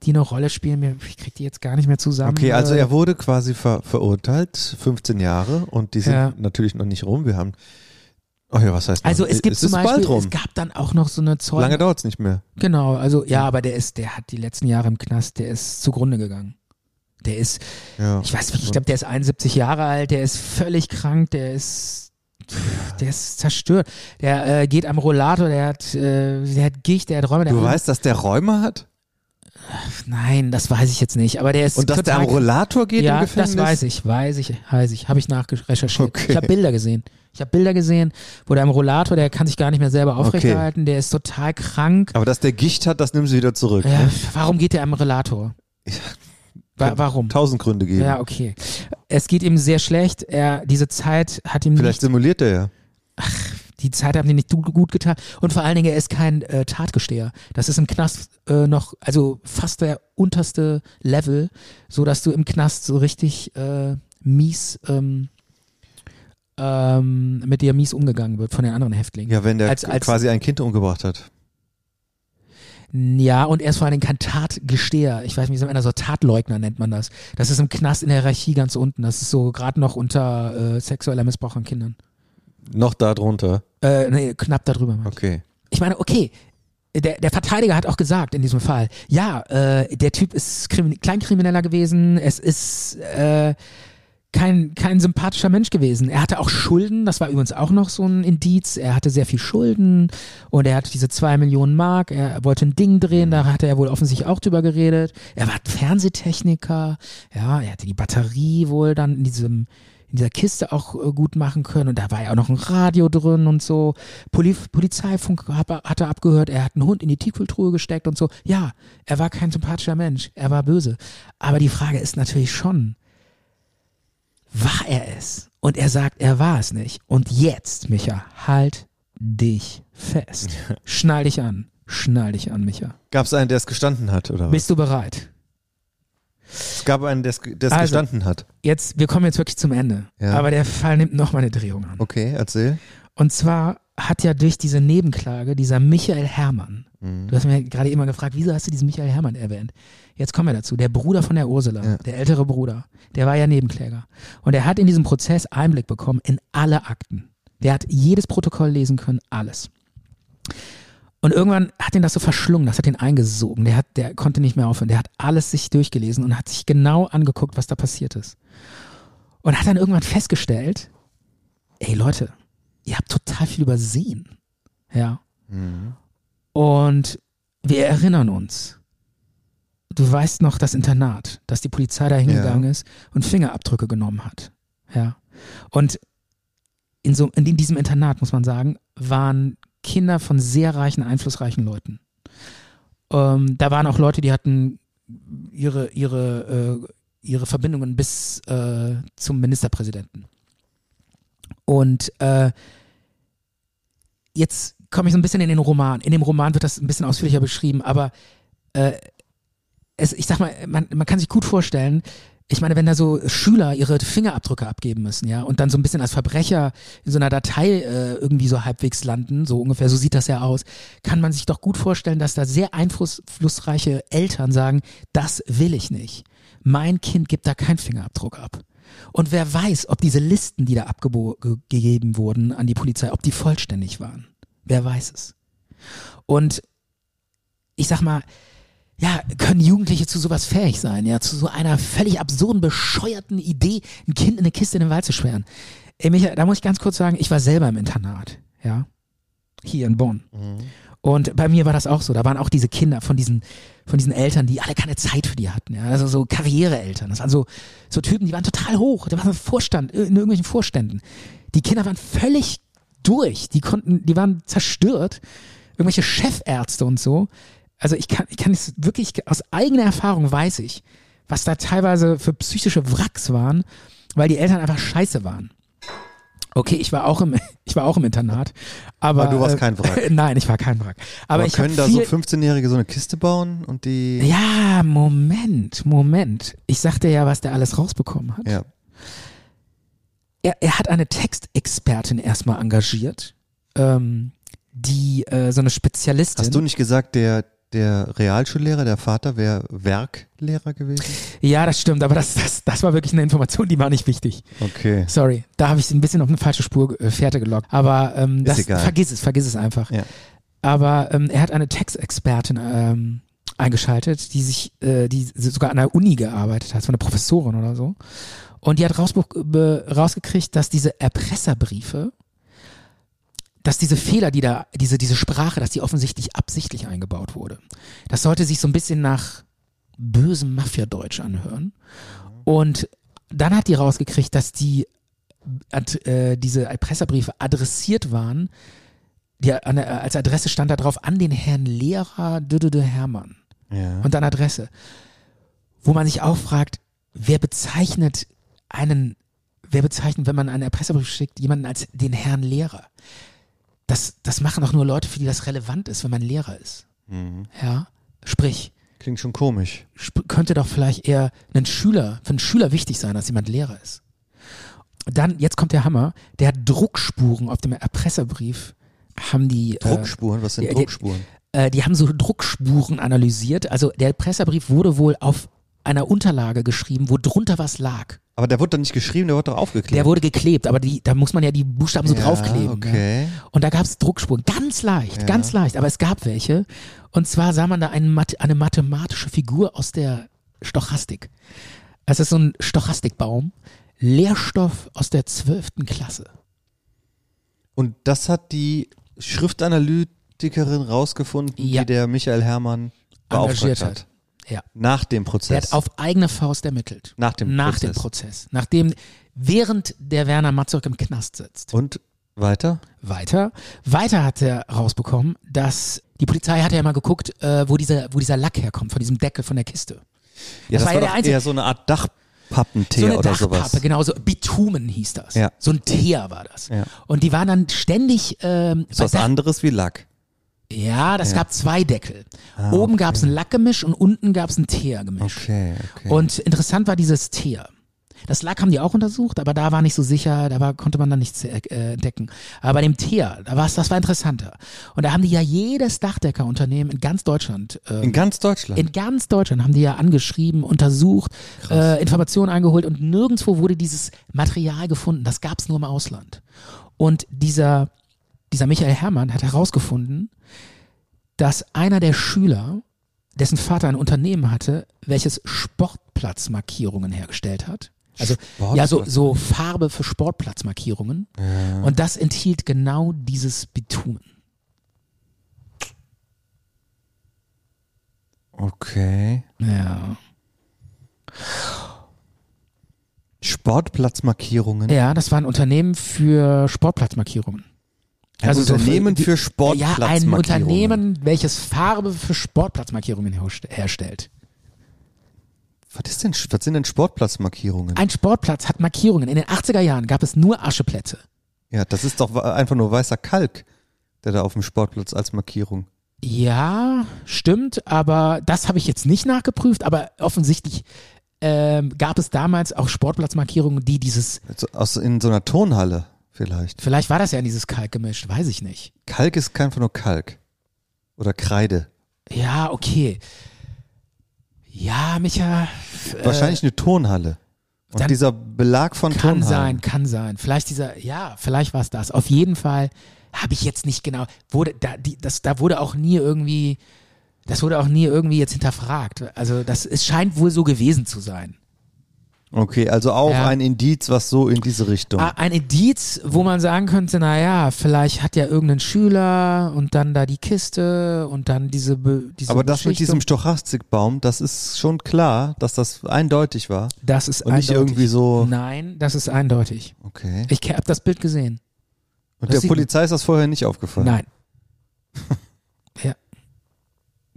die eine Rolle spielen. Ich krieg die jetzt gar nicht mehr zusammen. Okay, also Äh, er wurde quasi ver verurteilt, 15 Jahre und die sind Ja. natürlich noch nicht rum. Wir haben Oh ja, was heißt Also noch? es gibt es zum ist Beispiel, bald rum. es gab dann auch noch so eine Zeugen. Lange dauert's nicht mehr. Genau, also ja, aber der ist, der hat die letzten Jahre im Knast, der ist zugrunde gegangen. Der ist, Ja. ich weiß nicht, ich glaube, der ist 71 Jahre alt, der ist völlig krank, der ist, der ist zerstört. Der äh, geht am Rollator, der hat, äh, der hat Gicht, der hat Räume. Der Du weißt, dass der Räume hat Nein, das weiß ich jetzt nicht, aber der ist und dass der am total Rollator geht ja, im Gefängnis? das weiß ich, weiß ich, weiß ich, habe ich nachrecherchiert. Okay. Ich habe Bilder gesehen. Ich habe Bilder gesehen, wo der am Rollator, der kann sich gar nicht mehr selber aufrechterhalten, der ist total krank. Aber dass der Gicht hat, das nimmst du wieder zurück. Ja, Ne? warum geht der am Rollator? Wa warum? Tausend Gründe geben. Ja, okay. Es geht ihm sehr schlecht. Er, diese Zeit hat ihm Vielleicht nicht, simuliert er ja. die Zeit hat ihm nicht gut getan. Und vor allen Dingen, er ist kein äh, Tatgesteher. Das ist im Knast äh, noch, also fast der unterste Level, so dass du im Knast so richtig äh, mies, ähm, ähm, mit dir mies umgegangen wird von den anderen Häftlingen. Ja, wenn der Als- als- quasi ein Kind umgebracht hat. Ja, und er ist vor allen Dingen kein Tatgesteher. Ich weiß nicht, wie so einer so Tatleugner nennt man das. Das ist im Knast in der Hierarchie ganz unten. Das ist so gerade noch unter äh, sexueller Missbrauch an Kindern. Noch da drunter. Äh, nee, knapp darüber. Mann. Okay. Ich meine, okay, der, der Verteidiger hat auch gesagt in diesem Fall, ja, äh, der Typ ist Krimin Kleinkrimineller gewesen, es ist äh, kein, kein sympathischer Mensch gewesen. Er hatte auch Schulden, das war übrigens auch noch so ein Indiz. Er hatte sehr viel Schulden und er hatte diese zwei Millionen Mark. Er wollte ein Ding drehen, da hatte er wohl offensichtlich auch drüber geredet. Er war Fernsehtechniker, ja, er hatte die Batterie wohl dann in diesem in dieser Kiste auch äh, gut machen können und da war ja auch noch ein Radio drin und so. Poli Polizeifunk hat, er- abgehört, er hat einen Hund in die Tiefkühltruhe gesteckt und so. Ja, er war kein sympathischer Mensch, er war böse. Aber die Frage ist natürlich schon, war er es? Und er sagt, er war es nicht. Und jetzt, Micha, halt dich fest. Schnall dich an. Schnall dich an, Micha. Gab es einen, der es gestanden hat, oder was? Bist du bereit? Es gab einen, der es Also- gestanden hat. Jetzt, wir kommen jetzt wirklich zum Ende. Ja. Aber der Fall nimmt noch mal eine Drehung an. Okay, erzähl. Und zwar hat ja durch diese Nebenklage dieser Michael Herrmann, Mhm. du hast mir gerade immer gefragt, wieso hast du diesen Michael Herrmann erwähnt? Jetzt kommen wir dazu. Der Bruder von der Ursula, Ja. der ältere Bruder, der war ja Nebenkläger. Und er hat in diesem Prozess Einblick bekommen in alle Akten. Der hat jedes Protokoll lesen können, alles. Und irgendwann hat ihn das so verschlungen, das hat ihn eingesogen. Der, hat, der konnte nicht mehr aufhören. Der hat alles sich durchgelesen und hat sich genau angeguckt, was da passiert ist. Und hat dann irgendwann festgestellt, ey Leute, ihr habt total viel übersehen. Ja. Und wir erinnern uns. Du weißt noch das Internat, dass die Polizei da hingegangen ist und Fingerabdrücke genommen hat. Ja. Und in, so, in diesem Internat, muss man sagen, waren Kinder von sehr reichen, einflussreichen Leuten. Ähm, da waren auch Leute, die hatten ihre, ihre, äh, ihre Verbindungen bis äh, zum Ministerpräsidenten. Und äh, jetzt komme ich so ein bisschen in den Roman. In dem Roman wird das ein bisschen ausführlicher beschrieben, aber äh, es, ich sag mal, man, man kann sich gut vorstellen, ich meine, wenn da so Schüler ihre Fingerabdrücke abgeben müssen, ja, und dann so ein bisschen als Verbrecher in so einer Datei äh, irgendwie so halbwegs landen, so ungefähr, so sieht das ja aus, kann man sich doch gut vorstellen, dass da sehr einflussreiche Eltern sagen, das will ich nicht. Mein Kind gibt da keinen Fingerabdruck ab. Und wer weiß, ob diese Listen, die da abgegeben wurden an die Polizei, ob die vollständig waren. Wer weiß es. Und ich sag mal, ja, können Jugendliche zu sowas fähig sein, ja, zu so einer völlig absurden, bescheuerten Idee, ein Kind in eine Kiste in den Wald zu sperren. Ey, Michael, da muss ich ganz kurz sagen, ich war selber im Internat, ja, hier in Bonn. Und bei mir war das auch so. Da waren auch diese Kinder von diesen, von diesen Eltern, die alle keine Zeit für die hatten. Ja? Also so Karriereeltern. Das waren so, so Typen, die waren total hoch. Die waren Vorstand, in irgendwelchen Vorständen. Die Kinder waren völlig durch. Die konnten, die waren zerstört. Irgendwelche Chefärzte und so. Also ich kann, ich kann es wirklich, aus eigener Erfahrung weiß ich, was da teilweise für psychische Wracks waren, weil die Eltern einfach scheiße waren. Okay, ich war auch im, ich war auch im Internat, aber Aber du warst äh, kein Wrack. Nein, ich war kein Wrack. Aber, Aber ich können da so viel, 15-Jährige so eine Kiste bauen und die. Ja, Moment, Moment. Ich sagte ja, was der alles rausbekommen hat. Ja. Er, er hat eine Textexpertin erstmal engagiert, ähm, die äh, so eine Spezialistin. Hast du nicht gesagt, der, der Realschullehrer, der Vater, wäre Werklehrer gewesen? Ja, das stimmt, aber das, das, das war wirklich eine Information, die war nicht wichtig. Okay. Sorry, da habe ich ein bisschen auf eine falsche Spur äh, Fährte gelockt. Aber ähm, das vergiss es, vergiss es einfach. Ja. Aber ähm, er hat eine Textexpertin ähm, eingeschaltet, die sich, äh, die sogar an der Uni gearbeitet hat, so eine Professorin oder so. Und die hat rausgekriegt, dass diese Erpresserbriefe, dass diese Fehler, die da, diese, diese Sprache, dass die offensichtlich absichtlich eingebaut wurde. Das sollte sich so ein bisschen nach bösem Mafiadeutsch anhören. Und dann hat die rausgekriegt, dass die ad, äh, diese Erpresserbriefe adressiert waren. Die, an als Adresse stand da drauf an den Herrn Lehrer Dödödö Hermann Ja. und dann Adresse. wo man sich auch fragt, wer bezeichnet einen, wer bezeichnet, wenn man einen Erpresserbrief schickt, jemanden als den Herrn Lehrer? Das, das machen doch nur Leute, für die das relevant ist, wenn man Lehrer ist. Ja, sprich, Klingt schon komisch. könnte doch vielleicht eher ein Schüler, für einen Schüler wichtig sein, dass jemand Lehrer ist. Dann, jetzt kommt der Hammer, der hat Druckspuren auf dem Erpresserbrief, haben die, äh, Druckspuren, was sind die- die- Druckspuren? äh, die haben so Druckspuren analysiert. Also der Erpresserbrief wurde wohl auf einer Unterlage geschrieben, wo drunter was lag. Aber der wurde doch nicht geschrieben, der wurde doch aufgeklebt. Der wurde geklebt, aber die, da muss man ja die Buchstaben so Ja, draufkleben. okay. Ne? Und da gab es Druckspuren, ganz leicht, ganz leicht, aber es gab welche. Und zwar sah man da Math- eine mathematische Figur aus der Stochastik. Es ist so ein Stochastikbaum, Lehrstoff aus der zwölften Klasse. Und das hat die Schriftanalytikerin rausgefunden, Ja. die der Michael Herrmann beauftragt hat. hat. Ja. Nach dem Prozess. hat auf eigene Faust ermittelt. Nach dem Nach Prozess. dem Prozess. Nachdem, während der Werner Matzurk im Knast sitzt. Und weiter? Weiter. Weiter hat er rausbekommen, dass die Polizei hat ja mal geguckt, äh, wo, dieser, wo dieser Lack herkommt, von diesem Deckel von der Kiste. Ja, Das war ja der einzige- eher so eine Art Dachpappenteer so eine oder Dachpappe, sowas. genau, so Bitumen hieß das. Ja. So ein Teer war das. Ja. Und die waren dann ständig ähm, Ist was Dach- anderes wie Lack. Ja, das Ja. Ah, gab zwei Deckel. Oben gab es ein Lackgemisch und unten gab es ein Teergemisch. Okay, okay. Und interessant war dieses Teer. Das Lack haben die auch untersucht, aber da war nicht so sicher, da war, konnte man dann nichts äh, entdecken. Aber bei dem Teer, da war's, das war interessanter. Und da haben die ja jedes Dachdeckerunternehmen in ganz Deutschland, ähm, in ganz Deutschland. in ganz Deutschland haben die ja angeschrieben, untersucht, äh, Informationen eingeholt und nirgendwo wurde dieses Material gefunden. Das gab's nur im Ausland. Und dieser, dieser Michael Herrmann hat herausgefunden, dass einer der Schüler, dessen Vater ein Unternehmen hatte, welches Sportplatzmarkierungen hergestellt hat. Also ja, so, so Farbe für Sportplatzmarkierungen. Und das enthielt genau dieses Bitumen. okay. Ja. Sportplatzmarkierungen. Ja, das war ein Unternehmen für Sportplatzmarkierungen. Ein so Unternehmen die- für Ja, Sportplatzmarkierungen. ein Unternehmen, welches Farbe für Sportplatzmarkierungen herst- herstellt. Was, ist denn, was sind denn Sportplatzmarkierungen? Ein Sportplatz hat Markierungen. In den 80er Jahren gab es nur Ascheplätze. Ja, das ist doch einfach nur weißer Kalk, der da auf dem Sportplatz als Markierung. Ja, stimmt, aber das habe ich jetzt nicht nachgeprüft, aber offensichtlich ähm, gab es damals auch Sportplatzmarkierungen, die dieses, Also aus, in so einer Turnhalle vielleicht. vielleicht war das ja in dieses Kalk gemischt, weiß ich nicht. Kalk ist kein einfach nur Kalk. Oder Kreide. Ja, okay. Ja, Micha. Wahrscheinlich eine Turnhalle. Und Äh, dieser Belag von Kann Turnhallen. sein, kann sein. Vielleicht dieser, ja, vielleicht war es das. Auf jeden Fall habe ich jetzt nicht genau, wurde da, die, das, da wurde auch nie irgendwie, das wurde auch nie irgendwie jetzt hinterfragt. Also das, es scheint wohl so gewesen zu sein. Okay, also auch Ja. ein Indiz, was so in diese Richtung. Ah, Ein Indiz, wo man sagen könnte, naja, vielleicht hat ja irgendein Schüler und dann da die Kiste und dann diese, Be diese Aber das mit diesem Stochastikbaum, das ist schon klar, dass das eindeutig war. das ist und nicht eindeutig. irgendwie so- Nein, das ist eindeutig. Okay. Ich habe das Bild gesehen. Und das der Polizei ist das vorher nicht aufgefallen. Nein. ja.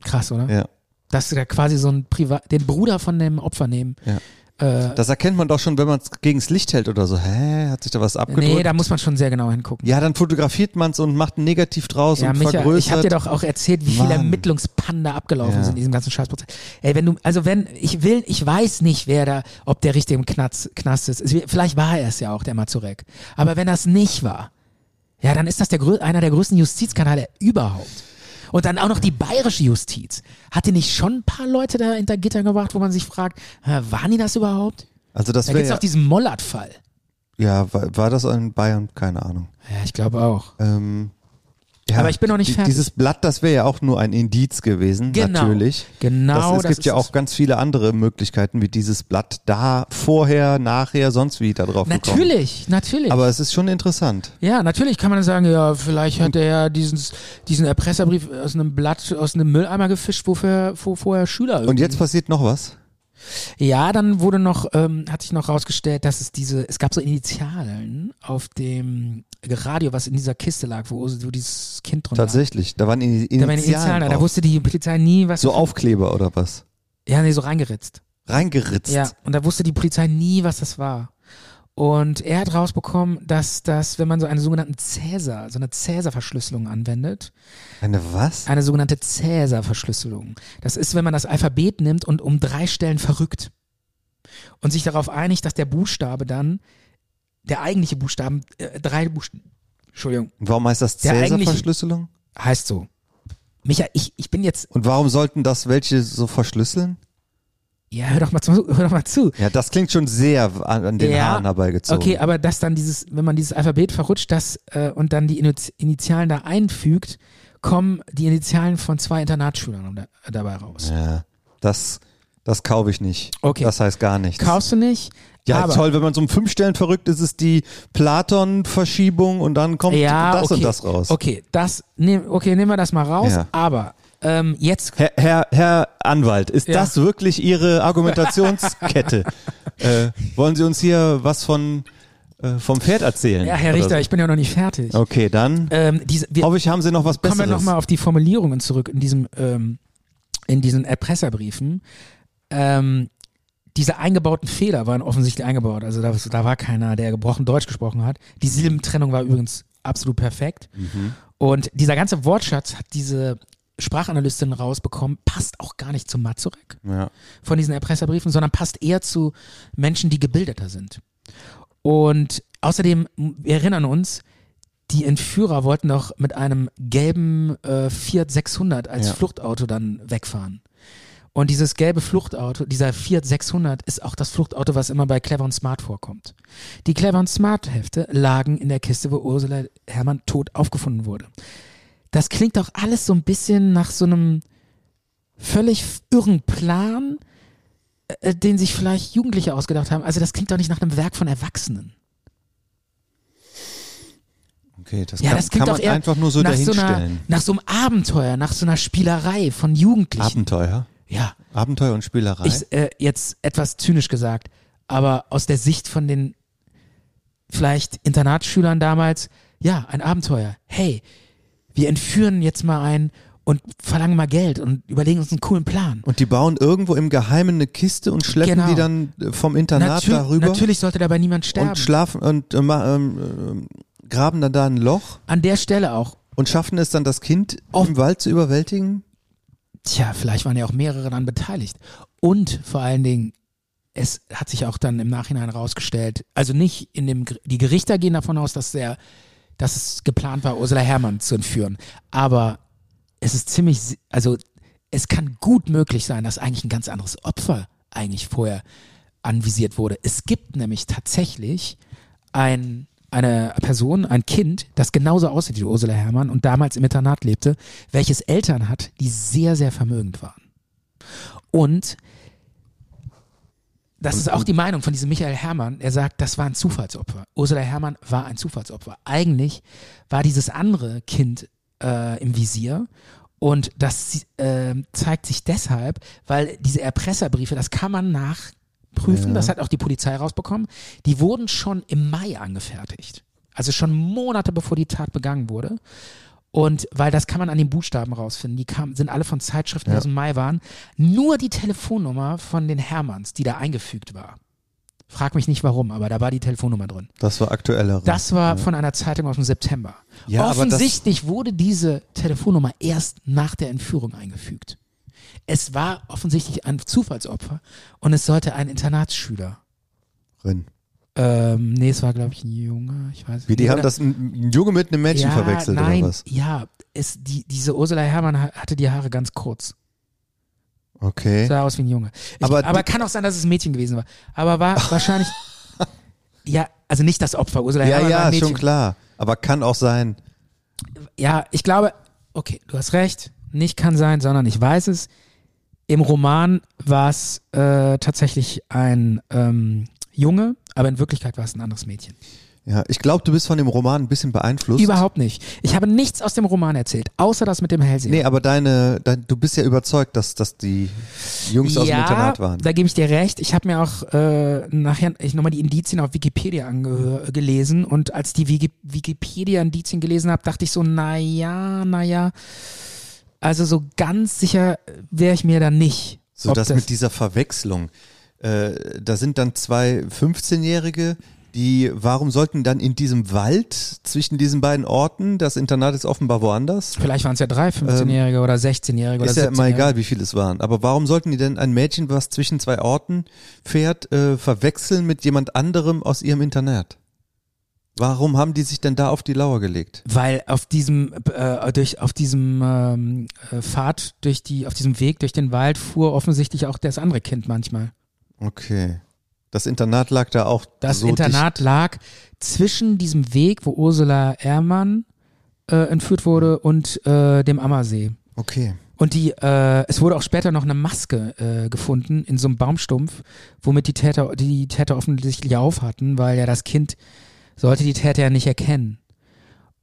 Krass, oder? Ja. Dass sie da quasi so ein Privat, den Bruder von dem Opfer nehmen. Ja. Äh, Das erkennt man doch schon, wenn man es gegens Licht hält oder so. Hä, hat sich da was abgedrückt? nee, da muss man schon sehr genau hingucken. ja, dann fotografiert man es und macht ein Negativ draus Ja, und Micha, vergrößert. ich habe dir doch auch erzählt, wie viele Mann. Ermittlungspannen da abgelaufen Ja. sind in diesem ganzen Scheißprozess. Ey, wenn du, also wenn, ich will, ich weiß nicht, wer da, ob der richtig im Knast, Knast ist. Vielleicht war er es ja auch, der Mazurek. Aber wenn das nicht war, ja, dann ist das der, einer der größten Justizskandale überhaupt. Und dann auch noch die bayerische Justiz. Hat die nicht schon ein paar Leute da hinter Gitter gebracht, wo man sich fragt, waren die das überhaupt? also das Da wäre gibt's ja, auch diesen Mollert-Fall. ja, war, war das in Bayern? Keine Ahnung. Ja, ich glaube auch. Ähm, ja, Aber ich bin noch nicht die, fertig. Dieses Blatt, das wäre ja auch nur ein Indiz gewesen, Genau. natürlich. Genau, das, es gibt ja auch ganz viele andere Möglichkeiten, wie dieses Blatt da, vorher, nachher, sonst wie da drauf gekommen. Natürlich, natürlich. Aber es ist schon interessant. Ja, natürlich kann man sagen, ja, vielleicht hat er ja diesen, diesen Erpresserbrief aus einem Blatt, aus einem Mülleimer gefischt, wofür, wo vorher Schüler Und jetzt passiert noch was. Ja, dann wurde noch, ähm, hat sich noch rausgestellt, dass es diese, es gab so Initialen auf dem Radio, was in dieser Kiste lag, wo, wo dieses Kind drin Tatsächlich. Da waren lag. Da waren Initialen, da Initialen wusste die Polizei nie, was So Aufkleber oder was? Ja, nee, so reingeritzt. reingeritzt. Ja, und da wusste die Polizei nie, was das war. Und er hat rausbekommen, dass das, wenn man so eine sogenannte Cäsar, so eine Cäsar-Verschlüsselung anwendet, Eine was? eine sogenannte Cäsar-Verschlüsselung. Das ist, wenn man das Alphabet nimmt und um drei Stellen verrückt und sich darauf einigt, dass der Buchstabe dann, der eigentliche Buchstaben, äh, drei Buchstaben, Entschuldigung, warum heißt das Cäsar-Verschlüsselung? heißt so. Micha, ich, ich bin jetzt, Und warum sollten das welche so verschlüsseln? Ja, hör doch mal zu, hör doch mal zu. Ja, das klingt schon sehr an, an den Ja, Haaren herbeigezogen. Okay, aber dass dann dieses, wenn man dieses Alphabet verrutscht, das äh, und dann die Ini- Initialen da einfügt, kommen die Initialen von zwei Internatsschülern da, dabei raus. Ja, das, das kaufe ich nicht. Okay. Das heißt gar nichts. Kaufst du nicht? ja, aber, toll, wenn man so um fünf Stellen verrückt ist, ist die Platon-Verschiebung und dann kommt Ja, das okay. und das raus. Okay, das, nehm, okay, nehmen wir das mal raus. Ja. Aber ähm, jetzt, Herr, Herr, Herr Anwalt, ist Ja. das wirklich Ihre Argumentationskette? äh, wollen Sie uns hier was von äh, vom Pferd erzählen? ja, Herr Richter, so? ich bin ja noch nicht fertig. Okay, dann Ähm, diese, wir hoffe ich, haben Sie noch was kommen wir Besseres. nochmal auf die Formulierungen zurück in diesem, ähm, in diesen Erpresserbriefen. Ähm, diese eingebauten Fehler waren offensichtlich eingebaut. Also da, da war keiner, der gebrochen Deutsch gesprochen hat. Die Silbentrennung war übrigens absolut perfekt. Und dieser ganze Wortschatz hat diese Sprachanalystin rausbekommen, passt auch gar nicht zu Mazurek ja. von diesen Erpresserbriefen, sondern passt eher zu Menschen, die gebildeter sind. Und außerdem, wir erinnern uns, die Entführer wollten doch mit einem gelben äh, Fiat 600 als Ja. Fluchtauto dann wegfahren. Und dieses gelbe Fluchtauto, dieser Fiat 600, ist auch das Fluchtauto, was immer bei Clever und Smart vorkommt. Die Clever und Smart Hefte lagen in der Kiste, wo Ursula Herrmann tot aufgefunden wurde. Das klingt doch alles so ein bisschen nach so einem völlig irren Plan, äh, den sich vielleicht Jugendliche ausgedacht haben. Also das klingt doch nicht nach einem Werk von Erwachsenen. Okay, das Ja, kann, das klingt kann doch man eher einfach nur so nach so, einer, dahinstellen. nach so einem Abenteuer, nach so einer Spielerei von Jugendlichen. Abenteuer. ja, Abenteuer und Spielerei. ich äh, jetzt etwas zynisch gesagt, aber aus der Sicht von den vielleicht Internatsschülern damals, ja, ein Abenteuer. Hey, wir entführen jetzt mal einen und verlangen mal Geld und überlegen uns einen coolen Plan. und die bauen irgendwo im Geheimen eine Kiste und schleppen Genau. die dann äh, vom Internat Natür- darüber Natürlich sollte dabei niemand sterben. und schlafen und äh, ähm, ähm, graben dann da ein Loch An der Stelle auch. und schaffen es dann, das Kind Oh. im Wald zu überwältigen. Tja, vielleicht waren ja auch mehrere daran beteiligt. Und vor allen Dingen, es hat sich auch dann im Nachhinein herausgestellt, also nicht in dem, die Gerichter gehen davon aus, dass der, dass es geplant war, Ursula Herrmann zu entführen. Aber es ist ziemlich, also es kann gut möglich sein, dass eigentlich ein ganz anderes Opfer eigentlich vorher anvisiert wurde. Es gibt nämlich tatsächlich ein, eine Person, ein Kind, das genauso aussieht wie Ursula Herrmann und damals im Internat lebte, welches Eltern hat, die sehr, sehr vermögend waren. Und das ist auch die Meinung von diesem Michael Herrmann. Er sagt, das war ein Zufallsopfer. Ursula Herrmann war ein Zufallsopfer. Eigentlich war dieses andere Kind äh, im Visier. Und das äh, zeigt sich deshalb, weil diese Erpresserbriefe, das kann man nachprüfen, das hat auch die Polizei rausbekommen, die wurden schon im Mai angefertigt. Also schon Monate bevor die Tat begangen wurde. Und weil das kann man an den Buchstaben rausfinden. Die kam, sind alle von Zeitschriften, die aus dem Mai waren. Nur die Telefonnummer von den Hermanns, die da eingefügt war. Frag mich nicht warum, aber da war die Telefonnummer drin. Das war aktuellere. Das war von einer Zeitung aus dem September. Ja, Offensichtlich wurde diese Telefonnummer erst nach der Entführung eingefügt. Es war offensichtlich ein Zufallsopfer und es sollte ein Internatsschüler. drin. Ähm, nee, es war, glaube ich, ein Junge. Ich weiß Wie die nicht. haben das ein Junge mit einem Mädchen ja, verwechselt nein, oder was? Ja, es, die, diese Ursula Herrmann ha- hatte die Haare ganz kurz. Okay. Sah aus wie ein Junge. Ich, Aber aber, kann auch sein, dass es ein Mädchen gewesen war. Aber war wahrscheinlich. ja, also nicht das Opfer. Ursula Ja, Herrmann ja, Mädchen. schon klar. Aber kann auch sein. Ja, ich glaube, okay, du hast recht. Nicht kann sein, sondern ich weiß es. Im Roman war es äh, tatsächlich ein ähm, Junge, aber in Wirklichkeit war es ein anderes Mädchen. Ja, ich glaube, du bist von dem Roman ein bisschen beeinflusst. Überhaupt nicht. Ich habe nichts aus dem Roman erzählt, außer das mit dem Hellseher. Nee, aber deine, dein, du bist ja überzeugt, dass, dass die Jungs aus dem Internat waren. Da gebe ich dir recht. Ich habe mir auch äh, nachher ich nochmal die Indizien auf Wikipedia gelesen und als die Wiki Wikipedia-Indizien gelesen habe, dachte ich so, naja, naja. Also so ganz sicher wäre ich mir da nicht. So ob dass mit dieser Verwechslung, äh, da sind dann zwei 15-Jährige, die, warum sollten dann in diesem Wald zwischen diesen beiden Orten, das Internat ist offenbar woanders, Vielleicht waren es ja drei 15-Jährige oder 16-Jährige oder ist ja immer 17-Jährige. egal, wie viele es waren. Aber warum sollten die denn ein Mädchen, was zwischen zwei Orten fährt, äh, verwechseln mit jemand anderem aus ihrem Internat? Warum haben die sich denn da auf die Lauer gelegt? Weil auf diesem äh, durch auf diesem ähm, äh, Pfad durch die auf diesem Weg durch den Wald fuhr offensichtlich auch das andere Kind manchmal. Okay. Das Internat lag da auch Das so Internat lag zwischen diesem Weg, wo Ursula Ehrmann äh, entführt wurde, und äh, dem Ammersee. dicht. Okay. Und die, äh, es wurde auch später noch eine Maske äh, gefunden in so einem Baumstumpf, womit die Täter, die, die Täter offensichtlich auf hatten, weil ja das Kind sollte die Täter ja nicht erkennen,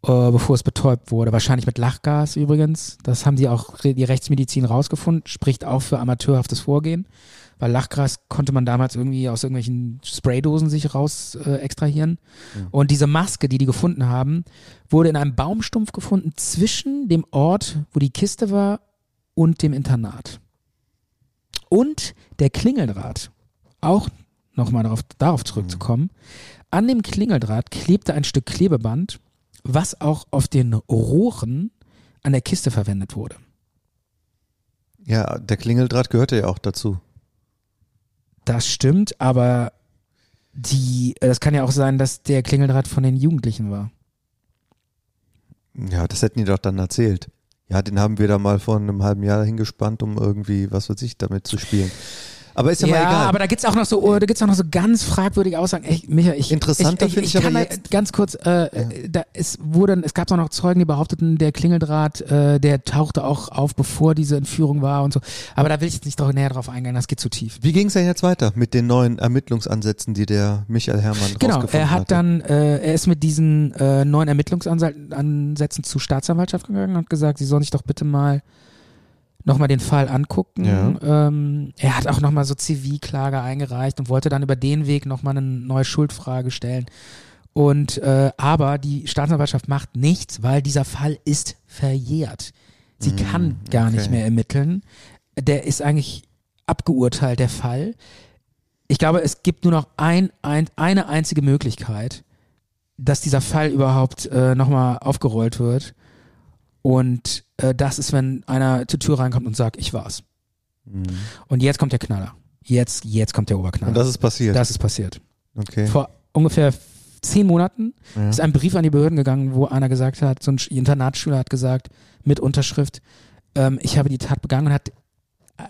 äh, bevor es betäubt wurde. Wahrscheinlich mit Lachgas übrigens. Das haben die auch die Rechtsmedizin rausgefunden, spricht auch für amateurhaftes Vorgehen. Weil Lachgas konnte man damals irgendwie aus irgendwelchen Spraydosen sich raus äh, extrahieren. Und diese Maske, die die gefunden haben, wurde in einem Baumstumpf gefunden zwischen dem Ort, wo die Kiste war, und dem Internat. Und der Klingeldraht, auch nochmal darauf, darauf zurückzukommen, an dem Klingeldraht klebte ein Stück Klebeband, was auch auf den Rohren an der Kiste verwendet wurde. Ja, der Klingeldraht gehörte ja auch dazu. Das stimmt, aber die, das kann ja auch sein, dass der Klingeldraht von den Jugendlichen war. Ja, das hätten die doch dann erzählt. Ja, den haben wir da mal vor einem halben Jahr hingespannt, um irgendwie, was weiß ich, damit zu spielen. Aber ist ja, mal egal. aber da gibt's auch noch so, oh, da gibt's auch noch so ganz fragwürdige Aussagen. Ey, Micha, ich, Interessanter ich, finde ich aber kann jetzt- ganz kurz, äh, äh, da es wurde, es gab auch noch Zeugen, die behaupteten, der Klingeldraht, äh, der tauchte auch auf, bevor diese Entführung war und so. Aber da will ich jetzt nicht drauf, näher drauf eingehen, das geht zu tief. Wie ging es denn jetzt weiter mit den neuen Ermittlungsansätzen, die der Michael Herrmann Genau, rausgefunden er hat hatte? dann, äh, er ist mit diesen äh, neuen Ermittlungsansätzen zur Staatsanwaltschaft gegangen und hat gesagt, sie sollen sich doch bitte mal nochmal den Fall angucken. Ja. Ähm, er hat auch nochmal so Zivilklage eingereicht und wollte dann über den Weg nochmal eine neue Schuldfrage stellen. Und äh, aber die Staatsanwaltschaft macht nichts, weil dieser Fall ist verjährt. Sie kann gar nicht okay. mehr ermitteln. Der ist eigentlich abgeurteilt, der Fall. Ich glaube, es gibt nur noch ein, ein, eine einzige Möglichkeit, dass dieser Fall überhaupt äh, nochmal aufgerollt wird. Und äh, das ist, wenn einer zur Tür reinkommt und sagt, ich war's. Und jetzt kommt der Knaller. Jetzt, jetzt kommt der Oberknaller. Und das ist passiert. das ist passiert. okay. Vor ungefähr zehn Monaten Ja. ist ein Brief an die Behörden gegangen, wo einer gesagt hat, so ein Sch- Internatsschüler hat gesagt, mit Unterschrift, ähm, ich habe die Tat begangen und hat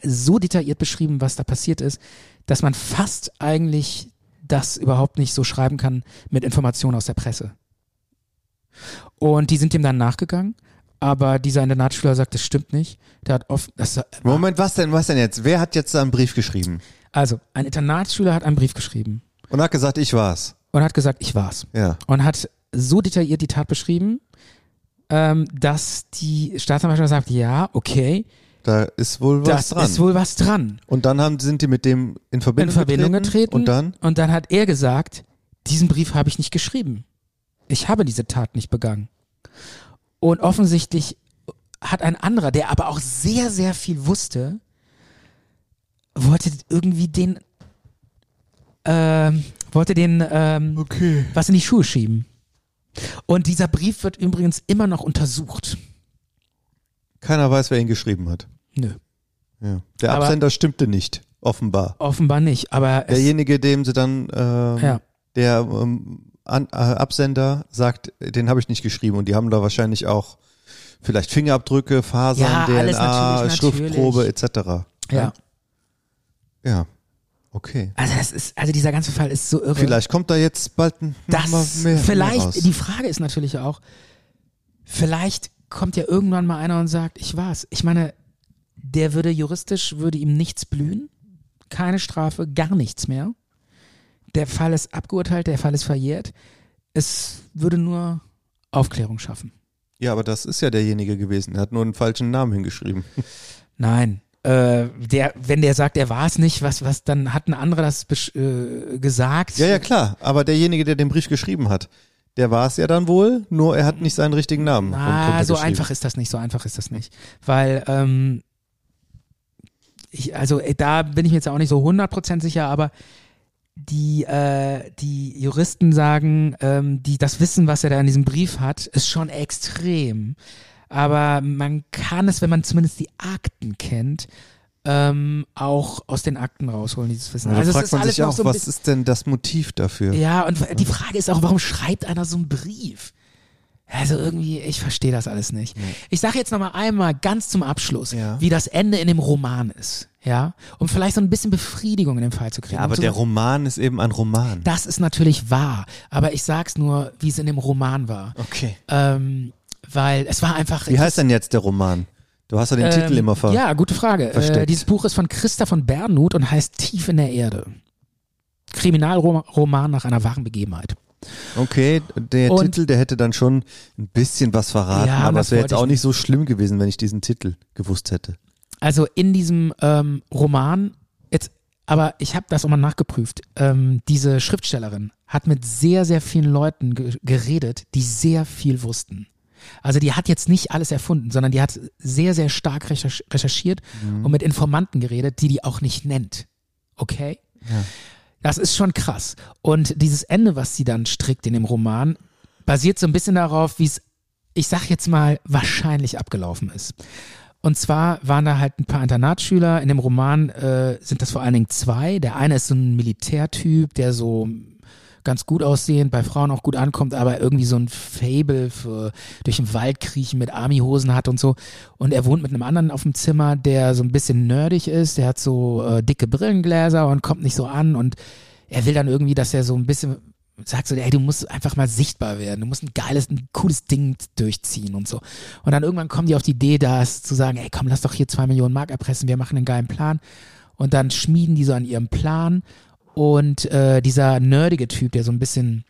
so detailliert beschrieben, was da passiert ist, dass man fast eigentlich das überhaupt nicht so schreiben kann mit Informationen aus der Presse. Und die sind dem dann nachgegangen, aber dieser Internatsschüler sagt, das stimmt nicht. Der hat oft, das, Moment, was denn, was denn jetzt? Wer hat jetzt da einen Brief geschrieben? also ein Internatsschüler hat einen Brief geschrieben Und hat gesagt, ich war's. und hat gesagt, ich war's. Ja. und hat so detailliert die Tat beschrieben, ähm, dass die Staatsanwaltschaft sagt, ja, okay, Da ist wohl was das dran. ist wohl was dran. und dann haben, sind die mit dem in In Verbindung, Verbindung getreten. Und dann? Und dann hat er gesagt, diesen Brief habe ich nicht geschrieben. Ich habe diese Tat nicht begangen. Und offensichtlich hat ein anderer, der aber auch sehr, sehr viel wusste, wollte irgendwie den, ähm, wollte den, ähm, Okay. was in die Schuhe schieben. Und dieser Brief wird übrigens immer noch untersucht. Keiner weiß, wer ihn geschrieben hat. Nö. Ja. Der Aber- Absender stimmte nicht, offenbar. Offenbar nicht, aber Derjenige, dem sie dann, ähm, Ja. der ähm, An äh, Absender sagt, den habe ich nicht geschrieben und die haben da wahrscheinlich auch vielleicht Fingerabdrücke, Fasern, Ja, DNA, natürlich, Schriftprobe natürlich. etc. ja. Ja. Okay. Also das ist, also dieser ganze Fall ist so irre. Vielleicht kommt da jetzt bald ein das, mal mehr, vielleicht, mehr die Frage ist natürlich auch, vielleicht kommt ja irgendwann mal einer und sagt, ich war's. Ich meine, der würde juristisch, würde ihm nichts blühen. Keine Strafe, gar nichts mehr. Der Fall ist abgeurteilt, der Fall ist verjährt. Es würde nur Aufklärung schaffen. Ja, aber das ist ja derjenige gewesen. Er hat nur einen falschen Namen hingeschrieben. Nein. Äh, der, wenn der sagt, er war es nicht, was, was, dann hat ein anderer das äh, gesagt. Ja, ja, klar. Aber derjenige, der den Brief geschrieben hat, der war es ja dann wohl, nur er hat nicht seinen richtigen Namen. Ah, so einfach ist das nicht, so einfach ist das nicht. Weil ähm, ich, also äh, da bin ich mir jetzt auch nicht so 100% sicher, aber die, äh, die Juristen sagen, ähm, die, das Wissen, was er da in diesem Brief hat, ist schon extrem. Aber man kann es, wenn man zumindest die Akten kennt, ähm, auch aus den Akten rausholen, dieses Wissen. Ja, da also es fragt ist man alles sich auch, so was ist denn das Motiv dafür? ja, und die Frage ist auch, warum schreibt einer so einen Brief? Also irgendwie, ich verstehe das alles nicht. Ich sage jetzt nochmal einmal ganz zum Abschluss, Ja. wie das Ende in dem Roman ist. Ja, um vielleicht so ein bisschen Befriedigung in dem Fall zu kriegen. Ja, um aber zu der sagen, Roman ist eben ein Roman. das ist natürlich wahr, aber ich sag's nur, wie es in dem Roman war. Okay. Ähm, weil es war einfach. Wie heißt denn jetzt der Roman? Du hast ja den ähm, Titel immer ver... Ja, gute Frage. Äh, dieses Buch ist von Christa von Bernhut und heißt Tief in der Erde. Kriminalroman nach einer wahren Begebenheit. Okay, der Und- Titel, der hätte dann schon ein bisschen was verraten, Ja, aber das es wäre jetzt auch nicht so schlimm gewesen, wenn ich diesen Titel gewusst hätte. Also in diesem ähm, Roman, jetzt, aber ich habe das auch mal nachgeprüft. Ähm, diese Schriftstellerin hat mit sehr, sehr vielen Leuten ge geredet, die sehr viel wussten. Also die hat jetzt nicht alles erfunden, sondern die hat sehr, sehr stark recherch recherchiert und mit Informanten geredet, die die auch nicht nennt. Okay? Das ist schon krass. Und dieses Ende, was sie dann strickt in dem Roman, basiert so ein bisschen darauf, wie es, ich sag jetzt mal, wahrscheinlich abgelaufen ist. Und zwar waren da halt ein paar Internatsschüler. In dem Roman äh, sind das vor allen Dingen zwei. Der eine ist so ein Militärtyp, der so ganz gut aussehend, bei Frauen auch gut ankommt, aber irgendwie so ein Fable für durch den Wald kriechen mit Armyhosen hat und so. Und er wohnt mit einem anderen auf dem Zimmer, der so ein bisschen nerdig ist. Der hat so äh, dicke Brillengläser und kommt nicht so an. Und er will dann irgendwie, dass er so ein bisschen sagt so, ey, du musst einfach mal sichtbar werden. Du musst ein geiles, ein cooles Ding durchziehen und so. Und dann irgendwann kommen die auf die Idee, das zu sagen, ey, komm, lass doch hier zwei Millionen Mark erpressen, wir machen einen geilen Plan. Und dann schmieden die so an ihrem Plan. Und äh, dieser nerdige Typ, der so ein bisschen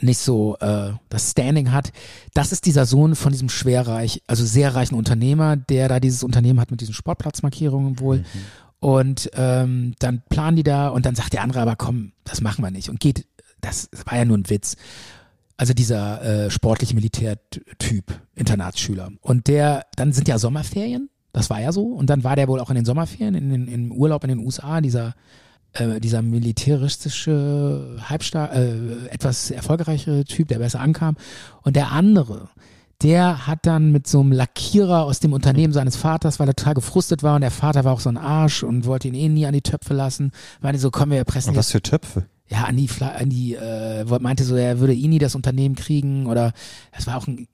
nicht so äh, das Standing hat, das ist dieser Sohn von diesem schwerreich, also sehr reichen Unternehmer, der da dieses Unternehmen hat mit diesen Sportplatzmarkierungen wohl. Und ähm, dann planen die da und dann sagt der andere aber, komm, das machen wir nicht. Und geht, das war ja nur ein Witz. Also dieser äh, sportliche Militärtyp, Internatsschüler. Und der, dann sind ja Sommerferien, das war ja so. Und dann war der wohl auch in den Sommerferien, in den, im Urlaub in den USA, dieser äh, dieser militäristische, halbstar äh, etwas erfolgreichere Typ, der besser ankam. Und der andere, der hat dann mit so einem Lackierer aus dem Unternehmen seines Vaters, weil er total gefrustet war und der Vater war auch so ein Arsch und wollte ihn eh nie an die Töpfe lassen, meinte so, komm, wir erpressen Und was für Töpfe? ja, an die, an die äh, meinte so, er würde ihn nie das Unternehmen kriegen oder es war auch ein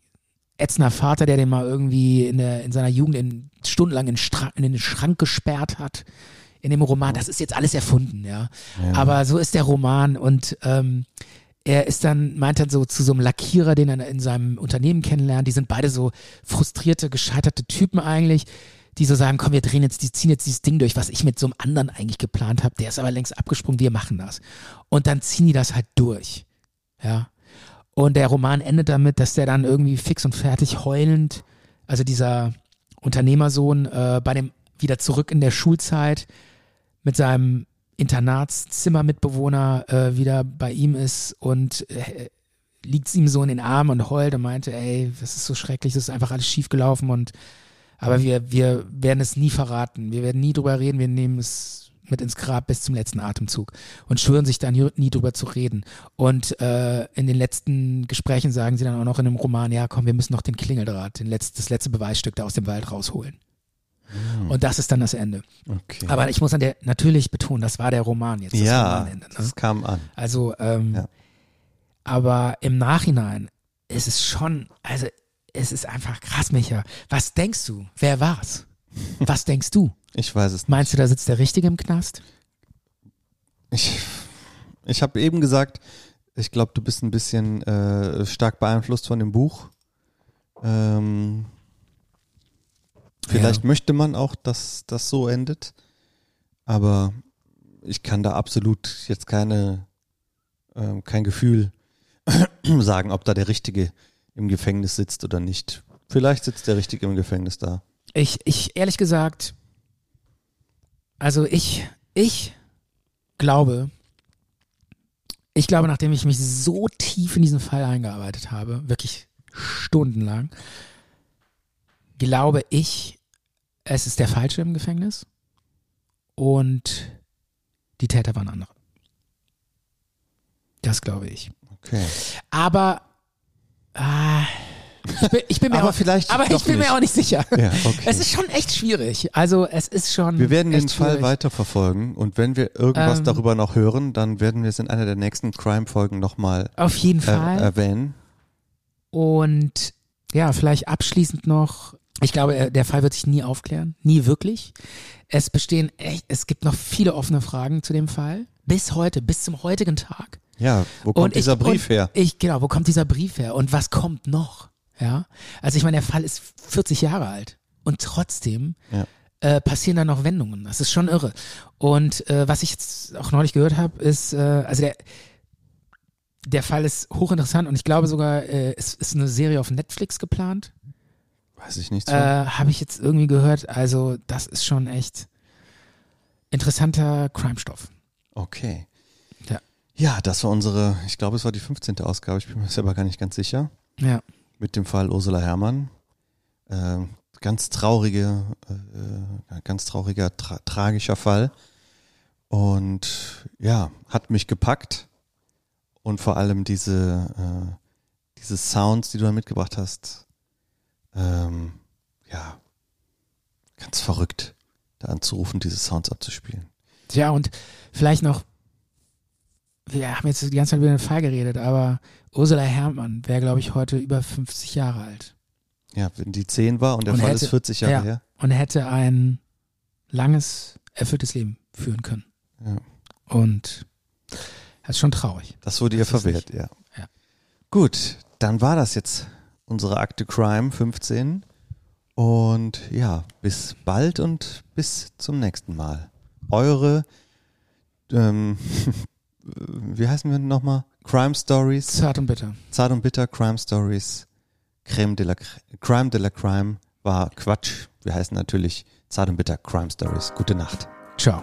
ätzender Vater, der den mal irgendwie in, der, in seiner Jugend in, stundenlang in, in den Schrank gesperrt hat. In dem Roman, das ist jetzt alles erfunden, ja. Aber so ist der Roman und ähm, er ist dann, meint dann so zu so einem Lackierer, den er in seinem Unternehmen kennenlernt. Die sind beide so frustrierte, gescheiterte Typen eigentlich, die so sagen, komm, wir drehen jetzt, die ziehen jetzt dieses Ding durch, was ich mit so einem anderen eigentlich geplant habe. Der ist aber längst abgesprungen, wir machen das. Und dann ziehen die das halt durch. Ja. Und der Roman endet damit, dass der dann irgendwie fix und fertig heulend, also dieser Unternehmersohn, äh, bei dem wieder zurück in der Schulzeit mit seinem Internatszimmermitbewohner äh, wieder bei ihm ist und äh, liegt ihm so in den Armen und heult und meinte, ey, das ist so schrecklich, das ist einfach alles schief gelaufen und aber wir, wir werden es nie verraten. Wir werden nie drüber reden, wir nehmen es mit ins Grab bis zum letzten Atemzug und schwören sich dann nie, drüber zu reden. Und äh, in den letzten Gesprächen sagen sie dann auch noch in einem Roman, ja komm, wir müssen noch den Klingeldraht, den letzt, das letzte Beweisstück da aus dem Wald rausholen. Und das ist dann das Ende. Okay. Aber ich muss an der natürlich betonen, das war der Roman jetzt. Das ja, Romanende, ne? das kam an. Also, ähm, Ja. aber im Nachhinein ist es schon, also es ist einfach krass, Micha. Was denkst du? Wer war's? Was denkst du? Ich weiß es nicht. Meinst du, da sitzt der Richtige im Knast? Ich, ich habe eben gesagt, ich glaube, du bist ein bisschen äh, stark beeinflusst von dem Buch. Ähm, vielleicht Ja. möchte man auch, dass das so endet, aber ich kann da absolut jetzt keine, ähm, kein Gefühl sagen, ob da der Richtige im Gefängnis sitzt oder nicht. Vielleicht sitzt der Richtige im Gefängnis da. Ich, ich, ehrlich gesagt, also ich, ich glaube, ich glaube, nachdem ich mich so tief in diesen Fall eingearbeitet habe, wirklich stundenlang, glaube ich, es ist der Falsche im Gefängnis. und die Täter waren andere. Das glaube ich. Okay. Aber ah, ich, bin, ich bin mir Aber auch, vielleicht aber ich bin nicht. mir auch nicht sicher. Ja, okay. Es ist schon echt schwierig. Also es ist schon. Wir werden den Fall schwierig. weiterverfolgen und wenn wir irgendwas Ähm. darüber noch hören, dann werden wir es in einer der nächsten Crime-Folgen nochmal Auf jeden äh, Fall. erwähnen. Und ja, vielleicht abschließend noch, ich glaube, er- der Fall wird sich nie aufklären, nie wirklich. Es bestehen echt, es gibt noch viele offene Fragen zu dem Fall. Bis heute, bis zum heutigen Tag. Ja, wo kommt Und ich- dieser Brief und her? Ich, genau, wo kommt dieser Brief her? Und was kommt noch? Ja. Also ich meine, der Fall ist 40 Jahre alt. Und trotzdem Ja. äh, passieren da noch Wendungen. Das ist schon irre. Und äh, was ich jetzt auch neulich gehört habe, ist, äh, also der, der Fall ist hochinteressant und ich glaube sogar, äh, es ist eine Serie auf Netflix geplant. Weiß ich nicht. Äh, Habe ich jetzt irgendwie gehört. Also das ist schon echt interessanter Crime-Stoff. Okay. Ja. Ja, das war unsere, ich glaube, es war die 15. Ausgabe, ich bin mir selber gar nicht ganz sicher, Ja. mit dem Fall Ursula Herrmann. Ähm, ganz traurige, äh, ganz trauriger, tra tragischer Fall. Und ja, hat mich gepackt. Und vor allem diese, äh, diese Sounds, die du da mitgebracht hast, ähm, ja, ganz verrückt, da anzurufen, diese Sounds abzuspielen. Tja, und vielleicht noch, wir haben jetzt die ganze Zeit über den Fall geredet, aber Ursula Herrmann wäre, glaube ich, heute über 50 Jahre alt. Ja, wenn die 10 war und der Und Fall hätte- ist 40 Jahre ja, her. Und hätte ein langes, erfülltes Leben führen können. Ja. Und das ist schon traurig. Das wurde ihr Das verwehrt, ja. Ja. Gut, dann war das jetzt unsere Akte Crime 15. Und ja, bis bald und bis zum nächsten Mal. Eure, ähm, wie heißen wir nochmal? Crime Stories, Zart und bitter. Zart und Bitter Crime Stories, Creme de la Crime de la Crime war Quatsch. Wir heißen natürlich Zart und Bitter Crime Stories. Gute Nacht. Ciao.